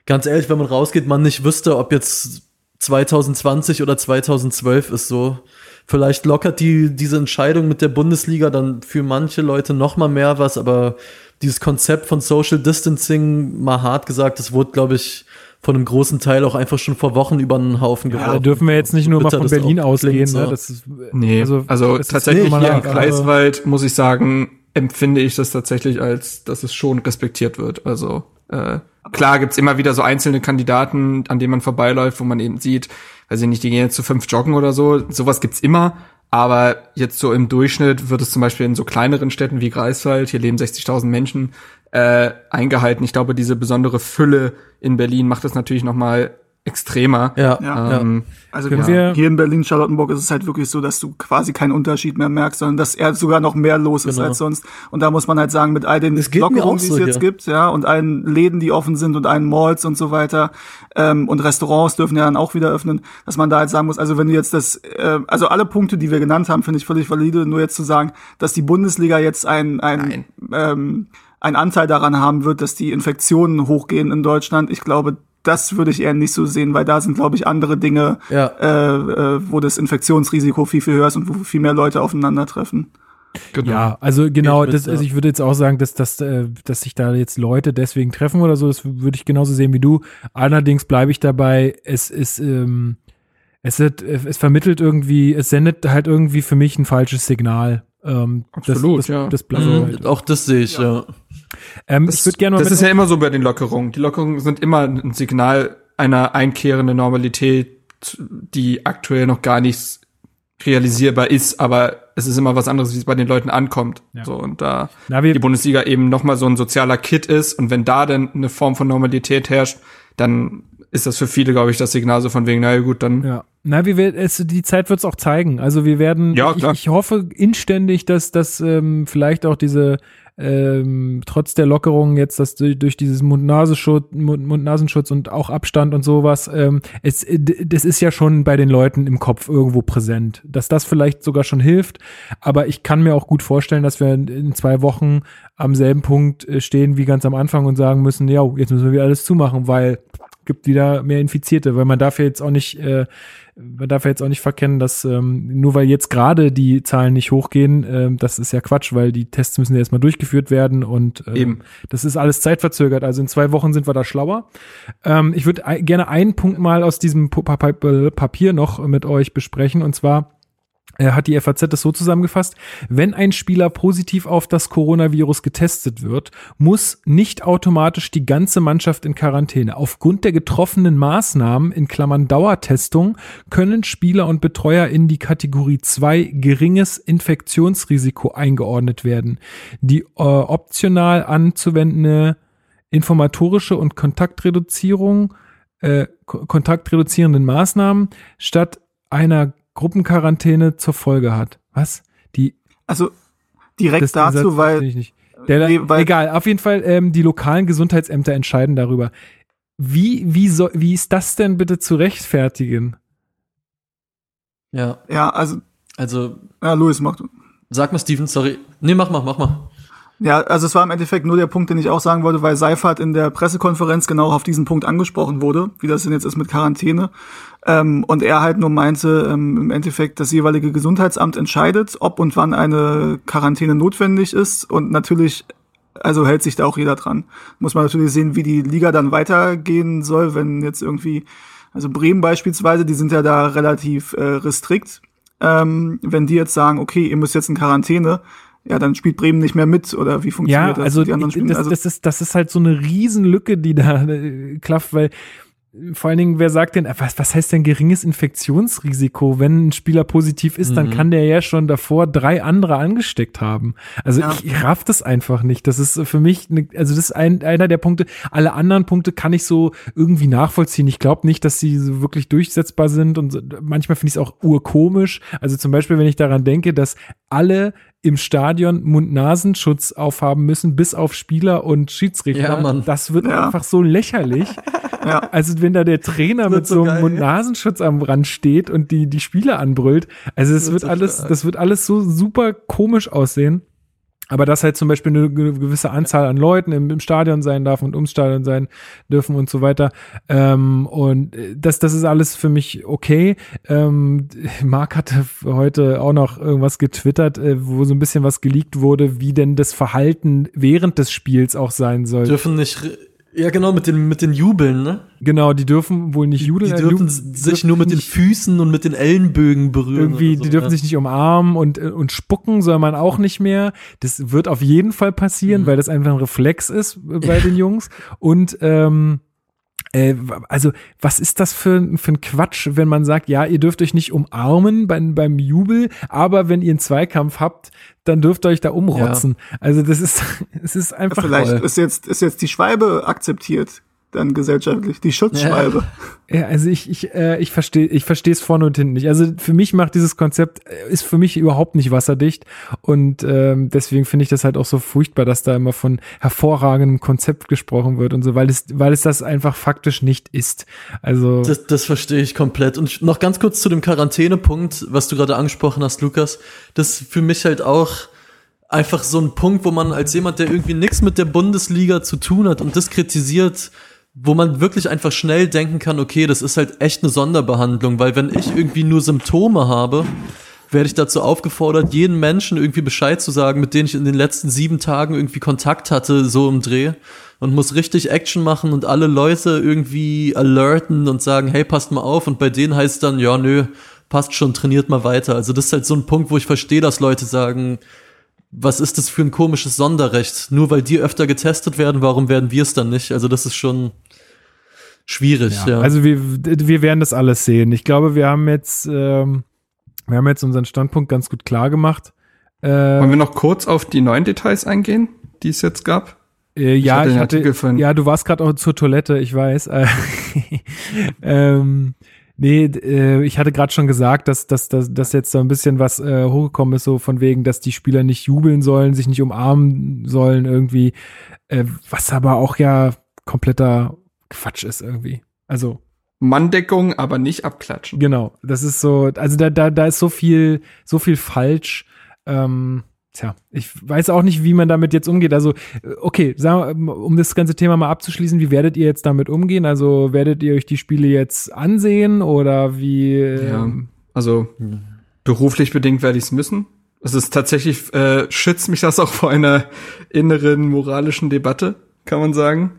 ganz ehrlich, wenn man rausgeht, man nicht wüsste, ob jetzt 2020 oder 2012 ist so. Vielleicht lockert die diese Entscheidung mit der Bundesliga dann für manche Leute noch mal mehr was, aber dieses Konzept von Social Distancing, mal hart gesagt, das wurde, glaube ich, von einem großen Teil auch einfach schon vor Wochen über einen Haufen geworfen. Ja, da dürfen wir jetzt nicht nur mal von Berlin ausgehen. Ne? Das ist, nee, also, also tatsächlich hier in Kreiswald muss ich sagen, empfinde ich das tatsächlich als, dass es schon respektiert wird. Also äh, klar gibt's immer wieder so einzelne Kandidaten, an denen man vorbeiläuft, wo man eben sieht, weiß ich nicht, die gehen jetzt zu fünf joggen oder so. Sowas gibt's immer. Aber jetzt so im Durchschnitt wird es zum Beispiel in so kleineren Städten wie Greifswald, hier leben 60.000 Menschen, äh, eingehalten. Ich glaube, diese besondere Fülle in Berlin macht das natürlich noch mal extremer. Ja, ja. Ähm, Also ja. hier in Berlin, Charlottenburg ist es halt wirklich so, dass du quasi keinen Unterschied mehr merkst, sondern dass er sogar noch mehr los ist genau. als sonst. Und da muss man halt sagen, mit all den Lockerungen, die es jetzt ja. gibt, ja, und allen Läden, die offen sind und allen Malls und so weiter, ähm, und Restaurants dürfen ja dann auch wieder öffnen, dass man da halt sagen muss, also wenn du jetzt das, äh, also alle Punkte, die wir genannt haben, finde ich völlig valide, nur jetzt zu sagen, dass die Bundesliga jetzt ein, ein, ähm, ein Anteil daran haben wird, dass die Infektionen hochgehen in Deutschland. Ich glaube, das würde ich eher nicht so sehen, weil da sind, glaube ich, andere Dinge, ja. äh, äh, wo das Infektionsrisiko viel, viel höher ist und wo viel mehr Leute aufeinandertreffen. Genau. Ja, also genau, ich das, also ich würde jetzt auch sagen, dass, dass, äh, dass sich da jetzt Leute deswegen treffen oder so, das würde ich genauso sehen wie du. Allerdings bleibe ich dabei, es ist, ähm, es, ist, es vermittelt irgendwie, es sendet halt irgendwie für mich ein falsches Signal. Ähm, Absolut, das, das, ja. Das bleibt mhm, halt. Auch das sehe ich, ja. ja. Ähm, das, ich würde gerne Das ist ja immer so bei den Lockerungen. Die Lockerungen sind immer ein Signal einer einkehrenden Normalität, die aktuell noch gar nicht realisierbar ist, aber es ist immer was anderes, wie es bei den Leuten ankommt. Ja. So und da Na, die Bundesliga eben noch mal so ein sozialer Kit ist und wenn da dann eine Form von Normalität herrscht, dann ist das für viele, glaube ich, das Signal so von wegen, naja gut, dann. Ja. Na, wie wir, es, die Zeit wird es auch zeigen. Also wir werden, ja. Ich, ich hoffe inständig, dass, dass ähm, vielleicht auch diese ähm, trotz der Lockerungen jetzt, dass durch, durch dieses Mund-Nasenschutz Mund Mund und auch Abstand und sowas, ähm, es, das ist ja schon bei den Leuten im Kopf irgendwo präsent, dass das vielleicht sogar schon hilft. Aber ich kann mir auch gut vorstellen, dass wir in zwei Wochen am selben Punkt äh, stehen wie ganz am Anfang und sagen müssen, ja, jetzt müssen wir wieder alles zumachen, weil gibt wieder mehr Infizierte, weil man darf ja jetzt auch nicht, äh, man darf ja jetzt auch nicht verkennen, dass ähm, nur weil jetzt gerade die Zahlen nicht hochgehen, äh, das ist ja Quatsch, weil die Tests müssen ja erstmal durchgeführt werden und äh, Eben. das ist alles zeitverzögert. Also in zwei Wochen sind wir da schlauer. Ähm, ich würde gerne einen Punkt mal aus diesem Papier noch mit euch besprechen und zwar hat die FAZ das so zusammengefasst, wenn ein Spieler positiv auf das Coronavirus getestet wird, muss nicht automatisch die ganze Mannschaft in Quarantäne. Aufgrund der getroffenen Maßnahmen in Klammern Dauertestung können Spieler und Betreuer in die Kategorie 2 geringes Infektionsrisiko eingeordnet werden. Die äh, optional anzuwendende informatorische und Kontaktreduzierung äh, kontaktreduzierenden Maßnahmen statt einer Gruppenquarantäne zur Folge hat. Was? Die. Also direkt das, dazu, Satz, weil, der, nee, weil. Egal, auf jeden Fall, ähm, die lokalen Gesundheitsämter entscheiden darüber. Wie, wie, soll, wie ist das denn bitte zu rechtfertigen? Ja. Ja, also. Also. Ja, Louis, mach du. Sag mal, Steven, sorry. Nee, mach mal, mach mal. Ja, also es war im Endeffekt nur der Punkt, den ich auch sagen wollte, weil Seifert in der Pressekonferenz genau auf diesen Punkt angesprochen wurde, wie das denn jetzt ist mit Quarantäne. Ähm, und er halt nur meinte, ähm, im Endeffekt das jeweilige Gesundheitsamt entscheidet, ob und wann eine Quarantäne notwendig ist. Und natürlich, also hält sich da auch jeder dran. Muss man natürlich sehen, wie die Liga dann weitergehen soll, wenn jetzt irgendwie, also Bremen beispielsweise, die sind ja da relativ äh, restrikt. Ähm, wenn die jetzt sagen, okay, ihr müsst jetzt in Quarantäne, ja, dann spielt Bremen nicht mehr mit oder wie funktioniert ja, also das? Die anderen spielen? Das, also das, ist, das ist halt so eine Riesenlücke, die da äh, klafft, weil vor allen Dingen, wer sagt denn, was, was heißt denn geringes Infektionsrisiko? Wenn ein Spieler positiv ist, mhm. dann kann der ja schon davor drei andere angesteckt haben. Also ja. ich, ich raff das einfach nicht. Das ist für mich, ne, also das ist ein, einer der Punkte. Alle anderen Punkte kann ich so irgendwie nachvollziehen. Ich glaube nicht, dass sie so wirklich durchsetzbar sind und manchmal finde ich es auch urkomisch. Also zum Beispiel, wenn ich daran denke, dass alle im Stadion Mund-Nasenschutz aufhaben müssen, bis auf Spieler und Schiedsrichter. Ja, Mann. Das wird ja. einfach so lächerlich. ja. Also wenn da der Trainer mit so, so einem Mund-Nasenschutz am Rand steht und die, die Spieler anbrüllt. Also es wird, wird alles, das wird alles so super komisch aussehen. Aber dass halt zum Beispiel eine gewisse Anzahl an Leuten im, im Stadion sein darf und ums Stadion sein dürfen und so weiter. Ähm, und äh, das, das ist alles für mich okay. Ähm, Marc hatte heute auch noch irgendwas getwittert, äh, wo so ein bisschen was geleakt wurde, wie denn das Verhalten während des Spiels auch sein soll. Dürfen nicht ja, genau, mit den, mit den Jubeln, ne? Genau, die dürfen wohl nicht jubeln. Die dürfen sich dürfen nur mit den Füßen und mit den Ellenbögen berühren. Irgendwie, so, die dürfen ja. sich nicht umarmen und, und spucken soll man auch nicht mehr. Das wird auf jeden Fall passieren, mhm. weil das einfach ein Reflex ist bei den Jungs. Und ähm, äh, also, was ist das für, für ein Quatsch, wenn man sagt, ja, ihr dürft euch nicht umarmen beim, beim Jubel, aber wenn ihr einen Zweikampf habt, dann dürft ihr euch da umrotzen. Ja. Also, das ist, es ist einfach. Vielleicht toll. ist jetzt, ist jetzt die Schweibe akzeptiert dann gesellschaftlich, die Schutzschwalbe. Ja, ja also ich, ich, äh, ich verstehe ich verstehe es vorne und hinten nicht. Also für mich macht dieses Konzept, äh, ist für mich überhaupt nicht wasserdicht und ähm, deswegen finde ich das halt auch so furchtbar, dass da immer von hervorragendem Konzept gesprochen wird und so, weil es, weil es das einfach faktisch nicht ist. Also das, das verstehe ich komplett. Und noch ganz kurz zu dem Quarantänepunkt, was du gerade angesprochen hast, Lukas, das ist für mich halt auch einfach so ein Punkt, wo man als jemand, der irgendwie nichts mit der Bundesliga zu tun hat und das kritisiert, wo man wirklich einfach schnell denken kann, okay, das ist halt echt eine Sonderbehandlung, weil wenn ich irgendwie nur Symptome habe, werde ich dazu aufgefordert, jeden Menschen irgendwie Bescheid zu sagen, mit denen ich in den letzten sieben Tagen irgendwie Kontakt hatte, so im Dreh und muss richtig Action machen und alle Leute irgendwie alerten und sagen, hey, passt mal auf und bei denen heißt dann, ja, nö, passt schon, trainiert mal weiter. Also das ist halt so ein Punkt, wo ich verstehe, dass Leute sagen, was ist das für ein komisches Sonderrecht? Nur weil die öfter getestet werden, warum werden wir es dann nicht? Also das ist schon schwierig. Ja. ja. Also wir, wir werden das alles sehen. Ich glaube, wir haben jetzt, ähm, wir haben jetzt unseren Standpunkt ganz gut klar gemacht. Äh, Wollen wir noch kurz auf die neuen Details eingehen, die es jetzt gab? Äh, ja, ich hatte, ich hatte ja, du warst gerade auch zur Toilette, ich weiß. ähm, Nee, äh, ich hatte gerade schon gesagt, dass, dass, dass, dass jetzt so ein bisschen was äh, hochgekommen ist, so von wegen, dass die Spieler nicht jubeln sollen, sich nicht umarmen sollen irgendwie, äh, was aber auch ja kompletter Quatsch ist irgendwie. Also Manndeckung, aber nicht abklatschen. Genau, das ist so, also da, da, da ist so viel, so viel falsch. Ähm, Tja, ich weiß auch nicht, wie man damit jetzt umgeht. Also, okay, sagen, um das ganze Thema mal abzuschließen, wie werdet ihr jetzt damit umgehen? Also, werdet ihr euch die Spiele jetzt ansehen oder wie? Ja, ähm, also beruflich bedingt werde ich es müssen. Es ist tatsächlich, äh, schützt mich das auch vor einer inneren moralischen Debatte, kann man sagen.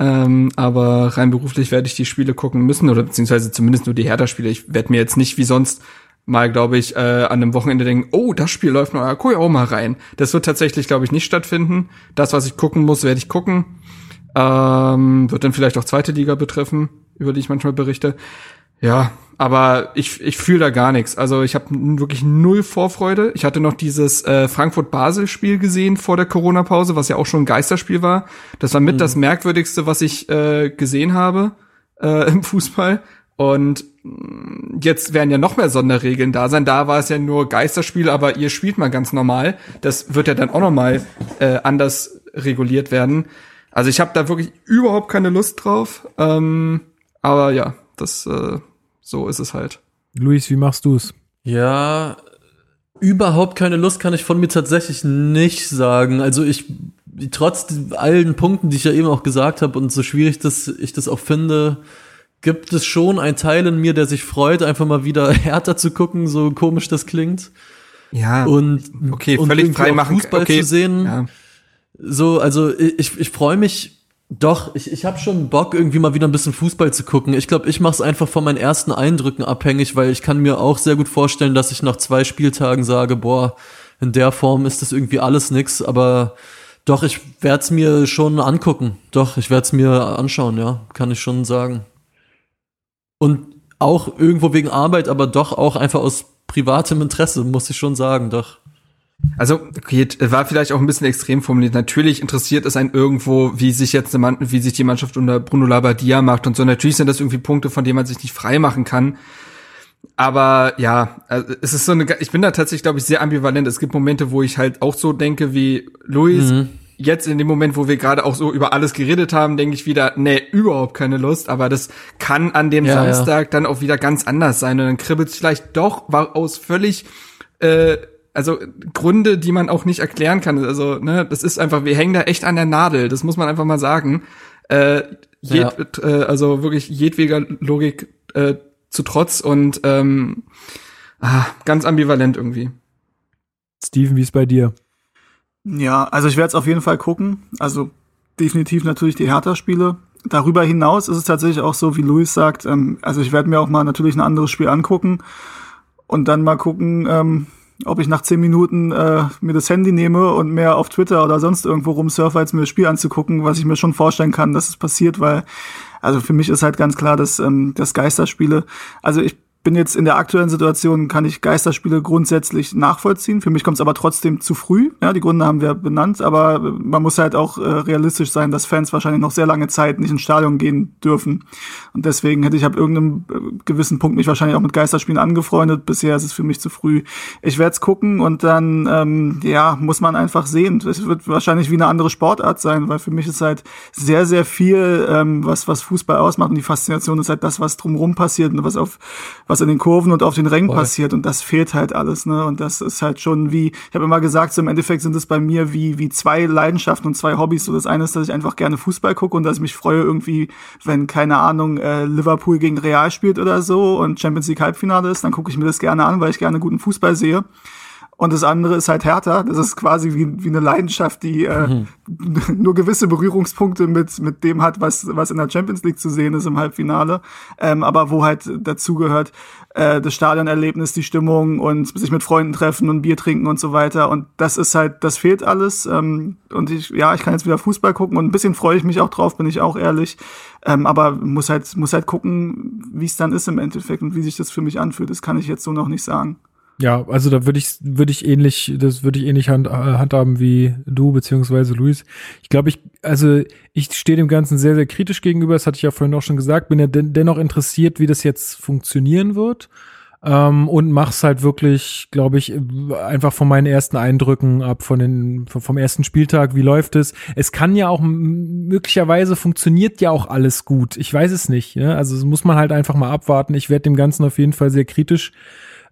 Ähm, aber rein beruflich werde ich die Spiele gucken müssen oder beziehungsweise zumindest nur die Hertha-Spiele. Ich werde mir jetzt nicht wie sonst mal, glaube ich, äh, an einem Wochenende denken, oh, das Spiel läuft noch, guck ich auch mal rein. Das wird tatsächlich, glaube ich, nicht stattfinden. Das, was ich gucken muss, werde ich gucken. Ähm, wird dann vielleicht auch zweite Liga betreffen, über die ich manchmal berichte. Ja, aber ich, ich fühle da gar nichts. Also ich habe wirklich null Vorfreude. Ich hatte noch dieses äh, Frankfurt-Basel-Spiel gesehen vor der Corona-Pause, was ja auch schon ein Geisterspiel war. Das war mit mhm. das merkwürdigste, was ich äh, gesehen habe äh, im Fußball. Und mm, jetzt werden ja noch mehr Sonderregeln da sein. Da war es ja nur Geisterspiel, aber ihr spielt mal ganz normal. Das wird ja dann auch noch mal äh, anders reguliert werden. Also ich habe da wirklich überhaupt keine Lust drauf. Ähm, aber ja, das äh, so ist es halt. Luis, wie machst du's? Ja, überhaupt keine Lust kann ich von mir tatsächlich nicht sagen. Also ich trotz allen Punkten, die ich ja eben auch gesagt habe und so schwierig dass ich das auch finde, gibt es schon einen Teil in mir, der sich freut, einfach mal wieder härter zu gucken, so komisch das klingt. Ja. Und, okay, und völlig frei machen. Fußball okay. zu sehen. Ja. So, also ich, ich freue mich doch, ich, ich habe schon Bock, irgendwie mal wieder ein bisschen Fußball zu gucken. Ich glaube, ich mache es einfach von meinen ersten Eindrücken abhängig, weil ich kann mir auch sehr gut vorstellen, dass ich nach zwei Spieltagen sage, boah, in der Form ist das irgendwie alles nix, aber doch, ich werde es mir schon angucken. Doch, ich werde es mir anschauen, ja, kann ich schon sagen. Und auch irgendwo wegen Arbeit, aber doch auch einfach aus privatem Interesse, muss ich schon sagen, doch. Also, okay, war vielleicht auch ein bisschen extrem formuliert. Natürlich interessiert es einen irgendwo, wie sich jetzt eine Mann, wie sich die Mannschaft unter Bruno Labbadia macht und so. Natürlich sind das irgendwie Punkte, von denen man sich nicht frei machen kann. Aber ja, also es ist so eine, ich bin da tatsächlich, glaube ich, sehr ambivalent. Es gibt Momente, wo ich halt auch so denke wie Luis. Mhm. Jetzt in dem Moment, wo wir gerade auch so über alles geredet haben, denke ich wieder, nee, überhaupt keine Lust. Aber das kann an dem ja, Samstag ja. dann auch wieder ganz anders sein. Und dann kribbelt es vielleicht doch war aus völlig äh, also Gründe, die man auch nicht erklären kann. Also, ne, das ist einfach, wir hängen da echt an der Nadel, das muss man einfach mal sagen. Äh, jed, ja. äh, also wirklich jedweder Logik äh, zu trotz und ähm, ah, ganz ambivalent irgendwie. Steven, wie ist bei dir? Ja, also ich werde es auf jeden Fall gucken. Also definitiv natürlich die Hertha-Spiele. Darüber hinaus ist es tatsächlich auch so, wie Luis sagt, ähm, also ich werde mir auch mal natürlich ein anderes Spiel angucken und dann mal gucken, ähm, ob ich nach zehn Minuten äh, mir das Handy nehme und mehr auf Twitter oder sonst irgendwo rumsurfe, als mir das Spiel anzugucken, was ich mir schon vorstellen kann, dass es passiert, weil also für mich ist halt ganz klar, dass ähm, das Geisterspiele, also ich bin jetzt in der aktuellen Situation, kann ich Geisterspiele grundsätzlich nachvollziehen. Für mich kommt es aber trotzdem zu früh. Ja, die Gründe haben wir benannt, aber man muss halt auch äh, realistisch sein, dass Fans wahrscheinlich noch sehr lange Zeit nicht ins Stadion gehen dürfen. Und deswegen hätte ich ab irgendeinem äh, gewissen Punkt mich wahrscheinlich auch mit Geisterspielen angefreundet. Bisher ist es für mich zu früh. Ich werde es gucken und dann, ähm, ja, muss man einfach sehen. Es wird wahrscheinlich wie eine andere Sportart sein, weil für mich ist halt sehr, sehr viel, ähm, was, was Fußball ausmacht. Und die Faszination ist halt das, was drumherum passiert und was auf was in den Kurven und auf den Rängen passiert und das fehlt halt alles, ne? Und das ist halt schon wie, ich habe immer gesagt, so im Endeffekt sind es bei mir wie wie zwei Leidenschaften und zwei Hobbys. So das eine ist, dass ich einfach gerne Fußball gucke und dass ich mich freue irgendwie, wenn keine Ahnung äh, Liverpool gegen Real spielt oder so und Champions League Halbfinale ist, dann gucke ich mir das gerne an, weil ich gerne guten Fußball sehe. Und das andere ist halt härter. Das ist quasi wie, wie eine Leidenschaft, die äh, mhm. nur gewisse Berührungspunkte mit, mit dem hat, was, was in der Champions League zu sehen ist im Halbfinale. Ähm, aber wo halt dazugehört äh, das Stadionerlebnis, die Stimmung und sich mit Freunden treffen und Bier trinken und so weiter. Und das ist halt, das fehlt alles. Ähm, und ich, ja, ich kann jetzt wieder Fußball gucken und ein bisschen freue ich mich auch drauf, bin ich auch ehrlich. Ähm, aber muss halt, muss halt gucken, wie es dann ist im Endeffekt und wie sich das für mich anfühlt. Das kann ich jetzt so noch nicht sagen. Ja, also da würde ich würde ich ähnlich, das würde ich ähnlich hand, handhaben wie du beziehungsweise Luis. Ich glaube, ich also ich stehe dem Ganzen sehr sehr kritisch gegenüber. Das hatte ich ja vorhin auch schon gesagt. Bin ja den, dennoch interessiert, wie das jetzt funktionieren wird ähm, und mach's halt wirklich, glaube ich, einfach von meinen ersten Eindrücken ab, von den vom ersten Spieltag. Wie läuft es? Es kann ja auch möglicherweise funktioniert ja auch alles gut. Ich weiß es nicht. Ja? Also muss man halt einfach mal abwarten. Ich werde dem Ganzen auf jeden Fall sehr kritisch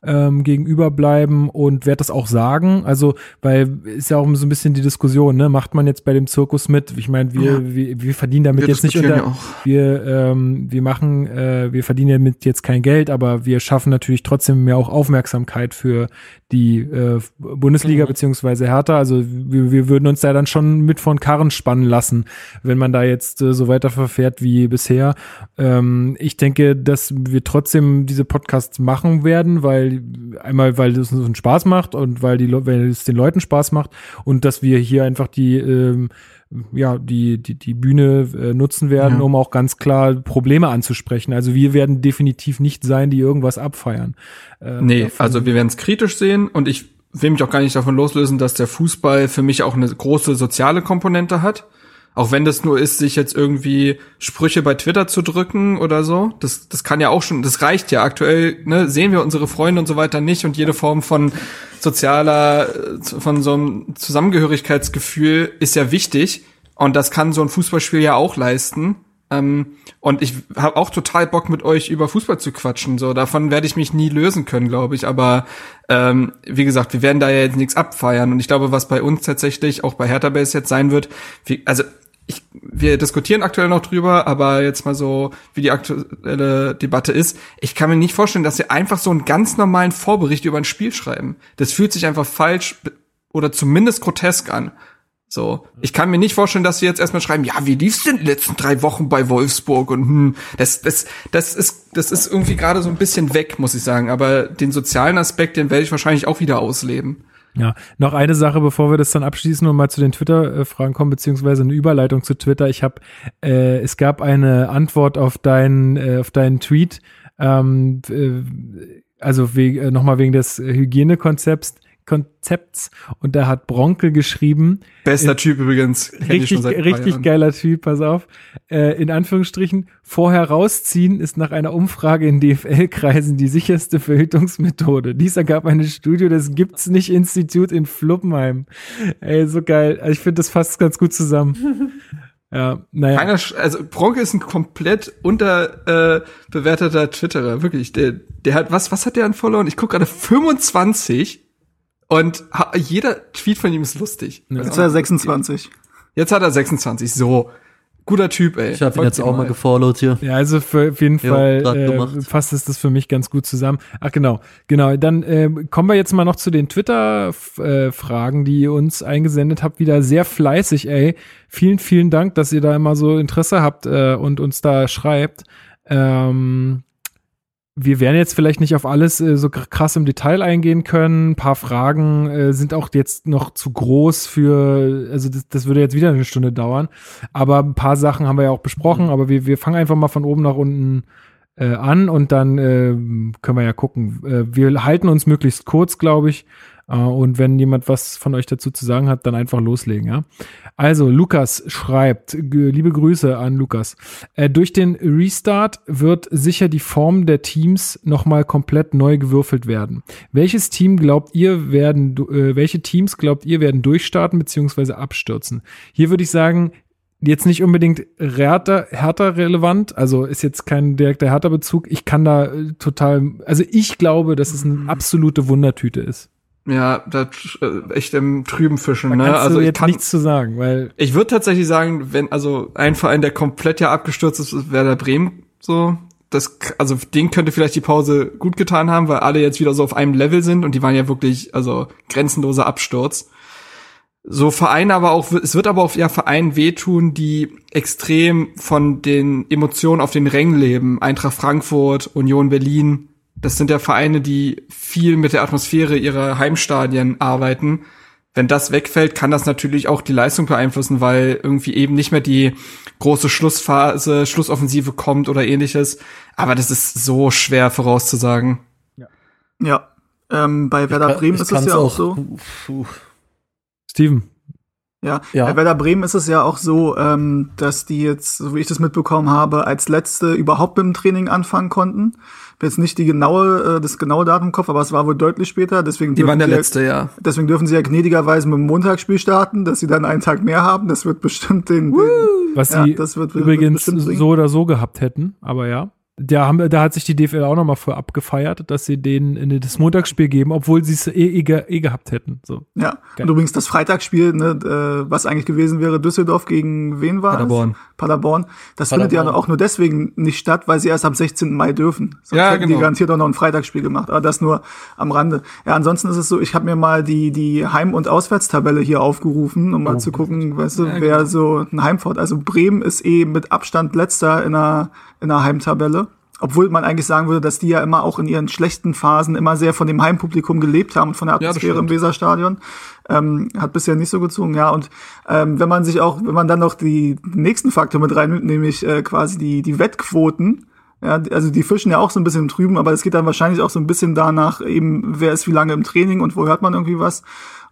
ähm, gegenüber bleiben und werde das auch sagen. Also, weil ist ja auch so ein bisschen die Diskussion, ne? Macht man jetzt bei dem Zirkus mit? Ich meine, wir, ja. wir, wir verdienen damit wir jetzt nicht unter, ja wir, ähm, wir machen, äh, wir verdienen damit jetzt kein Geld, aber wir schaffen natürlich trotzdem mehr auch Aufmerksamkeit für die äh, Bundesliga mhm. beziehungsweise Hertha. Also wir, wir würden uns da dann schon mit von Karren spannen lassen, wenn man da jetzt äh, so weiter verfährt wie bisher. Ähm, ich denke, dass wir trotzdem diese Podcasts machen werden, weil einmal, weil es uns Spaß macht und weil die weil es den Leuten Spaß macht und dass wir hier einfach die ähm, ja, die, die, die Bühne äh, nutzen werden, ja. um auch ganz klar Probleme anzusprechen. Also wir werden definitiv nicht sein, die irgendwas abfeiern. Äh, nee, davon. also wir werden es kritisch sehen und ich will mich auch gar nicht davon loslösen, dass der Fußball für mich auch eine große soziale Komponente hat. Auch wenn das nur ist, sich jetzt irgendwie Sprüche bei Twitter zu drücken oder so. Das, das kann ja auch schon, das reicht ja. Aktuell ne, sehen wir unsere Freunde und so weiter nicht und jede Form von sozialer, von so einem Zusammengehörigkeitsgefühl ist ja wichtig. Und das kann so ein Fußballspiel ja auch leisten. Ähm, und ich habe auch total Bock, mit euch über Fußball zu quatschen. So, davon werde ich mich nie lösen können, glaube ich. Aber ähm, wie gesagt, wir werden da ja jetzt nichts abfeiern. Und ich glaube, was bei uns tatsächlich auch bei Hertha Base jetzt sein wird, wie, also ich, wir diskutieren aktuell noch drüber, aber jetzt mal so, wie die aktuelle Debatte ist. Ich kann mir nicht vorstellen, dass wir einfach so einen ganz normalen Vorbericht über ein Spiel schreiben. Das fühlt sich einfach falsch oder zumindest grotesk an. So, ich kann mir nicht vorstellen, dass sie jetzt erstmal schreiben, ja, wie lief's denn die letzten drei Wochen bei Wolfsburg und hm, das, das, das ist, das ist irgendwie gerade so ein bisschen weg, muss ich sagen. Aber den sozialen Aspekt, den werde ich wahrscheinlich auch wieder ausleben. Ja, noch eine Sache, bevor wir das dann abschließen und mal zu den Twitter-Fragen kommen, beziehungsweise eine Überleitung zu Twitter. Ich habe, äh, es gab eine Antwort auf deinen, äh, auf deinen Tweet, ähm, äh, also wegen, äh, nochmal wegen des Hygienekonzepts. Konzepts und da hat Bronkel geschrieben. Bester äh, Typ übrigens. Richtig, richtig geiler Typ, pass auf. Äh, in Anführungsstrichen, vorher rausziehen ist nach einer Umfrage in DFL-Kreisen die sicherste Verhütungsmethode. Dies ergab eine Studie des Gibt's nicht Institut in Fluppenheim. Ey, so geil. Also ich finde, das fasst ganz gut zusammen. Ja, naja. Keiner, also Bronke ist ein komplett unterbewerteter äh, Twitterer, wirklich. Der, der hat, was, was hat der an Followern? Ich gucke gerade 25 und jeder Tweet von ihm ist lustig. Jetzt hat er 26. Jetzt hat er 26, so. Guter Typ, ey. Ich habe ihn jetzt auch mal gefollowt hier. Ja, also für, auf jeden Jo, Fall äh, fasst es das für mich ganz gut zusammen. Ach genau, genau. Dann äh, kommen wir jetzt mal noch zu den Twitter-Fragen, die ihr uns eingesendet habt. Wieder sehr fleißig, ey. Vielen, vielen Dank, dass ihr da immer so Interesse habt äh, und uns da schreibt. Ähm, wir werden jetzt vielleicht nicht auf alles äh, so krass im Detail eingehen können. Ein paar Fragen äh, sind auch jetzt noch zu groß für, also das, das würde jetzt wieder eine Stunde dauern. Aber ein paar Sachen haben wir ja auch besprochen, aber wir, wir fangen einfach mal von oben nach unten äh, an und dann äh, können wir ja gucken. Äh, wir halten uns möglichst kurz, glaube ich. Äh, und wenn jemand was von euch dazu zu sagen hat, dann einfach loslegen, ja. Also, Lukas schreibt, liebe Grüße an Lukas. Äh, durch den Restart wird sicher die Form der Teams nochmal komplett neu gewürfelt werden. Welches Team glaubt ihr werden, äh, welche Teams glaubt ihr werden durchstarten bzw. abstürzen? Hier würde ich sagen, jetzt nicht unbedingt Hertha, Hertha relevant, also ist jetzt kein direkter Hertha-Bezug. Ich kann da äh, total, also ich glaube, dass es eine absolute Wundertüte ist. Ja, da äh, echt im Trüben fischen, Da ne? kannst Also du ich jetzt kann, nichts zu sagen, weil ich würde tatsächlich sagen, wenn also ein Verein, der komplett ja abgestürzt ist, ist Werder Bremen so. Das, also den könnte vielleicht die Pause gut getan haben, weil alle jetzt wieder so auf einem Level sind und die waren ja wirklich, also grenzenloser Absturz. So Vereine aber auch, es wird aber auch ja Vereinen wehtun, die extrem von den Emotionen auf den Rängen leben. Eintracht Frankfurt, Union Berlin. Das sind ja Vereine, die viel mit der Atmosphäre ihrer Heimstadien arbeiten. Wenn das wegfällt, kann das natürlich auch die Leistung beeinflussen, weil irgendwie eben nicht mehr die große Schlussphase, Schlussoffensive kommt oder ähnliches. Aber das ist so schwer vorauszusagen. Ja. Ähm, bei Werder kann- Bremen ist es ja auch so. Puh. Steven. Ja, Ja. bei Werder Bremen ist es ja auch so, ähm, dass die jetzt, so wie ich das mitbekommen habe, als letzte überhaupt mit dem Training anfangen konnten. Jetzt nicht die genaue, äh, das genaue Datum im Kopf, aber es war wohl deutlich später. Deswegen Die waren der ja- letzte, ja. Deswegen dürfen sie ja gnädigerweise mit dem Montagsspiel starten, dass sie dann einen Tag mehr haben. Das wird bestimmt den, den Was Ja, sie das wird- wird übrigens bringen. so oder so gehabt hätten, aber ja. Da, haben, da hat sich die DFL auch nochmal für abgefeiert, dass sie denen in das Montagsspiel geben, obwohl sie es eh, eh, eh gehabt hätten. So. Ja, Geil. und übrigens das Freitagsspiel, ne, äh, was eigentlich gewesen wäre, Düsseldorf gegen wen war Paderborn. es? Paderborn. Das findet ja Paderborn. auch nur deswegen nicht statt, weil sie erst am 16. Mai dürfen. Sonst Ja, hätten die genau. garantiert auch noch ein Freitagsspiel gemacht. Aber das nur am Rande. Ja, ansonsten ist es so, ich habe mir mal die, die Heim- und Auswärtstabelle hier aufgerufen, um mal zu gucken, weißt du, wer so ein Heimfort. Also Bremen ist eh mit Abstand letzter in der, in der Heimtabelle. Obwohl man eigentlich sagen würde, dass die ja immer auch in ihren schlechten Phasen immer sehr von dem Heimpublikum gelebt haben und von der Ja, Atmosphäre im stimmt. Weserstadion. Ähm, hat bisher nicht so gezogen, ja. Und ähm, wenn man sich auch, wenn man dann noch die nächsten Faktor mit reinnimmt, nämlich äh, quasi die, die Wettquoten, ja, also die fischen ja auch so ein bisschen im Trüben, aber es geht dann wahrscheinlich auch so ein bisschen danach, eben, wer ist wie lange im Training und wo hört man irgendwie was.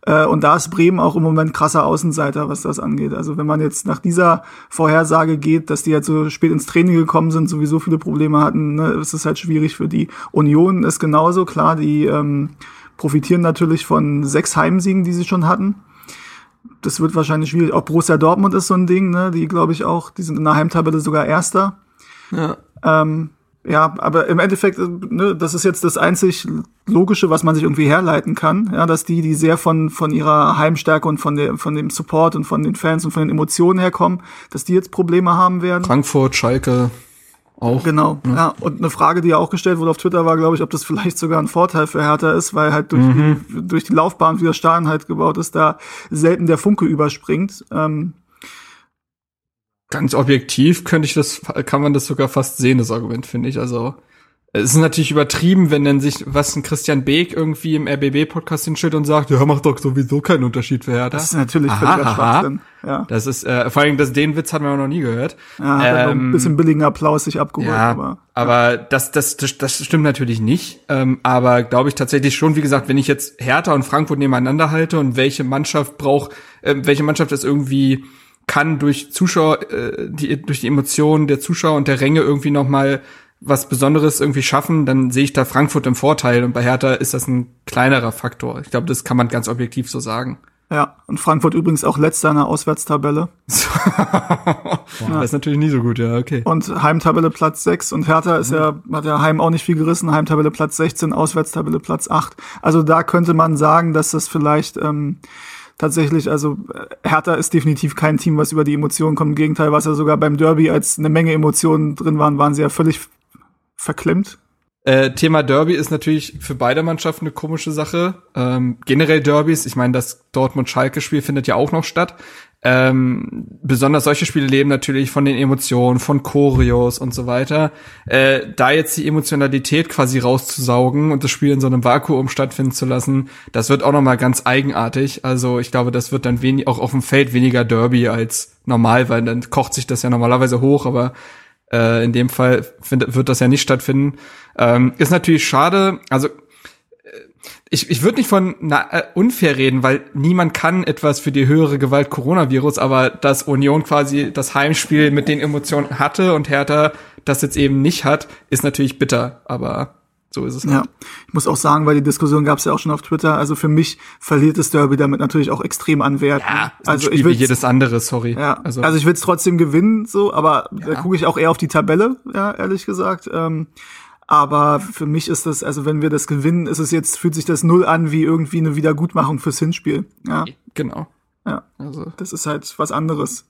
Äh, und da ist Bremen auch im Moment krasser Außenseiter, was das angeht. Also wenn man jetzt nach dieser Vorhersage geht, dass die halt so spät ins Training gekommen sind, sowieso viele Probleme hatten, ne, ist es halt schwierig für die. Union ist genauso, klar, die ähm, profitieren natürlich von sechs Heimsiegen, die sie schon hatten. Das wird wahrscheinlich schwierig. Auch Borussia Dortmund ist so ein Ding, ne? Die glaube ich auch, die sind in der Heimtabelle sogar Erster. Ja. Ähm, ja, aber im Endeffekt, äh, ne, das ist jetzt das einzig Logische, was man sich irgendwie herleiten kann, ja, dass die, die sehr von, von ihrer Heimstärke und von, der, von dem Support und von den Fans und von den Emotionen herkommen, dass die jetzt Probleme haben werden. Frankfurt, Schalke auch. Genau, ja. Und eine Frage, die ja auch gestellt wurde auf Twitter, war, glaube ich, ob das vielleicht sogar ein Vorteil für Hertha ist, weil halt durch, die, durch die Laufbahn, wie das Stadion halt gebaut ist, da selten der Funke überspringt. Ähm, Ganz objektiv könnte ich das, kann man das sogar fast sehen, das Argument, finde ich. Also, es ist natürlich übertrieben, wenn dann sich was ein Christian Beek irgendwie im RBB-Podcast hinstellt und sagt, ja, macht doch sowieso keinen Unterschied für Hertha. Das ist natürlich völliger. Schwachsinn. Ja. Das ist, äh, vor allem, das, den Witz hatten wir noch nie gehört. Ja, Ähm, ein bisschen billigen Applaus sich abgeholt. Ja, aber, aber, das, das, das, das stimmt natürlich nicht. Ähm, aber glaube ich tatsächlich schon, wie gesagt, wenn ich jetzt Hertha und Frankfurt nebeneinander halte und welche Mannschaft braucht, äh, welche Mannschaft es irgendwie kann durch Zuschauer, äh, die, durch die Emotionen der Zuschauer und der Ränge irgendwie noch mal was Besonderes irgendwie schaffen, dann sehe ich da Frankfurt im Vorteil und bei Hertha ist das ein kleinerer Faktor. Ich glaube, das kann man ganz objektiv so sagen. ja, und Frankfurt übrigens auch letzter in der Auswärtstabelle. Das ist natürlich nie so gut, ja, okay. Und Heimtabelle Platz 6 und Hertha ist ja, hat ja Heim auch nicht viel gerissen, Heimtabelle Platz 16, Auswärtstabelle Platz 8. Also da könnte man sagen, dass das vielleicht ähm, tatsächlich, also äh, Hertha ist definitiv kein Team, was über die Emotionen kommt. Im Gegenteil, was ja sogar beim Derby, als eine Menge Emotionen drin waren, waren sie ja völlig verklemmt. Äh, Thema Derby ist natürlich für beide Mannschaften eine komische Sache. Ähm, generell Derbys, ich meine, das Dortmund-Schalke-Spiel findet ja auch noch statt. Ähm, besonders solche Spiele leben natürlich von den Emotionen, von Choreos und so weiter. Äh, da jetzt die Emotionalität quasi rauszusaugen und das Spiel in so einem Vakuum stattfinden zu lassen, das wird auch noch mal ganz eigenartig. Also ich glaube, das wird dann wenig, auch auf dem Feld weniger Derby als normal, weil dann kocht sich das ja normalerweise hoch, aber äh, in dem Fall wird das ja nicht stattfinden. Ähm, ist natürlich schade. Also ich, ich würde nicht von na, äh, unfair reden, weil niemand kann etwas für die höhere Gewalt Coronavirus, aber dass Union quasi das Heimspiel mit den Emotionen hatte und Hertha das jetzt eben nicht hat, ist natürlich bitter, aber so ist es. Ja, halt. ich muss auch sagen, weil die Diskussion gab es ja auch schon auf Twitter. Also für mich verliert das Derby damit natürlich auch extrem an Wert. Ja, also Spiel ich wie will jedes andere, sorry. Ja, also, also, ich will es trotzdem gewinnen, so, aber da Ja. gucke ich auch eher auf die Tabelle, ja, ehrlich gesagt. Ähm, aber für mich ist das, also wenn wir das gewinnen, ist es jetzt, fühlt sich das null an wie irgendwie eine Wiedergutmachung fürs Hinspiel. Ja, genau. Ja. Also das ist halt was anderes.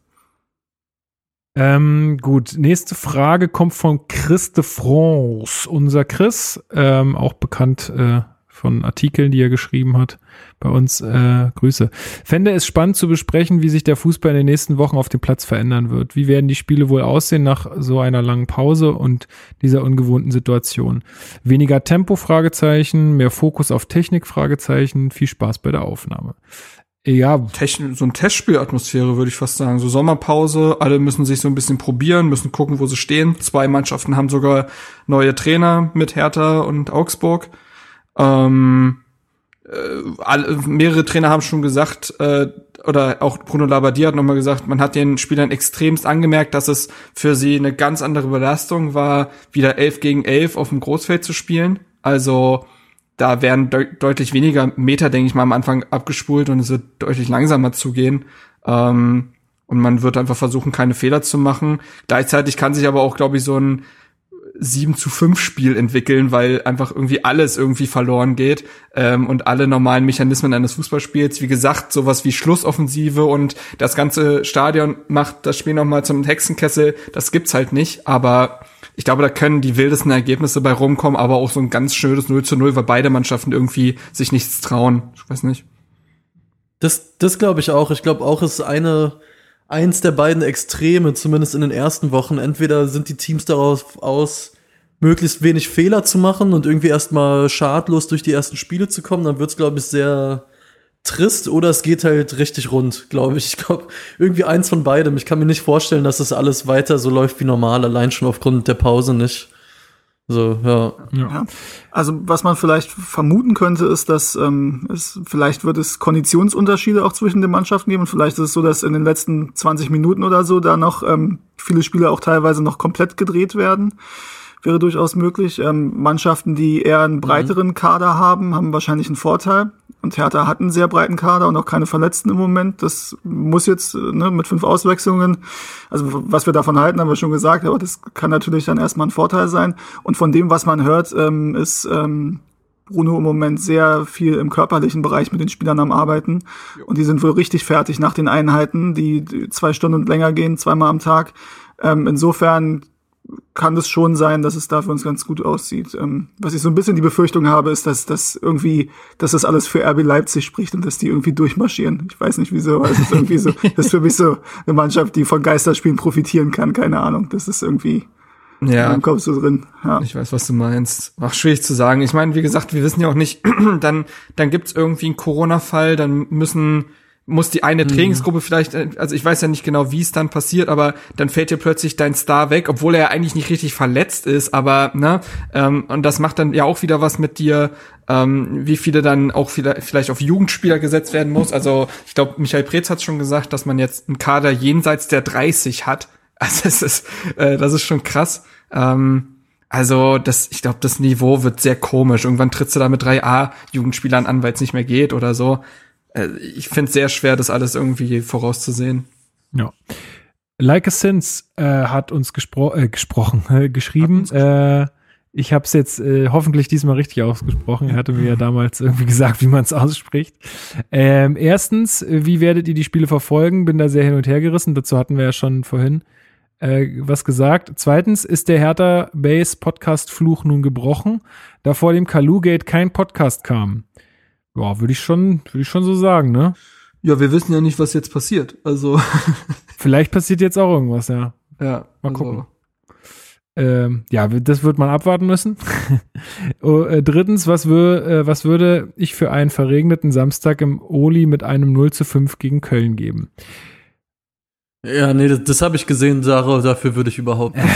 Ähm, gut, nächste Frage kommt von Chris de France. Unser Chris, ähm, auch bekannt äh, von Artikeln, die er geschrieben hat bei uns. Äh, Grüße. Fände es spannend zu besprechen, wie sich der Fußball in den nächsten Wochen auf dem Platz verändern wird. Wie werden die Spiele wohl aussehen nach so einer langen Pause und dieser ungewohnten Situation? Weniger Tempo? Fragezeichen, mehr Fokus auf Technik? Fragezeichen. Viel Spaß bei der Aufnahme. Ja, Techn so ein Testspielatmosphäre, würde ich fast sagen. So Sommerpause, alle müssen sich so ein bisschen probieren, müssen gucken, wo sie stehen. Zwei Mannschaften haben sogar neue Trainer mit Hertha und Augsburg. Ähm, äh, alle, mehrere Trainer haben schon gesagt, äh, oder auch Bruno Labbadia hat nochmal gesagt, man hat den Spielern extremst angemerkt, dass es für sie eine ganz andere Belastung war, wieder 11 gegen 11 auf dem Großfeld zu spielen. Also da werden deut deutlich weniger Meter, denke ich mal, am Anfang abgespult und es wird deutlich langsamer zugehen. Ähm, und man wird einfach versuchen, keine Fehler zu machen. Gleichzeitig kann sich aber auch, glaube ich, so ein 7 zu 5 Spiel entwickeln, weil einfach irgendwie alles irgendwie verloren geht ähm, und alle normalen Mechanismen eines Fußballspiels, wie gesagt, sowas wie Schlussoffensive und das ganze Stadion macht das Spiel nochmal zum Hexenkessel, das gibt's halt nicht, aber ich glaube, da können die wildesten Ergebnisse bei rumkommen, aber auch so ein ganz schönes 0 zu 0, weil beide Mannschaften irgendwie sich nichts trauen. Ich weiß nicht. Das, das glaube ich auch. Ich glaube auch, es ist eine, eins der beiden Extreme, zumindest in den ersten Wochen. Entweder sind die Teams darauf aus, möglichst wenig Fehler zu machen und irgendwie erstmal schadlos durch die ersten Spiele zu kommen, dann wird's glaube ich, sehr trist oder es geht halt richtig rund, glaube ich. Ich glaube, irgendwie eins von beidem. Ich kann mir nicht vorstellen, dass das alles weiter so läuft wie normal, allein schon aufgrund der Pause nicht. So, ja. Ja. Also was man vielleicht vermuten könnte, ist, dass ähm, es vielleicht wird es Konditionsunterschiede auch zwischen den Mannschaften geben. Und vielleicht ist es so, dass in den letzten 20 Minuten oder so da noch ähm, viele Spiele auch teilweise noch komplett gedreht werden. Wäre durchaus möglich. Ähm, Mannschaften, die eher einen breiteren Kader haben, haben wahrscheinlich einen Vorteil. Und Hertha hat einen sehr breiten Kader und auch keine Verletzten im Moment. Das muss jetzt ne, mit fünf Auswechslungen, also was wir davon halten, haben wir schon gesagt, aber das kann natürlich dann erstmal ein Vorteil sein. Und von dem, was man hört, ähm, ist ähm, Bruno im Moment sehr viel im körperlichen Bereich mit den Spielern am Arbeiten. Und die sind wohl richtig fertig nach den Einheiten, die, die zwei Stunden und länger gehen, zweimal am Tag. Ähm, insofern kann es schon sein, dass es da für uns ganz gut aussieht. Ähm, was ich so ein bisschen die Befürchtung habe, ist, dass das irgendwie, dass das alles für RB Leipzig spricht und dass die irgendwie durchmarschieren. Ich weiß nicht wieso, aber es ist irgendwie so, das ist für mich so eine Mannschaft, die von Geisterspielen profitieren kann, keine Ahnung. Das ist irgendwie. Ja. Im Kopf so drin. Ja. Ich weiß, was du meinst. Ach, schwierig zu sagen. Ich meine, wie gesagt, wir wissen ja auch nicht, dann, dann gibt's irgendwie einen Corona-Fall, dann müssen, muss die eine Trainingsgruppe vielleicht, äh, also ich weiß ja nicht genau, wie es dann passiert, aber dann fällt dir plötzlich dein Star weg, obwohl er ja eigentlich nicht richtig verletzt ist, aber, ne, ähm, und das macht dann ja auch wieder was mit dir, ähm, wie viele dann auch vielleicht, auf Jugendspieler gesetzt werden muss. Also ich glaube, Michael Preetz hat schon gesagt, dass man jetzt einen Kader jenseits der 30 hat. Also es ist, äh, das ist schon krass. Ähm, also das, ich glaube, das Niveau wird sehr komisch. Irgendwann trittst du da mit 3A-Jugendspielern an, weil es nicht mehr geht oder so. Äh, ich finde es sehr schwer, das alles irgendwie vorauszusehen. Ja. Like a Sins äh, hat uns gespro äh, gesprochen, äh, geschrieben. Äh, ich habe es jetzt äh, hoffentlich diesmal richtig ausgesprochen. Er hatte mir ja damals irgendwie gesagt, wie man es ausspricht. Ähm, erstens, wie werdet ihr die Spiele verfolgen? Bin da sehr hin und her gerissen. Dazu hatten wir ja schon vorhin äh, was gesagt. Zweitens, ist der Hertha Base Podcast Fluch nun gebrochen, da vor dem Kalugate kein Podcast kam? Ja, würde ich schon, würde ich schon so sagen, ne? Ja, wir wissen ja nicht, was jetzt passiert. Also, Vielleicht passiert jetzt auch irgendwas, ja. ja. Mal also, gucken. Ähm, ja, das wird man abwarten müssen. oh, äh, drittens, was, wür, äh, was würde ich für einen verregneten Samstag im Oli mit einem 0 zu 5 gegen Köln geben? Ja, nee, das, das habe ich gesehen, Sarah, dafür würde ich überhaupt nicht.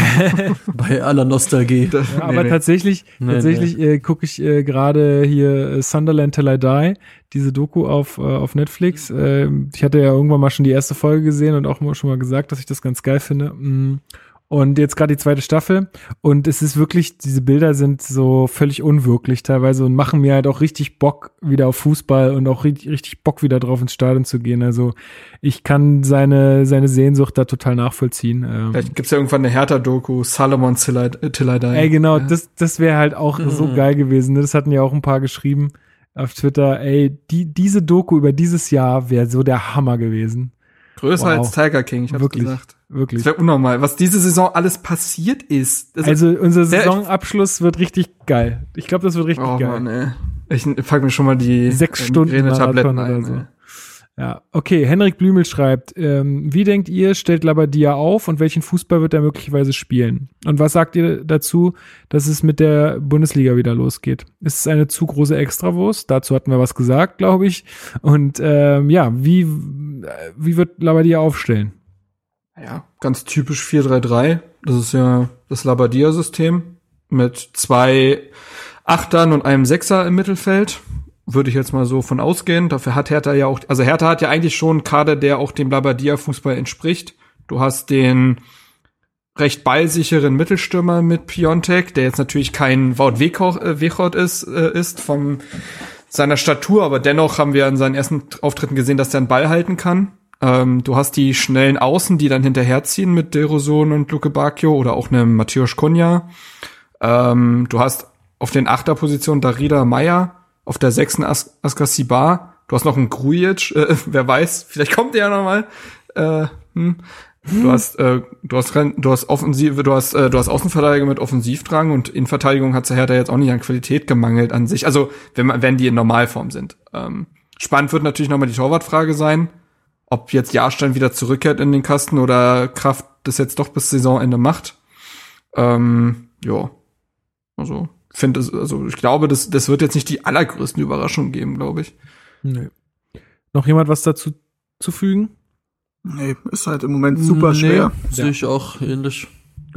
Bei aller Nostalgie. Das, Ja, aber tatsächlich, Nee, tatsächlich Äh, gucke ich äh, gerade hier äh, Sunderland Till I Die, diese Doku auf, äh, auf Netflix. Äh, ich hatte ja irgendwann mal schon die erste Folge gesehen und auch schon mal gesagt, dass ich das ganz geil finde. Mm. Und jetzt gerade die zweite Staffel. Und es ist wirklich, diese Bilder sind so völlig unwirklich teilweise und machen mir halt auch richtig Bock wieder auf Fußball und auch richtig, richtig Bock wieder drauf ins Stadion zu gehen. Also ich kann seine, seine Sehnsucht da total nachvollziehen. Ähm, Vielleicht gibt's ja irgendwann eine Hertha-Doku, Salomon Till I, Till I Die. Ey, genau, ja. das, das wäre halt auch so Mhm. geil gewesen. Ne? Das hatten ja auch ein paar geschrieben auf Twitter. Ey, die, diese Doku über dieses Jahr wäre so der Hammer gewesen. Größer Wow. als Tiger King, ich hab's Wirklich. gesagt. Wirklich. Das wäre unnormal, was diese Saison alles passiert ist. Das Also unser Saisonabschluss wird richtig geil. Ich glaube, das wird richtig oh geil. Mann, ey. Ich pack mir schon mal die Sechs äh, Stunden Migräne-Tabletten Marathon ein. oder so. ey. Ja, okay. Henrik Blümel schreibt, ähm, wie denkt ihr, stellt Labadia auf und welchen Fußball wird er möglicherweise spielen? Und was sagt ihr dazu, dass es mit der Bundesliga wieder losgeht? Ist es eine zu große Extrawurst? Dazu hatten wir was gesagt, glaube ich. Und ähm, ja, wie, äh, wie wird Labadia aufstellen? Ja, ganz typisch 4-3-3. Das ist ja das Labadia-System mit zwei Achtern und einem Sechser im Mittelfeld. Würde ich jetzt mal so von ausgehen. Dafür hat Hertha ja auch, also Hertha hat ja eigentlich schon einen Kader, der auch dem Labadia-Fußball entspricht. Du hast den recht ballsicheren Mittelstürmer mit Piontek, der jetzt natürlich kein Wout Weghorst äh, ist, äh, ist von seiner Statur, aber dennoch haben wir in seinen ersten Auftritten gesehen, dass der einen Ball halten kann. Ähm, du hast die schnellen Außen, die dann hinterherziehen mit Deroson und Luke Bacchio oder auch einem Matthäus Kunja. Ähm, du hast auf den Achterpositionen Darida Meyer, auf der sechsten As Askar Sibar. Du hast noch einen Grujic, äh, wer weiß, vielleicht kommt der ja noch mal. Äh, hm. Du hast, äh, du hast, du hast Offensive, du hast, äh, du hast Außenverteidiger mit Offensivdrang und in Verteidigung hat Hertha jetzt auch nicht an Qualität gemangelt an sich. Also wenn man, wenn die in Normalform sind. Ähm, spannend wird natürlich nochmal die Torwartfrage sein, ob jetzt Jahrstein wieder zurückkehrt in den Kasten oder Kraft das jetzt doch bis Saisonende macht. Ähm, ja, also finde es, also ich glaube, das, das wird jetzt nicht die allergrößten Überraschungen geben, glaube ich. Nö. Noch jemand was dazu zu fügen? Nee, ist halt im Moment super schwer. Nee, Sehe ich auch ähnlich.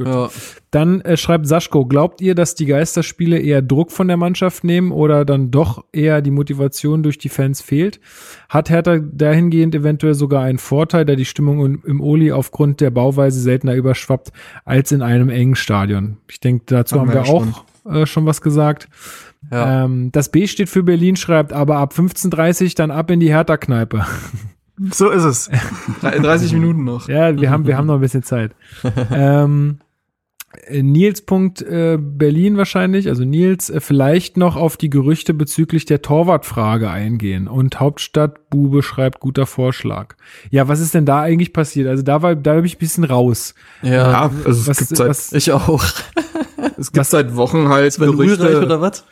Ja. Dann äh, schreibt Saschko, glaubt ihr, dass die Geisterspiele eher Druck von der Mannschaft nehmen oder dann doch eher die Motivation durch die Fans fehlt? Hat Hertha dahingehend eventuell sogar einen Vorteil, da die Stimmung im, im Oli aufgrund der Bauweise seltener überschwappt als in einem engen Stadion? Ich denke, dazu Haben haben wir auch äh, schon was gesagt. Ja. Ähm, das B steht für Berlin, schreibt aber ab 15.30 dann ab in die Hertha-Kneipe. So ist es. Drei- 30 Minuten noch. Ja, wir haben, wir haben noch ein bisschen Zeit. ähm, äh, Nils. Punkt, äh, Berlin wahrscheinlich, also Nils, äh, vielleicht noch auf die Gerüchte bezüglich der Torwartfrage eingehen. Und Hauptstadt Bube schreibt guter Vorschlag. Ja, was ist denn da eigentlich passiert? Also da war, da bin ich ein bisschen raus. ja. Ja, also es Was, gibt seit, was, Ich auch. es gibt seit Wochen halt Gerüchte. oder was?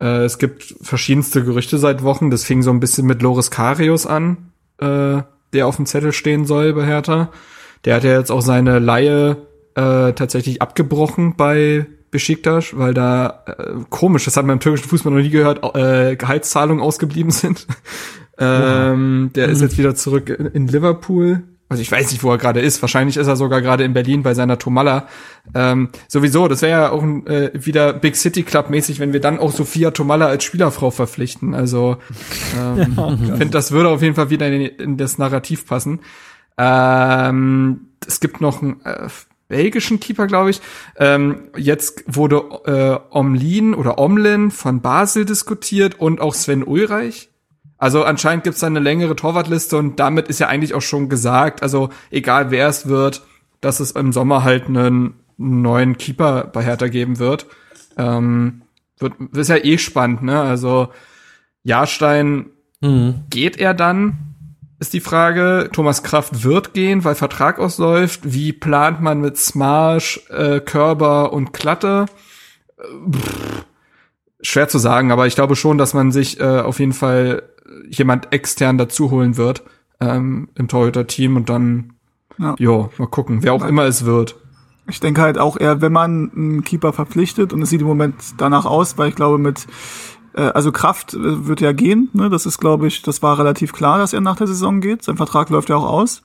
Äh, es gibt verschiedenste Gerüchte seit Wochen. Das fing so ein bisschen mit Loris Karius an, äh, der auf dem Zettel stehen soll bei Hertha. Der hat ja jetzt auch seine Laie äh, tatsächlich abgebrochen bei Besiktas, weil da äh, komisch, das hat man im türkischen Fußball noch nie gehört, äh, Gehaltszahlungen ausgeblieben sind. ähm, der ist jetzt wieder zurück in, in Liverpool. Also ich weiß nicht, wo er gerade ist. Wahrscheinlich ist er sogar gerade in Berlin bei seiner Tomalla. Ähm, sowieso, das wäre ja auch ein, äh, wieder Big City Club mäßig, wenn wir dann auch Sophia Tomalla als Spielerfrau verpflichten. Also ähm, ich finde, das würde auf jeden Fall wieder in, in das Narrativ passen. Ähm, es gibt noch einen äh, belgischen Keeper, glaube ich. Ähm, jetzt wurde äh, Omlin oder Omlin von Basel diskutiert und auch Sven Ulreich. Also anscheinend gibt's da eine längere Torwartliste und damit ist ja eigentlich auch schon gesagt, also egal wer es wird, dass es im Sommer halt einen neuen Keeper bei Hertha geben wird. Ähm, wird ist ja eh spannend, ne? Also Jahrstein Mhm. geht er dann? Ist die Frage. Thomas Kraft wird gehen, weil Vertrag ausläuft. Wie plant man mit Smarsch, äh, Körber und Klatte? Äh, pff, schwer zu sagen, aber ich glaube schon, dass man sich äh, auf jeden Fall jemand extern dazu holen wird ähm, im Torhüter-Team und dann, Ja. jo, mal gucken, wer auch immer es wird. Ich denke halt auch eher, wenn man einen Keeper verpflichtet und es sieht im Moment danach aus, weil ich glaube mit also Kraft äh, wird ja gehen, ne? Das ist, glaube ich, das war relativ klar, dass er nach der Saison geht. Sein Vertrag läuft ja auch aus.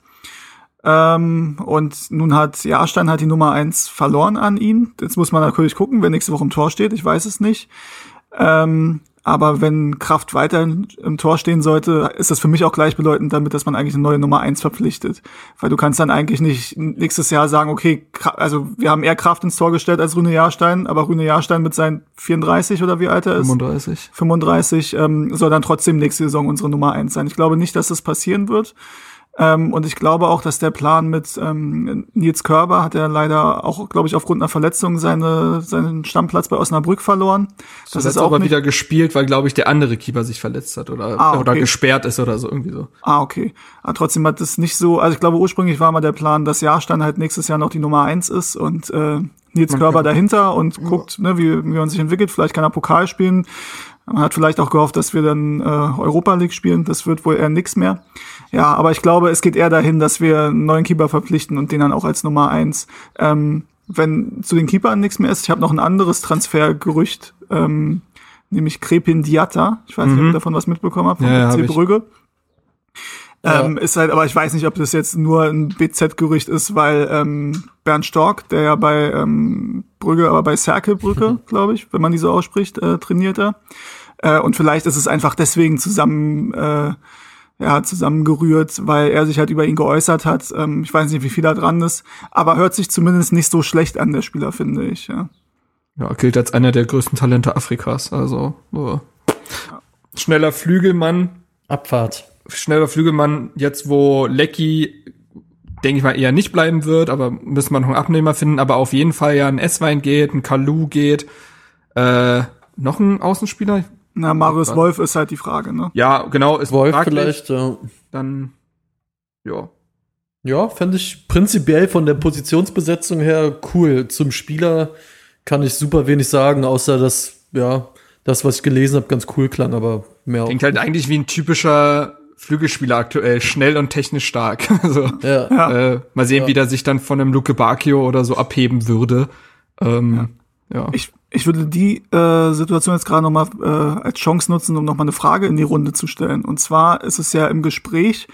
Ähm, und nun hat Jahrstein halt die Nummer eins verloren an ihn. Jetzt muss man natürlich gucken, wer nächste Woche im Tor steht. Ich weiß es nicht. Ähm, aber wenn Kraft weiterhin im Tor stehen sollte, ist das für mich auch gleichbedeutend damit, dass man eigentlich eine neue Nummer eins verpflichtet. Weil du kannst dann eigentlich nicht nächstes Jahr sagen, okay, also wir haben eher Kraft ins Tor gestellt als Rune Jahrstein, aber Rune Jahrstein mit seinen 34 oder wie alt er ist, 35. 35, ähm, soll dann trotzdem nächste Saison unsere Nummer eins sein. Ich glaube nicht, dass das passieren wird. Ähm, und ich glaube auch, dass der Plan mit ähm, Nils Körber hat er leider auch, glaube ich, aufgrund einer Verletzung seine, seinen Stammplatz bei Osnabrück verloren. Das ist aber wieder gespielt, weil, glaube ich, der andere Keeper sich verletzt hat oder, Ah, oder okay. gesperrt ist oder so, irgendwie so. Ah, okay. Aber trotzdem hat es nicht so, also ich glaube ursprünglich war mal der Plan, dass Jahrstein halt nächstes Jahr noch die Nummer eins ist und äh, Nils Körber dahinter und guckt, ne, wie, wie man sich entwickelt. Vielleicht kann er Pokal spielen. Man hat vielleicht auch gehofft, dass wir dann äh, Europa League spielen. Das wird wohl eher nix mehr. Ja, aber ich glaube, es geht eher dahin, dass wir einen neuen Keeper verpflichten und den dann auch als Nummer eins. Ähm, wenn zu den Keepern nichts mehr ist, ich habe noch ein anderes Transfergerücht, ähm, nämlich Crepin Diatta. Ich weiß nicht, ob ihr davon was mitbekommen habt, von Mhm. Ja, hab FC ich. Brügge. Ja. Ähm, ist halt, aber ich weiß nicht, ob das jetzt nur ein BZ-Gerücht ist, weil ähm, Bernd Stork, der ja bei ähm, Brügge, aber bei Cercle Brügge, glaube ich, wenn man die so ausspricht, äh, trainiert er. Äh, und vielleicht ist es einfach deswegen zusammen, äh, ja, zusammengerührt, weil er sich halt über ihn geäußert hat. Ähm, ich weiß nicht, wie viel da dran ist, aber hört sich zumindest nicht so schlecht an, der Spieler, finde ich. Ja. Ja, gilt als einer der größten Talente Afrikas. Also äh, schneller Flügelmann, Abfahrt. schneller Flügelmann. Jetzt wo Lecky, denke ich mal, eher nicht bleiben wird, aber müssen wir noch einen Abnehmer finden. Aber auf jeden Fall ja ein S-Wein geht, ein Kalu geht. Äh, noch ein Außenspieler? Na, Marius Wolf ist halt die Frage, ne? Ja, genau. Ist Wolf fraglich. vielleicht, ja. Dann ja. Ja, fände ich prinzipiell von der Positionsbesetzung her cool. Zum Spieler kann ich super wenig sagen, außer dass, ja, das, was ich gelesen habe, ganz cool klang, aber mehr auch. Klingt halt eigentlich wie ein typischer Flügelspieler aktuell, schnell und technisch stark. Also Ja. Ja. äh, mal sehen, Ja. wie der sich dann von einem Luke Bacchio oder so abheben würde. Ähm, ja. Ich, ich würde die äh, Situation jetzt gerade nochmal äh, als Chance nutzen, um nochmal eine Frage in die Runde zu stellen. Und zwar ist es ja im Gespräch,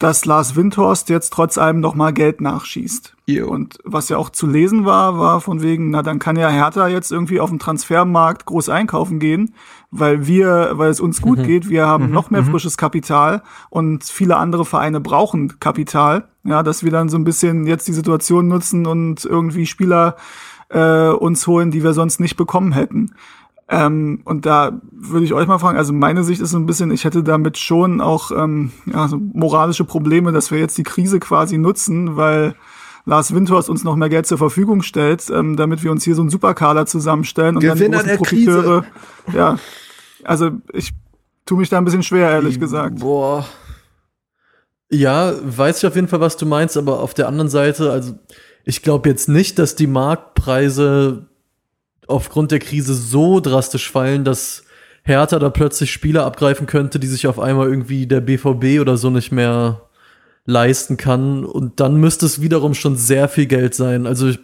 dass Lars Windhorst jetzt trotz allem nochmal Geld nachschießt. Jo. Und was ja auch zu lesen war, war von wegen, na dann kann ja Hertha jetzt irgendwie auf dem Transfermarkt groß einkaufen gehen, weil wir, weil es uns gut geht, wir haben noch mehr frisches Kapital und viele andere Vereine brauchen Kapital. Ja, dass wir dann so ein bisschen jetzt die Situation nutzen und irgendwie Spieler äh, uns holen, die wir sonst nicht bekommen hätten. Ähm, und da würde ich euch mal fragen, also meine Sicht ist so ein bisschen, ich hätte damit schon auch ähm, ja, so moralische Probleme, dass wir jetzt die Krise quasi nutzen, weil Lars Windhorst uns noch mehr Geld zur Verfügung stellt, ähm, damit wir uns hier so einen Superkader zusammenstellen und Gewinner dann die großen Profiteure. Ja, also ich tue mich da ein bisschen schwer, ehrlich gesagt. Boah. Ja, weiß ich auf jeden Fall, was du meinst, aber auf der anderen Seite, also ich glaube jetzt nicht, dass die Marktpreise aufgrund der Krise so drastisch fallen, dass Hertha da plötzlich Spieler abgreifen könnte, die sich auf einmal irgendwie der BVB oder so nicht mehr leisten kann. Und dann müsste es wiederum schon sehr viel Geld sein. Also ich,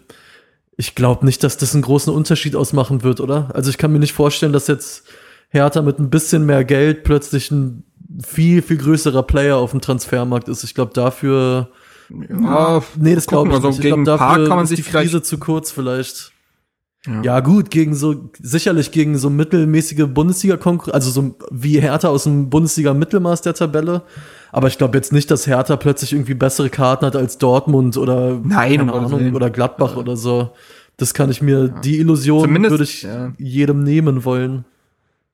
ich glaube nicht, dass das einen großen Unterschied ausmachen wird, oder? Also ich kann mir nicht vorstellen, dass jetzt Hertha mit ein bisschen mehr Geld plötzlich ein viel, viel größerer Player auf dem Transfermarkt ist. Ich glaube, dafür. Ja, nee, das glaube ich also nicht. Ich gegen glaube, Park kann man sich die Krise zu kurz vielleicht. Ja. Ja, gut, gegen so, sicherlich gegen so mittelmäßige Bundesliga-Konkurrenz, also so wie Hertha aus dem Bundesliga-Mittelmaß der Tabelle. Aber ich glaube jetzt nicht, dass Hertha plötzlich irgendwie bessere Karten hat als Dortmund oder, Nein, keine Ahnung, Willen. oder Gladbach oder so. Das kann ich mir, die Illusion Zumindest- würde ich ja. jedem nehmen wollen.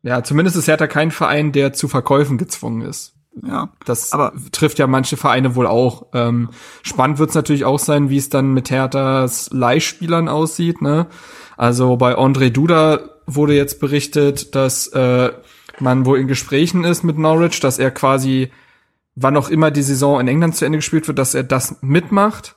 Ja, zumindest ist Hertha kein Verein, der zu Verkäufen gezwungen ist. Ja. Das Aber- trifft ja manche Vereine wohl auch. Ähm, spannend wird es natürlich auch sein, wie es dann mit Herthas Leihspielern aussieht. Ne? Also bei André Duda wurde jetzt berichtet, dass äh, man wohl in Gesprächen ist mit Norwich, dass er quasi, wann auch immer die Saison in England zu Ende gespielt wird, dass er das mitmacht.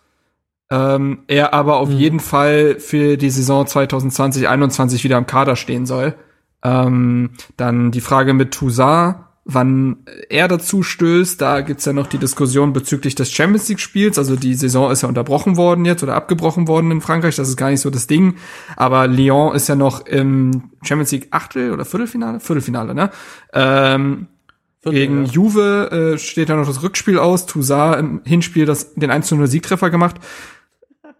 Ähm, er aber auf Mhm. jeden Fall für die Saison 2020-21 wieder im Kader stehen soll. Ähm, dann die Frage mit Toussaint, wann er dazu stößt. Da gibt's ja noch die Diskussion bezüglich des Champions League-Spiels. Also die Saison ist ja unterbrochen worden jetzt oder abgebrochen worden in Frankreich. Das ist gar nicht so das Ding. Aber Lyon ist ja noch im Champions League Achtel oder Viertelfinale? Viertelfinale, ne? Ähm, gegen ja. Juve äh, steht da noch das Rückspiel aus. Toussaint im Hinspiel das, den 1-0 Siegtreffer gemacht.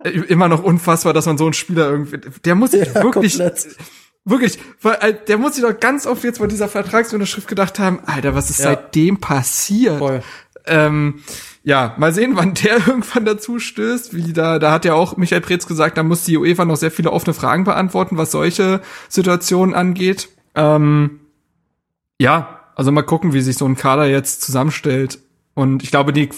Äh, Immer noch unfassbar, dass man so einen Spieler irgendwie, der muss sich Ja, wirklich, komplett. Wirklich, weil äh, der muss sich doch ganz oft jetzt bei dieser Vertragsunterschrift gedacht haben, Alter, was ist Ja. seitdem passiert? Voll. Ähm, ja, mal sehen, wann der irgendwann dazu stößt. Wie da, da hat ja auch Michael Preetz gesagt, da muss die UEFA noch sehr viele offene Fragen beantworten, was solche Situationen angeht. Ähm, ja, also mal gucken, wie sich so ein Kader jetzt zusammenstellt. Und ich glaube, die,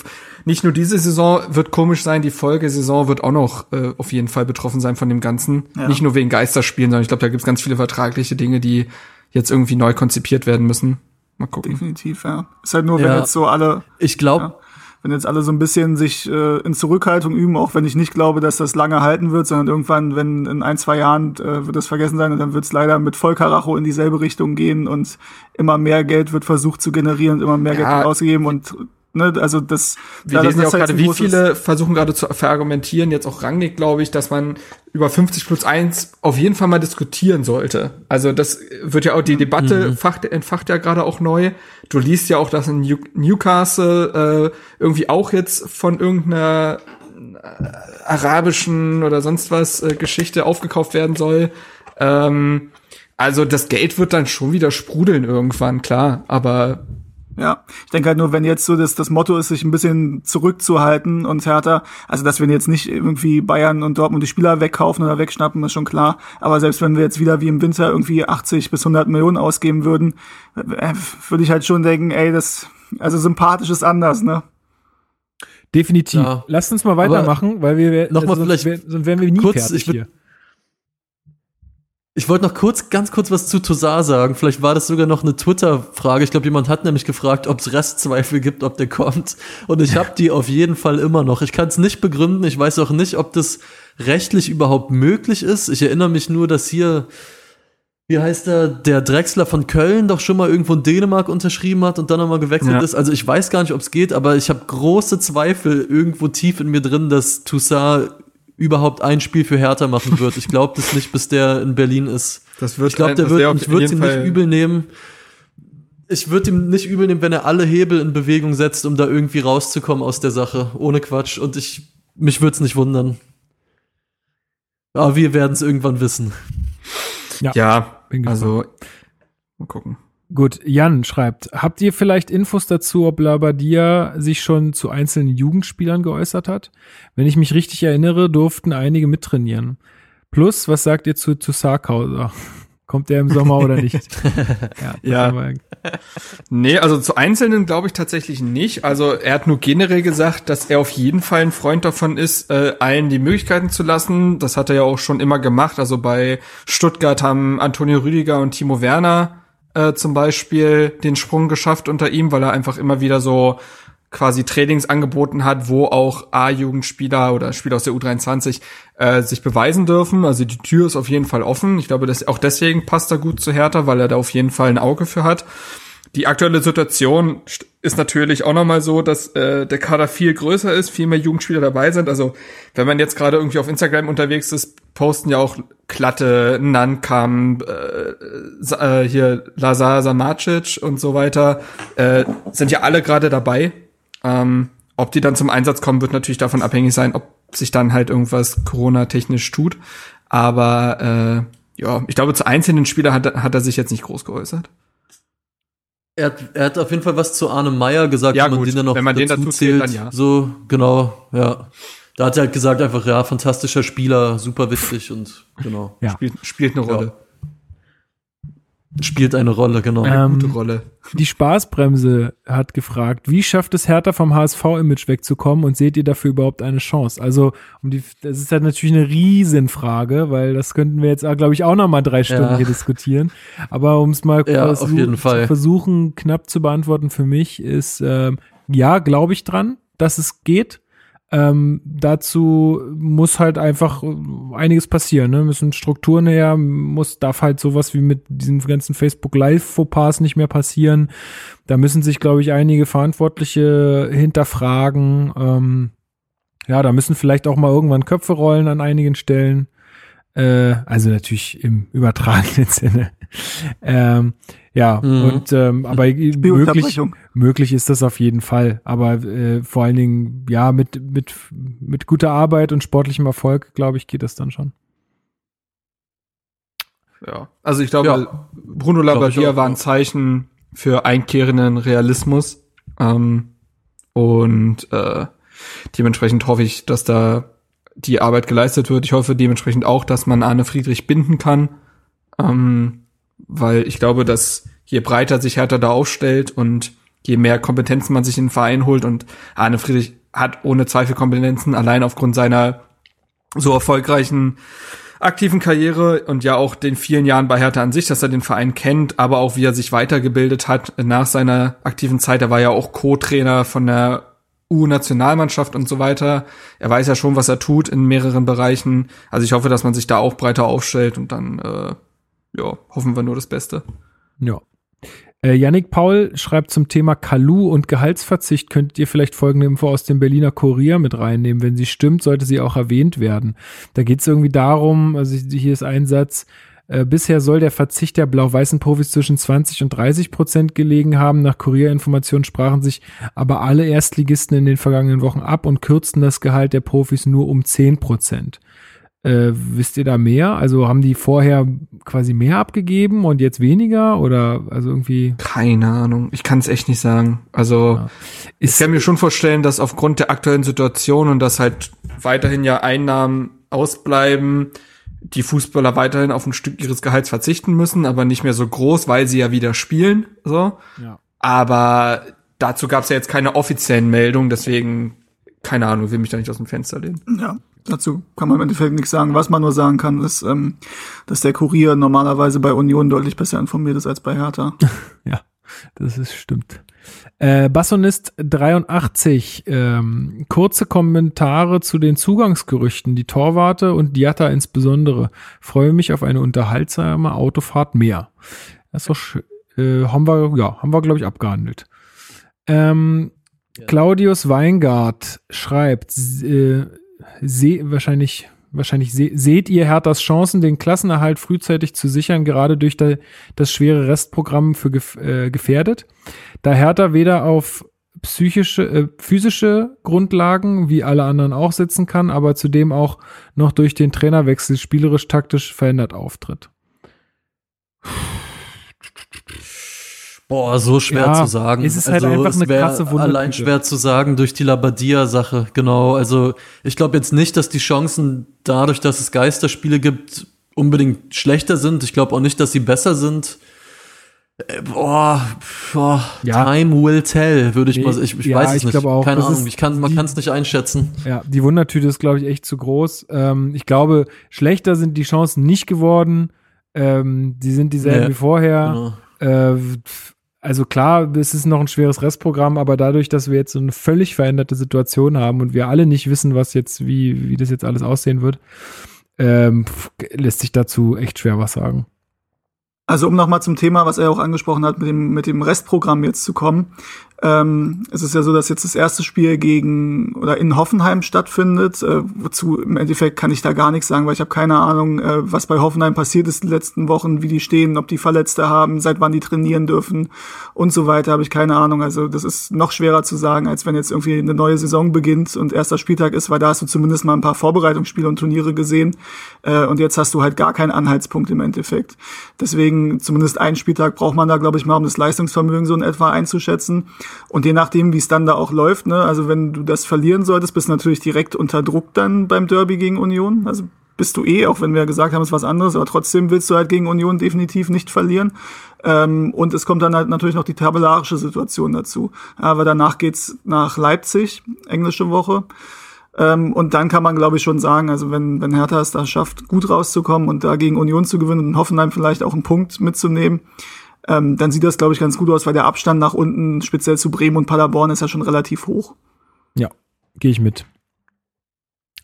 nicht nur diese Saison wird komisch sein, die Folgesaison wird auch noch äh, auf jeden Fall betroffen sein von dem Ganzen. Ja. Nicht nur wegen Geisterspielen, sondern ich glaube, da gibt es ganz viele vertragliche Dinge, die jetzt irgendwie neu konzipiert werden müssen. Mal gucken. Definitiv, ja. Ist halt nur, wenn Ja. jetzt so alle, Ich glaube, Ja. wenn jetzt alle so ein bisschen sich äh, in Zurückhaltung üben, auch wenn ich nicht glaube, dass das lange halten wird, sondern irgendwann, wenn in ein, zwei Jahren äh, wird das vergessen sein und dann wird es leider mit Vollkaracho in dieselbe Richtung gehen und immer mehr Geld wird versucht zu generieren und immer mehr Ja. Geld wird ausgegeben und ne, also das Wir lesen ja auch gerade, wie viele versuchen gerade zu verargumentieren, jetzt auch Rangnick, glaube ich, dass man über 50 plus 1 auf jeden Fall mal diskutieren sollte. Also das wird ja auch, die Debatte facht, entfacht ja gerade auch neu. Du liest ja auch, dass in New Newcastle äh, irgendwie auch jetzt von irgendeiner äh, arabischen oder sonst was äh, Geschichte aufgekauft werden soll. Ähm, also das Geld wird dann schon wieder sprudeln irgendwann, klar. Aber Ja, ich denke halt nur, wenn jetzt so das, das Motto ist, sich ein bisschen zurückzuhalten und härter, also dass wir jetzt nicht irgendwie Bayern und Dortmund die Spieler wegkaufen oder wegschnappen, ist schon klar. Aber selbst wenn wir jetzt wieder wie im Winter irgendwie 80 bis 100 Millionen ausgeben würden, äh, würde ich halt schon denken, ey, das, also sympathisch ist anders, ne? Definitiv. Ja. Lasst uns mal weitermachen, weil wir Noch mal sonst, vielleicht wär- sonst wären wir nie kurz, fertig ich hier. Ich wollte noch kurz, ganz kurz was zu Toussaint sagen. Vielleicht war das sogar noch eine Twitter-Frage. Ich glaube, jemand hat nämlich gefragt, ob es Restzweifel gibt, ob der kommt. Und ich habe die auf jeden Fall immer noch. Ich kann es nicht begründen. Ich weiß auch nicht, ob das rechtlich überhaupt möglich ist. Ich erinnere mich nur, dass hier, wie heißt der, der Drechsler von Köln doch schon mal irgendwo in Dänemark unterschrieben hat und dann nochmal gewechselt Ja. ist. Also ich weiß gar nicht, ob es geht, aber ich habe große Zweifel irgendwo tief in mir drin, dass Toussaint überhaupt ein Spiel für Hertha machen wird. Ich glaube das nicht, bis der in Berlin ist. das wird Ich glaube, der wird, ich würde jeden ihm Fall- nicht übel nehmen. Ich würde ihm nicht übel nehmen, wenn er alle Hebel in Bewegung setzt, um da irgendwie rauszukommen aus der Sache. Ohne Quatsch. Und ich, mich würde es nicht wundern. Aber wir werden es irgendwann wissen. Ja, Bin gespannt. also mal gucken. Gut, Jan schreibt, habt ihr vielleicht Infos dazu, ob Labadia sich schon zu einzelnen Jugendspielern geäußert hat? Wenn ich mich richtig erinnere, durften einige mittrainieren. Plus, was sagt ihr zu, zu Sarkauser? Kommt der im Sommer oder nicht? ja. Ja. Nee, also zu Einzelnen glaube ich tatsächlich nicht. Also er hat nur generell gesagt, dass er auf jeden Fall ein Freund davon ist, äh, allen die Möglichkeiten zu lassen. Das hat er ja auch schon immer gemacht. Also bei Stuttgart haben Antonio Rüdiger und Timo Werner äh, zum Beispiel den Sprung geschafft unter ihm, weil er einfach immer wieder so quasi Trainings angeboten hat, wo auch A-Jugendspieler oder Spieler aus der U23 äh, sich beweisen dürfen. Also die Tür ist auf jeden Fall offen. Ich glaube, dass auch deswegen passt er gut zu Hertha, weil er da auf jeden Fall ein Auge für hat. Die aktuelle Situation ist natürlich auch nochmal so, dass äh, der Kader viel größer ist, viel mehr Jugendspieler dabei sind. Also wenn man jetzt gerade irgendwie auf Instagram unterwegs ist, posten ja auch Klatte, Nankam, äh, äh, hier Lazar Samacic und so weiter, äh, sind ja alle gerade dabei. Ähm, ob die dann zum Einsatz kommen, wird natürlich davon abhängig sein, ob sich dann halt irgendwas Corona-technisch tut. Aber äh, ja, ich glaube, zu einzelnen Spielern hat, hat er sich jetzt nicht groß geäußert. Er hat, er hat auf jeden Fall was zu Arne Meyer gesagt, Ja, wenn man gut, den dann noch wenn man den dazu dazu zählt. dann ja. So, genau, ja. Da hat er halt gesagt, einfach, ja, fantastischer Spieler, super wichtig und genau. Ja. Spielt, spielt eine Rolle. Spielt eine Rolle, genau. Ähm, Gute Rolle. Die Spaßbremse hat gefragt, wie schafft es Hertha vom HSV-Image wegzukommen und seht ihr dafür überhaupt eine Chance? Also, um die, das ist halt natürlich eine Riesenfrage, weil das könnten wir jetzt, glaube ich, auch noch mal drei Stunden Ja. hier diskutieren. Aber um es mal Ja, auf versuch- jeden Fall. zu versuchen, knapp zu beantworten für mich, ist, ähm, ja, glaube ich dran, dass es geht. Ähm, dazu muss halt einfach einiges passieren, ne? Müssen Strukturen her, muss, darf halt sowas wie mit diesen ganzen Facebook Live-Fauxpas nicht mehr passieren. Da müssen sich, glaube ich, einige Verantwortliche hinterfragen. Ähm, ja, da müssen vielleicht auch mal irgendwann Köpfe rollen an einigen Stellen. Äh, also natürlich im übertragenen Sinne. ähm, ja, Mhm. und ähm, aber möglich, möglich ist das auf jeden Fall. Aber äh, vor allen Dingen, ja, mit, mit, mit guter Arbeit und sportlichem Erfolg, glaube ich, geht das dann schon. Ja. Also ich glaube, Ja. Bruno Labbadia war ein Zeichen für einkehrenden Realismus. Ähm, und äh, dementsprechend hoffe ich, dass da die Arbeit geleistet wird. Ich hoffe dementsprechend auch, dass man Arne Friedrich binden kann. Ähm, weil ich glaube, dass je breiter sich Hertha da aufstellt und je mehr Kompetenzen man sich in den Verein holt und Arne Friedrich hat ohne Zweifel Kompetenzen, allein aufgrund seiner so erfolgreichen aktiven Karriere und ja auch den vielen Jahren bei Hertha an sich, dass er den Verein kennt, aber auch wie er sich weitergebildet hat nach seiner aktiven Zeit. Er war ja auch Co-Trainer von der U-Nationalmannschaft und so weiter. Er weiß ja schon, was er tut in mehreren Bereichen. Also ich hoffe, dass man sich da auch breiter aufstellt und dann äh, ja, hoffen wir nur das Beste. Ja. Äh, Yannick Paul schreibt zum Thema Kalu und Gehaltsverzicht. Könntet ihr vielleicht folgende Info aus dem Berliner Kurier mit reinnehmen? Wenn sie stimmt, sollte sie auch erwähnt werden. Da geht es irgendwie darum, also hier ist ein Satz, äh, bisher soll der Verzicht der blau-weißen Profis zwischen 20 und 30 Prozent gelegen haben. Nach Kurierinformationen sprachen sich aber alle Erstligisten in den vergangenen Wochen ab und kürzten das Gehalt der Profis nur um 10 Prozent. Äh, wisst ihr da mehr? Also haben die vorher quasi mehr abgegeben und jetzt weniger oder also irgendwie Keine Ahnung. Ich kann es echt nicht sagen. Also Ja. ich kann mir schon vorstellen, dass aufgrund der aktuellen Situation und dass halt weiterhin ja Einnahmen ausbleiben, die Fußballer weiterhin auf ein Stück ihres Gehalts verzichten müssen, aber nicht mehr so groß, weil sie ja wieder spielen. So. ja. Aber dazu gab es ja jetzt keine offiziellen Meldungen, deswegen keine Ahnung, will mich da nicht aus dem Fenster lehnen. Ja, dazu kann man im Endeffekt nichts sagen. Was man nur sagen kann, ist, ähm, dass der Kurier normalerweise bei Union deutlich besser informiert ist als bei Hertha. ja, das ist stimmt. Äh, Bassonist 83, ähm, kurze Kommentare zu den Zugangsgerüchten, die Torwarte und Diatta insbesondere. Freue mich auf eine unterhaltsame Autofahrt mehr. Das ist doch, äh, haben wir, ja, haben wir, glaube ich, abgehandelt. Ähm, Claudius Weingart schreibt, äh, seh, wahrscheinlich, wahrscheinlich se, seht ihr Herthas Chancen, den Klassenerhalt frühzeitig zu sichern, gerade durch da, das schwere Restprogramm für gef, äh, gefährdet? Da Hertha weder auf psychische, äh, physische Grundlagen wie alle anderen auch sitzen kann, aber zudem auch noch durch den Trainerwechsel spielerisch taktisch verändert auftritt. Boah, so schwer Ja, zu sagen. Also, es ist halt einfach eine krasse Wundertüte. Allein schwer zu sagen durch die Labadia-Sache, genau. Also ich glaube jetzt nicht, dass die Chancen dadurch, dass es Geisterspiele gibt, unbedingt schlechter sind. Ich glaube auch nicht, dass sie besser sind. Äh, Boah, boah Ja. time will tell, würde ich Nee, mal sagen. Ich, ich ja, weiß es ich nicht. glaube auch, Keine Ahnung. Ich kann, man kann es nicht einschätzen. Ja, die Wundertüte ist, glaube ich, echt zu groß. Ähm, ich glaube, schlechter sind die Chancen nicht geworden. Ähm, die sind dieselben Nee, wie vorher. Genau. Äh, also klar, es ist noch ein schweres Restprogramm, aber dadurch, dass wir jetzt so eine völlig veränderte Situation haben und wir alle nicht wissen, was jetzt, wie, wie das jetzt alles aussehen wird, ähm, lässt sich dazu echt schwer was sagen. Also um nochmal zum Thema, was er auch angesprochen hat, mit dem, mit dem Restprogramm jetzt zu kommen. Ähm, es ist ja so, dass jetzt das erste Spiel gegen oder in Hoffenheim stattfindet. Äh, wozu im Endeffekt kann ich da gar nichts sagen, weil ich habe keine Ahnung, äh, was bei Hoffenheim passiert ist in den letzten Wochen, wie die stehen, ob die Verletzte haben, seit wann die trainieren dürfen und so weiter, habe ich keine Ahnung. Also das ist noch schwerer zu sagen, als wenn jetzt irgendwie eine neue Saison beginnt und erster Spieltag ist, weil da hast du zumindest mal ein paar Vorbereitungsspiele und Turniere gesehen äh, und jetzt hast du halt gar keinen Anhaltspunkt im Endeffekt. Deswegen zumindest einen Spieltag braucht man da, glaube ich, mal, um das Leistungsvermögen so in etwa einzuschätzen. Und je nachdem, wie es dann da auch läuft, ne, also wenn du das verlieren solltest, bist du natürlich direkt unter Druck dann beim Derby gegen Union. Also bist du eh, auch wenn wir gesagt haben, es ist was anderes, aber trotzdem willst du halt gegen Union definitiv nicht verlieren. Ähm, und es kommt dann halt natürlich noch die tabellarische Situation dazu. Aber danach geht's nach Leipzig, englische Woche. Ähm, und dann kann man, glaube ich, schon sagen, also wenn, wenn Hertha es da schafft, gut rauszukommen und da gegen Union zu gewinnen und Hoffenheim vielleicht auch einen Punkt mitzunehmen, ähm, dann sieht das, glaube ich, ganz gut aus, weil der Abstand nach unten, speziell zu Bremen und Paderborn, ist ja schon relativ hoch. Ja, gehe ich mit.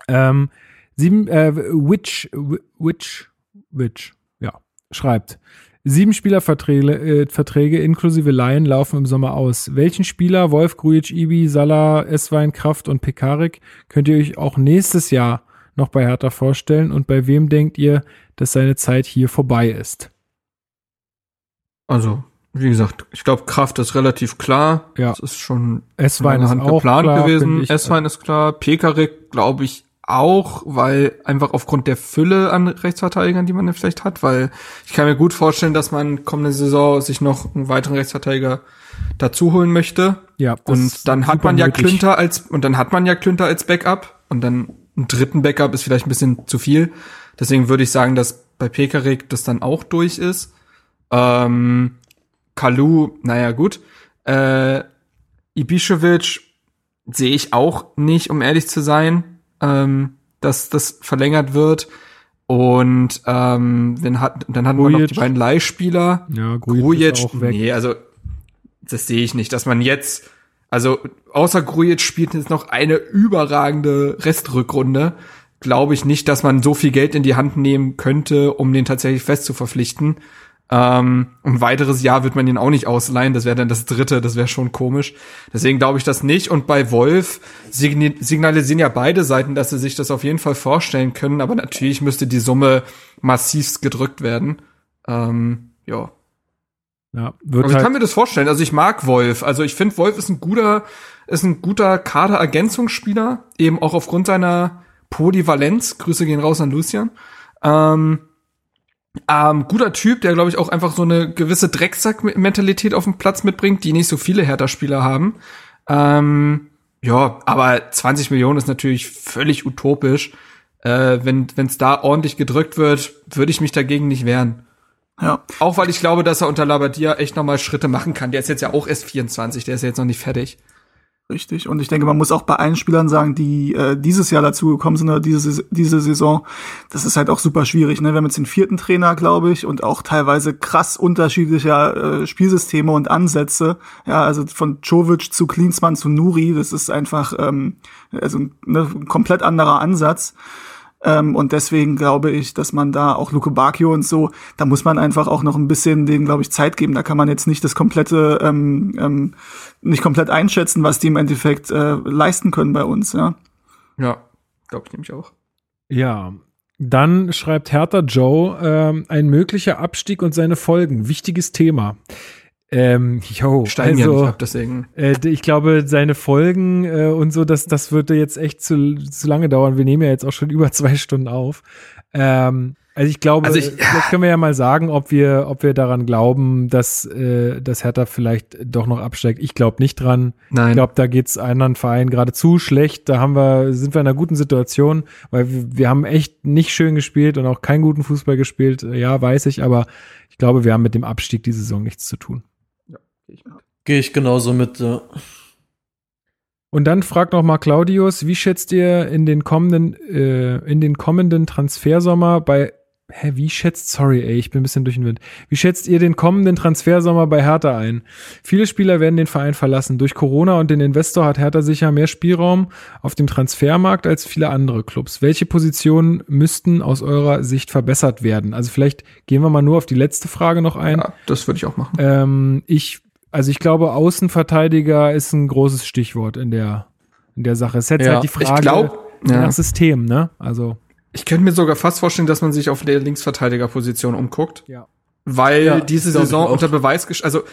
Ähm, sieben, äh, Witch, Witch, Witch, ja, schreibt. Sieben Spielerverträge äh, Verträge inklusive Laien laufen im Sommer aus. Welchen Spieler, Wolf, Grujic, Ibi, Salah, Eswein, Kraft und Pekarik, könnt ihr euch auch nächstes Jahr noch bei Hertha vorstellen und bei wem denkt ihr, dass seine Zeit hier vorbei ist? Also, wie gesagt, ich glaube, Kraft ist relativ klar. Ja. Das ist schon Esswein ist Hand auch geplant klar, gewesen. Esswein ist klar. Pekarik, glaube ich, auch, weil einfach aufgrund der Fülle an Rechtsverteidigern, die man vielleicht hat, weil ich kann mir gut vorstellen, dass man kommende Saison sich noch einen weiteren Rechtsverteidiger dazu holen möchte. Ja, Und dann hat man ja möglich. Klünter als, und dann hat man ja Klünter als Backup und dann einen dritten Backup ist vielleicht ein bisschen zu viel. Deswegen würde ich sagen, dass bei Pekarik das dann auch durch ist. Ähm, Kalu, naja, gut. Äh, Ibišević sehe ich auch nicht, um ehrlich zu sein, ähm, dass das verlängert wird. Und ähm, dann, hat, dann hatten wir noch Grujic. die beiden Leihspieler. Ja, Grujic, Grujic, nee, also das sehe ich nicht, dass man jetzt, also außer Grujic spielt jetzt noch eine überragende Restrückrunde, glaube ich nicht, dass man so viel Geld in die Hand nehmen könnte, um den tatsächlich fest zu verpflichten. Ähm, ein weiteres Jahr wird man ihn auch nicht ausleihen, das wäre dann das dritte, das wäre schon komisch. Deswegen glaube ich das nicht. Und bei Wolf signalisieren ja beide Seiten, dass sie sich das auf jeden Fall vorstellen können, aber natürlich müsste die Summe massivst gedrückt werden. Ähm, ja. Ja, wird Also ich halt, kann mir das vorstellen. Also ich mag Wolf. Also ich finde, Wolf ist ein guter, ist ein guter Kaderergänzungsspieler, eben auch aufgrund seiner Polyvalenz. Grüße gehen raus an Lucian. Ähm, ähm, guter Typ, der glaube ich auch einfach so eine gewisse Drecksack-Mentalität auf dem Platz mitbringt, die nicht so viele Hertha-Spieler haben. Ähm, ja, aber 20 Millionen ist natürlich völlig utopisch. Äh, wenn es da ordentlich gedrückt wird, würde ich mich dagegen nicht wehren. Ja. Auch weil ich glaube, dass er unter Labadia echt noch mal Schritte machen kann. Der ist jetzt ja auch erst 24, der ist ja jetzt noch nicht fertig. Richtig. Und ich denke, man muss auch bei allen Spielern sagen, die äh, dieses Jahr dazugekommen sind oder diese, diese Saison, das ist halt auch super schwierig. Ne? Wir haben jetzt den vierten Trainer, glaube ich, und auch teilweise krass unterschiedlicher äh, Spielsysteme und Ansätze. Ja, also von Jovic zu Klinsmann zu Nuri, das ist einfach ähm, also ne, ein komplett anderer Ansatz. Ähm, und deswegen glaube ich, dass man da auch Luke Bacchio und so, da muss man einfach auch noch ein bisschen denen, glaube ich, Zeit geben. Da kann man jetzt nicht das komplette, ähm, ähm, nicht komplett einschätzen, was die im Endeffekt äh, leisten können bei uns, ja. Ja, glaube ich nämlich auch. ja. Dann schreibt Hertha Joe, ähm, ein möglicher Abstieg und seine Folgen. Wichtiges Thema. Ähm, yo, Steigen ja also, nicht ab, deswegen. Äh, ich glaube, seine Folgen äh, und so, das, das würde jetzt echt zu, zu lange dauern. Wir nehmen ja jetzt auch schon über zwei Stunden auf. Ähm, also ich glaube, Also ich- vielleicht können wir ja mal sagen, ob wir, ob wir daran glauben, dass, äh, dass Hertha vielleicht doch noch absteigt. Ich glaube nicht dran. Nein. Ich glaube, da geht's anderen Vereinen gerade zu schlecht. Da haben wir, sind wir in einer guten Situation, weil wir, wir haben echt nicht schön gespielt und auch keinen guten Fußball gespielt. Ja, weiß ich, aber ich glaube, wir haben mit dem Abstieg diese Saison nichts zu tun. Gehe ich genauso mit. Ja. Und dann fragt noch mal Claudius, wie schätzt ihr in den kommenden, äh, in den kommenden Transfersommer bei, hä, wie schätzt, sorry, ey, ich bin ein bisschen durch den Wind. Wie schätzt ihr den kommenden Transfersommer bei Hertha ein? Viele Spieler werden den Verein verlassen. Durch Corona und den Investor hat Hertha sicher mehr Spielraum auf dem Transfermarkt als viele andere Clubs. Welche Positionen müssten aus eurer Sicht verbessert werden? Also vielleicht gehen wir mal nur auf die letzte Frage noch ein. Ja, das würde ich auch machen. Ähm, ich Also ich glaube, Außenverteidiger ist ein großes Stichwort in der, in der Sache. Es ist jetzt Ja, halt die ich Frage glaub, ja. nach System, ne? Also, Ich könnte mir sogar fast vorstellen, dass man sich auf der Linksverteidigerposition umguckt. ja. Weil Ja, diese Saison unter Beweis gesch also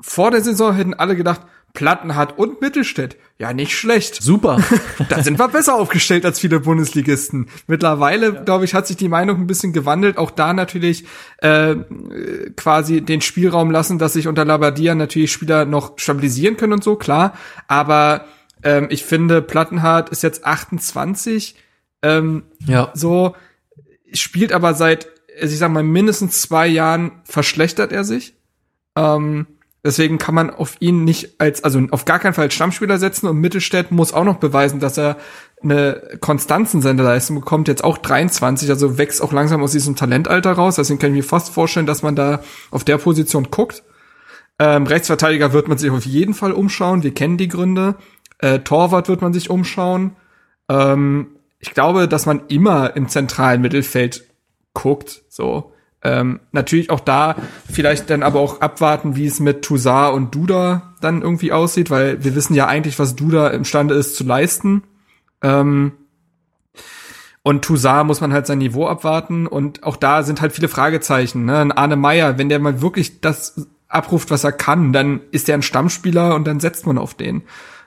vor der Saison hätten alle gedacht, Plattenhardt und Mittelstädt, ja nicht schlecht. Super. Da sind wir besser aufgestellt als viele Bundesligisten. Mittlerweile, glaube ich, hat sich die Meinung ein bisschen gewandelt. Auch da natürlich äh, quasi den Spielraum lassen, dass sich unter Labadia natürlich Spieler noch stabilisieren können und so, klar. Aber ähm, ich finde, Plattenhardt ist jetzt 28. Ähm, ja. so, spielt aber seit, also ich sag mal, mindestens zwei Jahren verschlechtert er sich. Ähm, deswegen kann man auf ihn nicht als, also auf gar keinen Fall als Stammspieler setzen und Mittelstädt muss auch noch beweisen, dass er eine Konstanz in seiner Leistung bekommt, jetzt auch 23, also wächst auch langsam aus diesem Talentalter raus. Deswegen kann ich mir fast vorstellen, dass man da auf der Position guckt. Ähm, Rechtsverteidiger wird man sich auf jeden Fall umschauen. Wir kennen die Gründe. Äh, Torwart wird man sich umschauen. Ähm, ich glaube, dass man immer im zentralen Mittelfeld guckt. So. Ähm, natürlich auch da vielleicht dann aber auch abwarten, wie es mit Toussaint und Duda dann irgendwie aussieht, weil wir wissen ja eigentlich, was Duda imstande ist zu leisten. Ähm, und Toussaint muss man halt sein Niveau abwarten und auch da sind halt viele Fragezeichen. Ne? Ein Arne Meyer, wenn der mal wirklich das abruft, was er kann, dann ist er ein Stammspieler und dann setzt man auf den.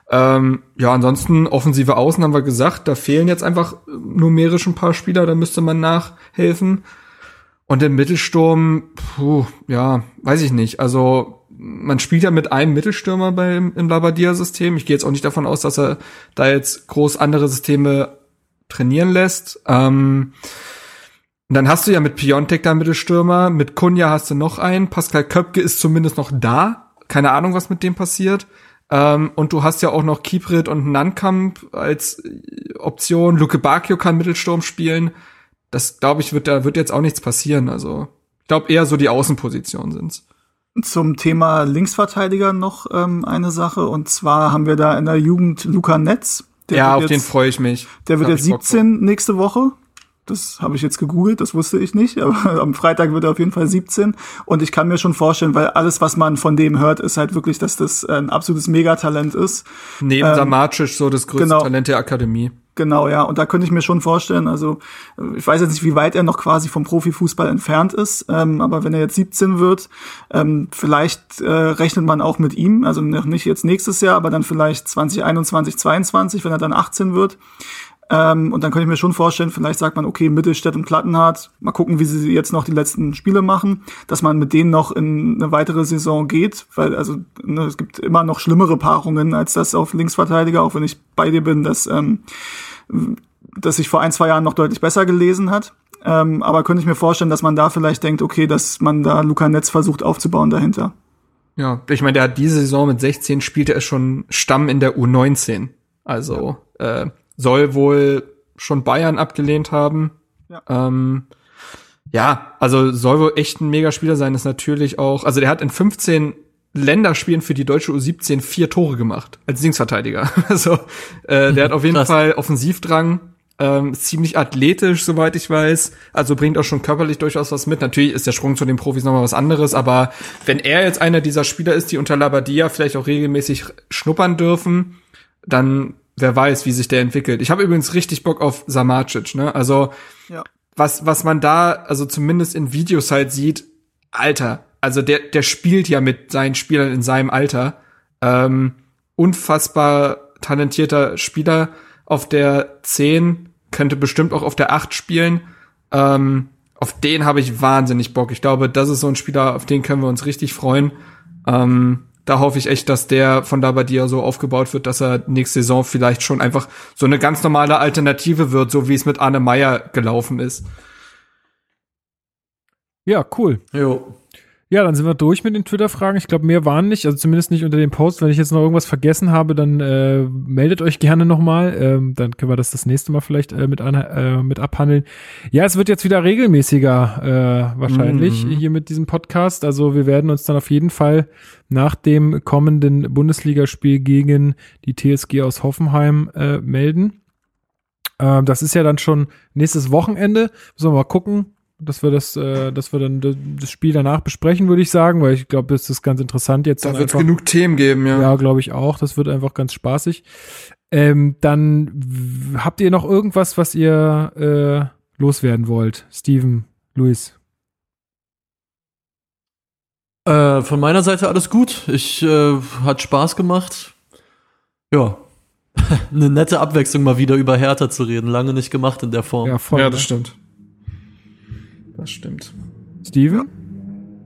Ähm, ja, ansonsten offensive Außen haben wir gesagt, da fehlen jetzt einfach numerisch ein paar Spieler, da müsste man nachhelfen. Und im Mittelsturm, puh, ja, weiß ich nicht. Also man spielt ja mit einem Mittelstürmer beim im Labadia-System. Ich gehe jetzt auch nicht davon aus, dass er da jetzt groß andere Systeme trainieren lässt. Ähm, dann hast du ja mit Piontek da Mittelstürmer, mit Kunja hast du noch einen, Pascal Köpke ist zumindest noch da. Keine Ahnung, was mit dem passiert. Ähm, und du hast ja auch noch Kiprit und Nankamp als Option. Luke Bakio kann Mittelsturm spielen. Das glaube ich, wird da wird jetzt auch nichts passieren. Also ich glaube eher so die Außenpositionen sind's. Zum Thema Linksverteidiger noch ähm, eine Sache. Und zwar haben wir da in der Jugend Luca Netz. Der ja, auf den jetzt- freue ich mich. Der wird jetzt ich Bock drauf. 17 nächste Woche. Das habe ich jetzt gegoogelt, das wusste ich nicht, aber am Freitag wird er auf jeden Fall 17. Und ich kann mir schon vorstellen, weil alles, was man von dem hört, ist halt wirklich, dass das ein absolutes Megatalent ist. Neben ähm, Samacic so das größte genau. Talent der Akademie. Genau, ja. Und da könnte ich mir schon vorstellen, also äh, ich weiß jetzt nicht, wie weit er noch quasi vom Profifußball entfernt ist, ähm, aber wenn er jetzt 17 wird, ähm, vielleicht äh, rechnet man auch mit ihm, also noch nicht jetzt nächstes Jahr, aber dann vielleicht 2021, 22, wenn er dann 18 wird. Ähm, und dann könnte ich mir schon vorstellen, vielleicht sagt man, okay, Mittelstädt und Plattenhardt, mal gucken, wie sie jetzt noch die letzten Spiele machen, dass man mit denen noch in eine weitere Saison geht, weil also ne, es gibt immer noch schlimmere Paarungen als das auf Linksverteidiger, auch wenn ich bei dir bin, dass ähm, das sich vor ein, zwei Jahren noch deutlich besser gelesen hat. Ähm, aber könnte ich mir vorstellen, dass man da vielleicht denkt, okay, dass man da Luca Netz versucht aufzubauen dahinter. Ja, ich meine, der hat diese Saison mit 16 spielte er schon Stamm in der U19. Also äh, soll wohl schon Bayern abgelehnt haben. Ja. Ähm, ja, also soll wohl echt ein Megaspieler sein, ist natürlich auch, also der hat in 15 Länderspielen für die deutsche U17 vier Tore gemacht, als Linksverteidiger. Also äh, der hat auf jeden Krass. Fall Offensivdrang, ähm, ist ziemlich athletisch, soweit ich weiß. Also bringt auch schon körperlich durchaus was mit. Natürlich ist der Sprung zu den Profis nochmal was anderes, aber wenn er jetzt einer dieser Spieler ist, die unter Labadia vielleicht auch regelmäßig schnuppern dürfen, dann wer weiß, wie sich der entwickelt. Ich habe übrigens richtig Bock auf Samacic, ne? Also Ja. was, was man da, also zumindest in Videos halt sieht, Alter, also der, der spielt ja mit seinen Spielern in seinem Alter. Ähm, unfassbar talentierter Spieler auf der 10, könnte bestimmt auch auf der 8 spielen. Ähm, auf den habe ich wahnsinnig Bock. Ich glaube, das ist so ein Spieler, auf den können wir uns richtig freuen. Ähm, da hoffe ich echt, dass der von Labadia so aufgebaut wird, dass er nächste Saison vielleicht schon einfach so eine ganz normale Alternative wird, so wie es mit Arne Meyer gelaufen ist. Ja, cool. Jo. Ja, dann sind wir durch mit den Twitter-Fragen. Ich glaube, mehr waren nicht, also zumindest nicht unter dem Post. Wenn ich jetzt noch irgendwas vergessen habe, dann äh, meldet euch gerne nochmal. Ähm, dann können wir das das nächste Mal vielleicht äh, mit, an, äh, mit abhandeln. Ja, es wird jetzt wieder regelmäßiger äh, wahrscheinlich Mhm. hier mit diesem Podcast. Also wir werden uns dann auf jeden Fall nach dem kommenden Bundesligaspiel gegen die TSG aus Hoffenheim äh, melden. Ähm, das ist ja dann schon nächstes Wochenende. Müssen wir mal gucken. Dass wir das, äh, dass wir dann das Spiel danach besprechen, würde ich sagen, weil ich glaube, das ist ganz interessant jetzt. Da wird es genug Themen geben, ja. Ja, glaube ich auch. Das wird einfach ganz spaßig. Ähm, dann habt ihr noch irgendwas, was ihr äh, loswerden wollt? Steven, Luis. Äh, von meiner Seite alles gut. Ich äh, hat Spaß gemacht. Ja. Eine nette Abwechslung mal wieder über Hertha zu reden. Lange nicht gemacht in der Form. Ja, voll. ja, ne? das stimmt. Das stimmt. Steven?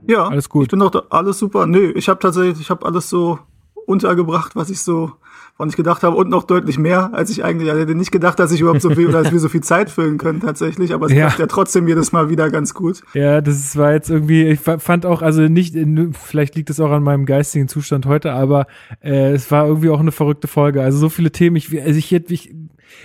Ja, Alles gut. Ich bin doch da, alles super. Nö, ich habe tatsächlich, ich habe alles so untergebracht, was ich so, wann ich gedacht habe und noch deutlich mehr, als ich eigentlich, also ich hätte nicht gedacht, dass ich überhaupt so viel oder dass wir so viel Zeit füllen können tatsächlich, aber es Ja. klappt ja trotzdem jedes Mal wieder ganz gut. Ja, das ist- war jetzt irgendwie, ich fa- fand auch, also nicht, vielleicht liegt es auch an meinem geistigen Zustand heute, aber äh, es war irgendwie auch eine verrückte Folge. Also so viele Themen, ich, also ich, hätte- ich,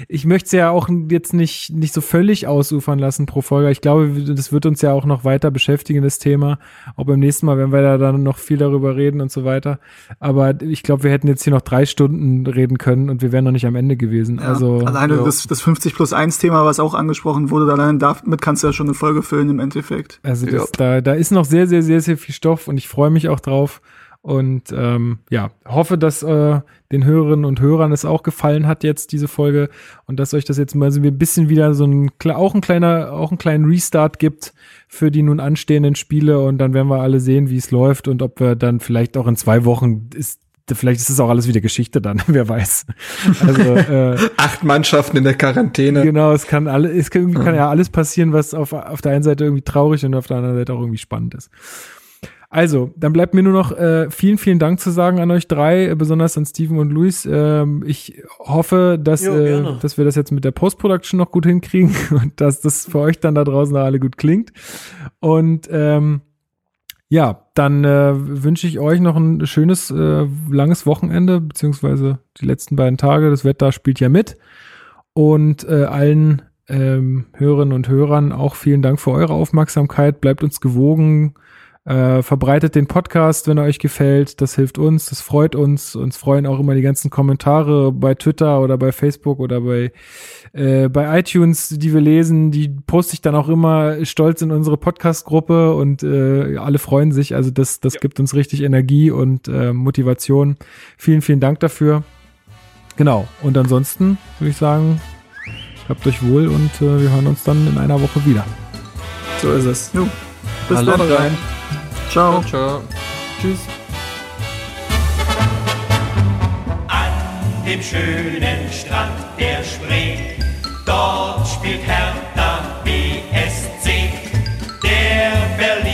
ich möchte es ja auch jetzt nicht, nicht so völlig ausufern lassen pro Folge. Ich glaube, das wird uns ja auch noch weiter beschäftigen, das Thema. Auch beim nächsten Mal, wenn wir da dann noch viel darüber reden und so weiter. Aber ich glaube, wir hätten jetzt hier noch drei Stunden reden können und wir wären noch nicht am Ende gewesen. Ja, also alleine ja. das, das 50 plus 1 Thema, was auch angesprochen wurde, allein damit kannst du ja schon eine Folge füllen im Endeffekt. Also das, Ja. da, da ist noch sehr, sehr, sehr, sehr viel Stoff und ich freue mich auch drauf. Und ähm, ja, hoffe, dass äh, den Hörerinnen und Hörern es auch gefallen hat jetzt diese Folge und dass euch das jetzt mal so ein bisschen wieder so ein auch ein kleiner auch einen kleinen Restart gibt für die nun anstehenden Spiele und dann werden wir alle sehen, wie es läuft und ob wir dann vielleicht auch in zwei Wochen ist vielleicht ist es auch alles wieder Geschichte dann, wer weiß. Also äh, Acht Mannschaften in der Quarantäne. Genau, es kann alle, es kann, kann ja alles passieren, was auf, auf der einen Seite irgendwie traurig und auf der anderen Seite auch irgendwie spannend ist. Also, dann bleibt mir nur noch äh, vielen, vielen Dank zu sagen an euch drei, äh, besonders an Steven und Luis. Ähm, ich hoffe, dass, Jo, äh, dass wir das jetzt mit der Post-Production noch gut hinkriegen und dass das für euch dann da draußen alle gut klingt. Und ähm, ja, dann äh, wünsche ich euch noch ein schönes, äh, langes Wochenende, beziehungsweise die letzten beiden Tage. Das Wetter spielt ja mit. Und äh, allen ähm, Hörerinnen und Hörern auch vielen Dank für eure Aufmerksamkeit. Bleibt uns gewogen. Äh, verbreitet den Podcast, wenn er euch gefällt. Das hilft uns, das freut uns. Uns freuen auch immer die ganzen Kommentare bei Twitter oder bei Facebook oder bei, äh, bei iTunes, die wir lesen. Die poste ich dann auch immer stolz in unsere Podcast-Gruppe und äh, alle freuen sich. Also das, das gibt uns richtig Energie und äh, Motivation. Vielen, vielen Dank dafür. Genau. Und ansonsten würde ich sagen, habt euch wohl und äh, wir hören uns dann in einer Woche wieder. So ist es. Jo, bis Hallo dann. rein. Ciao. ciao. Ciao. Tschüss. An dem schönen Strand der Spree, dort spielt Hertha BSC, der Berlin.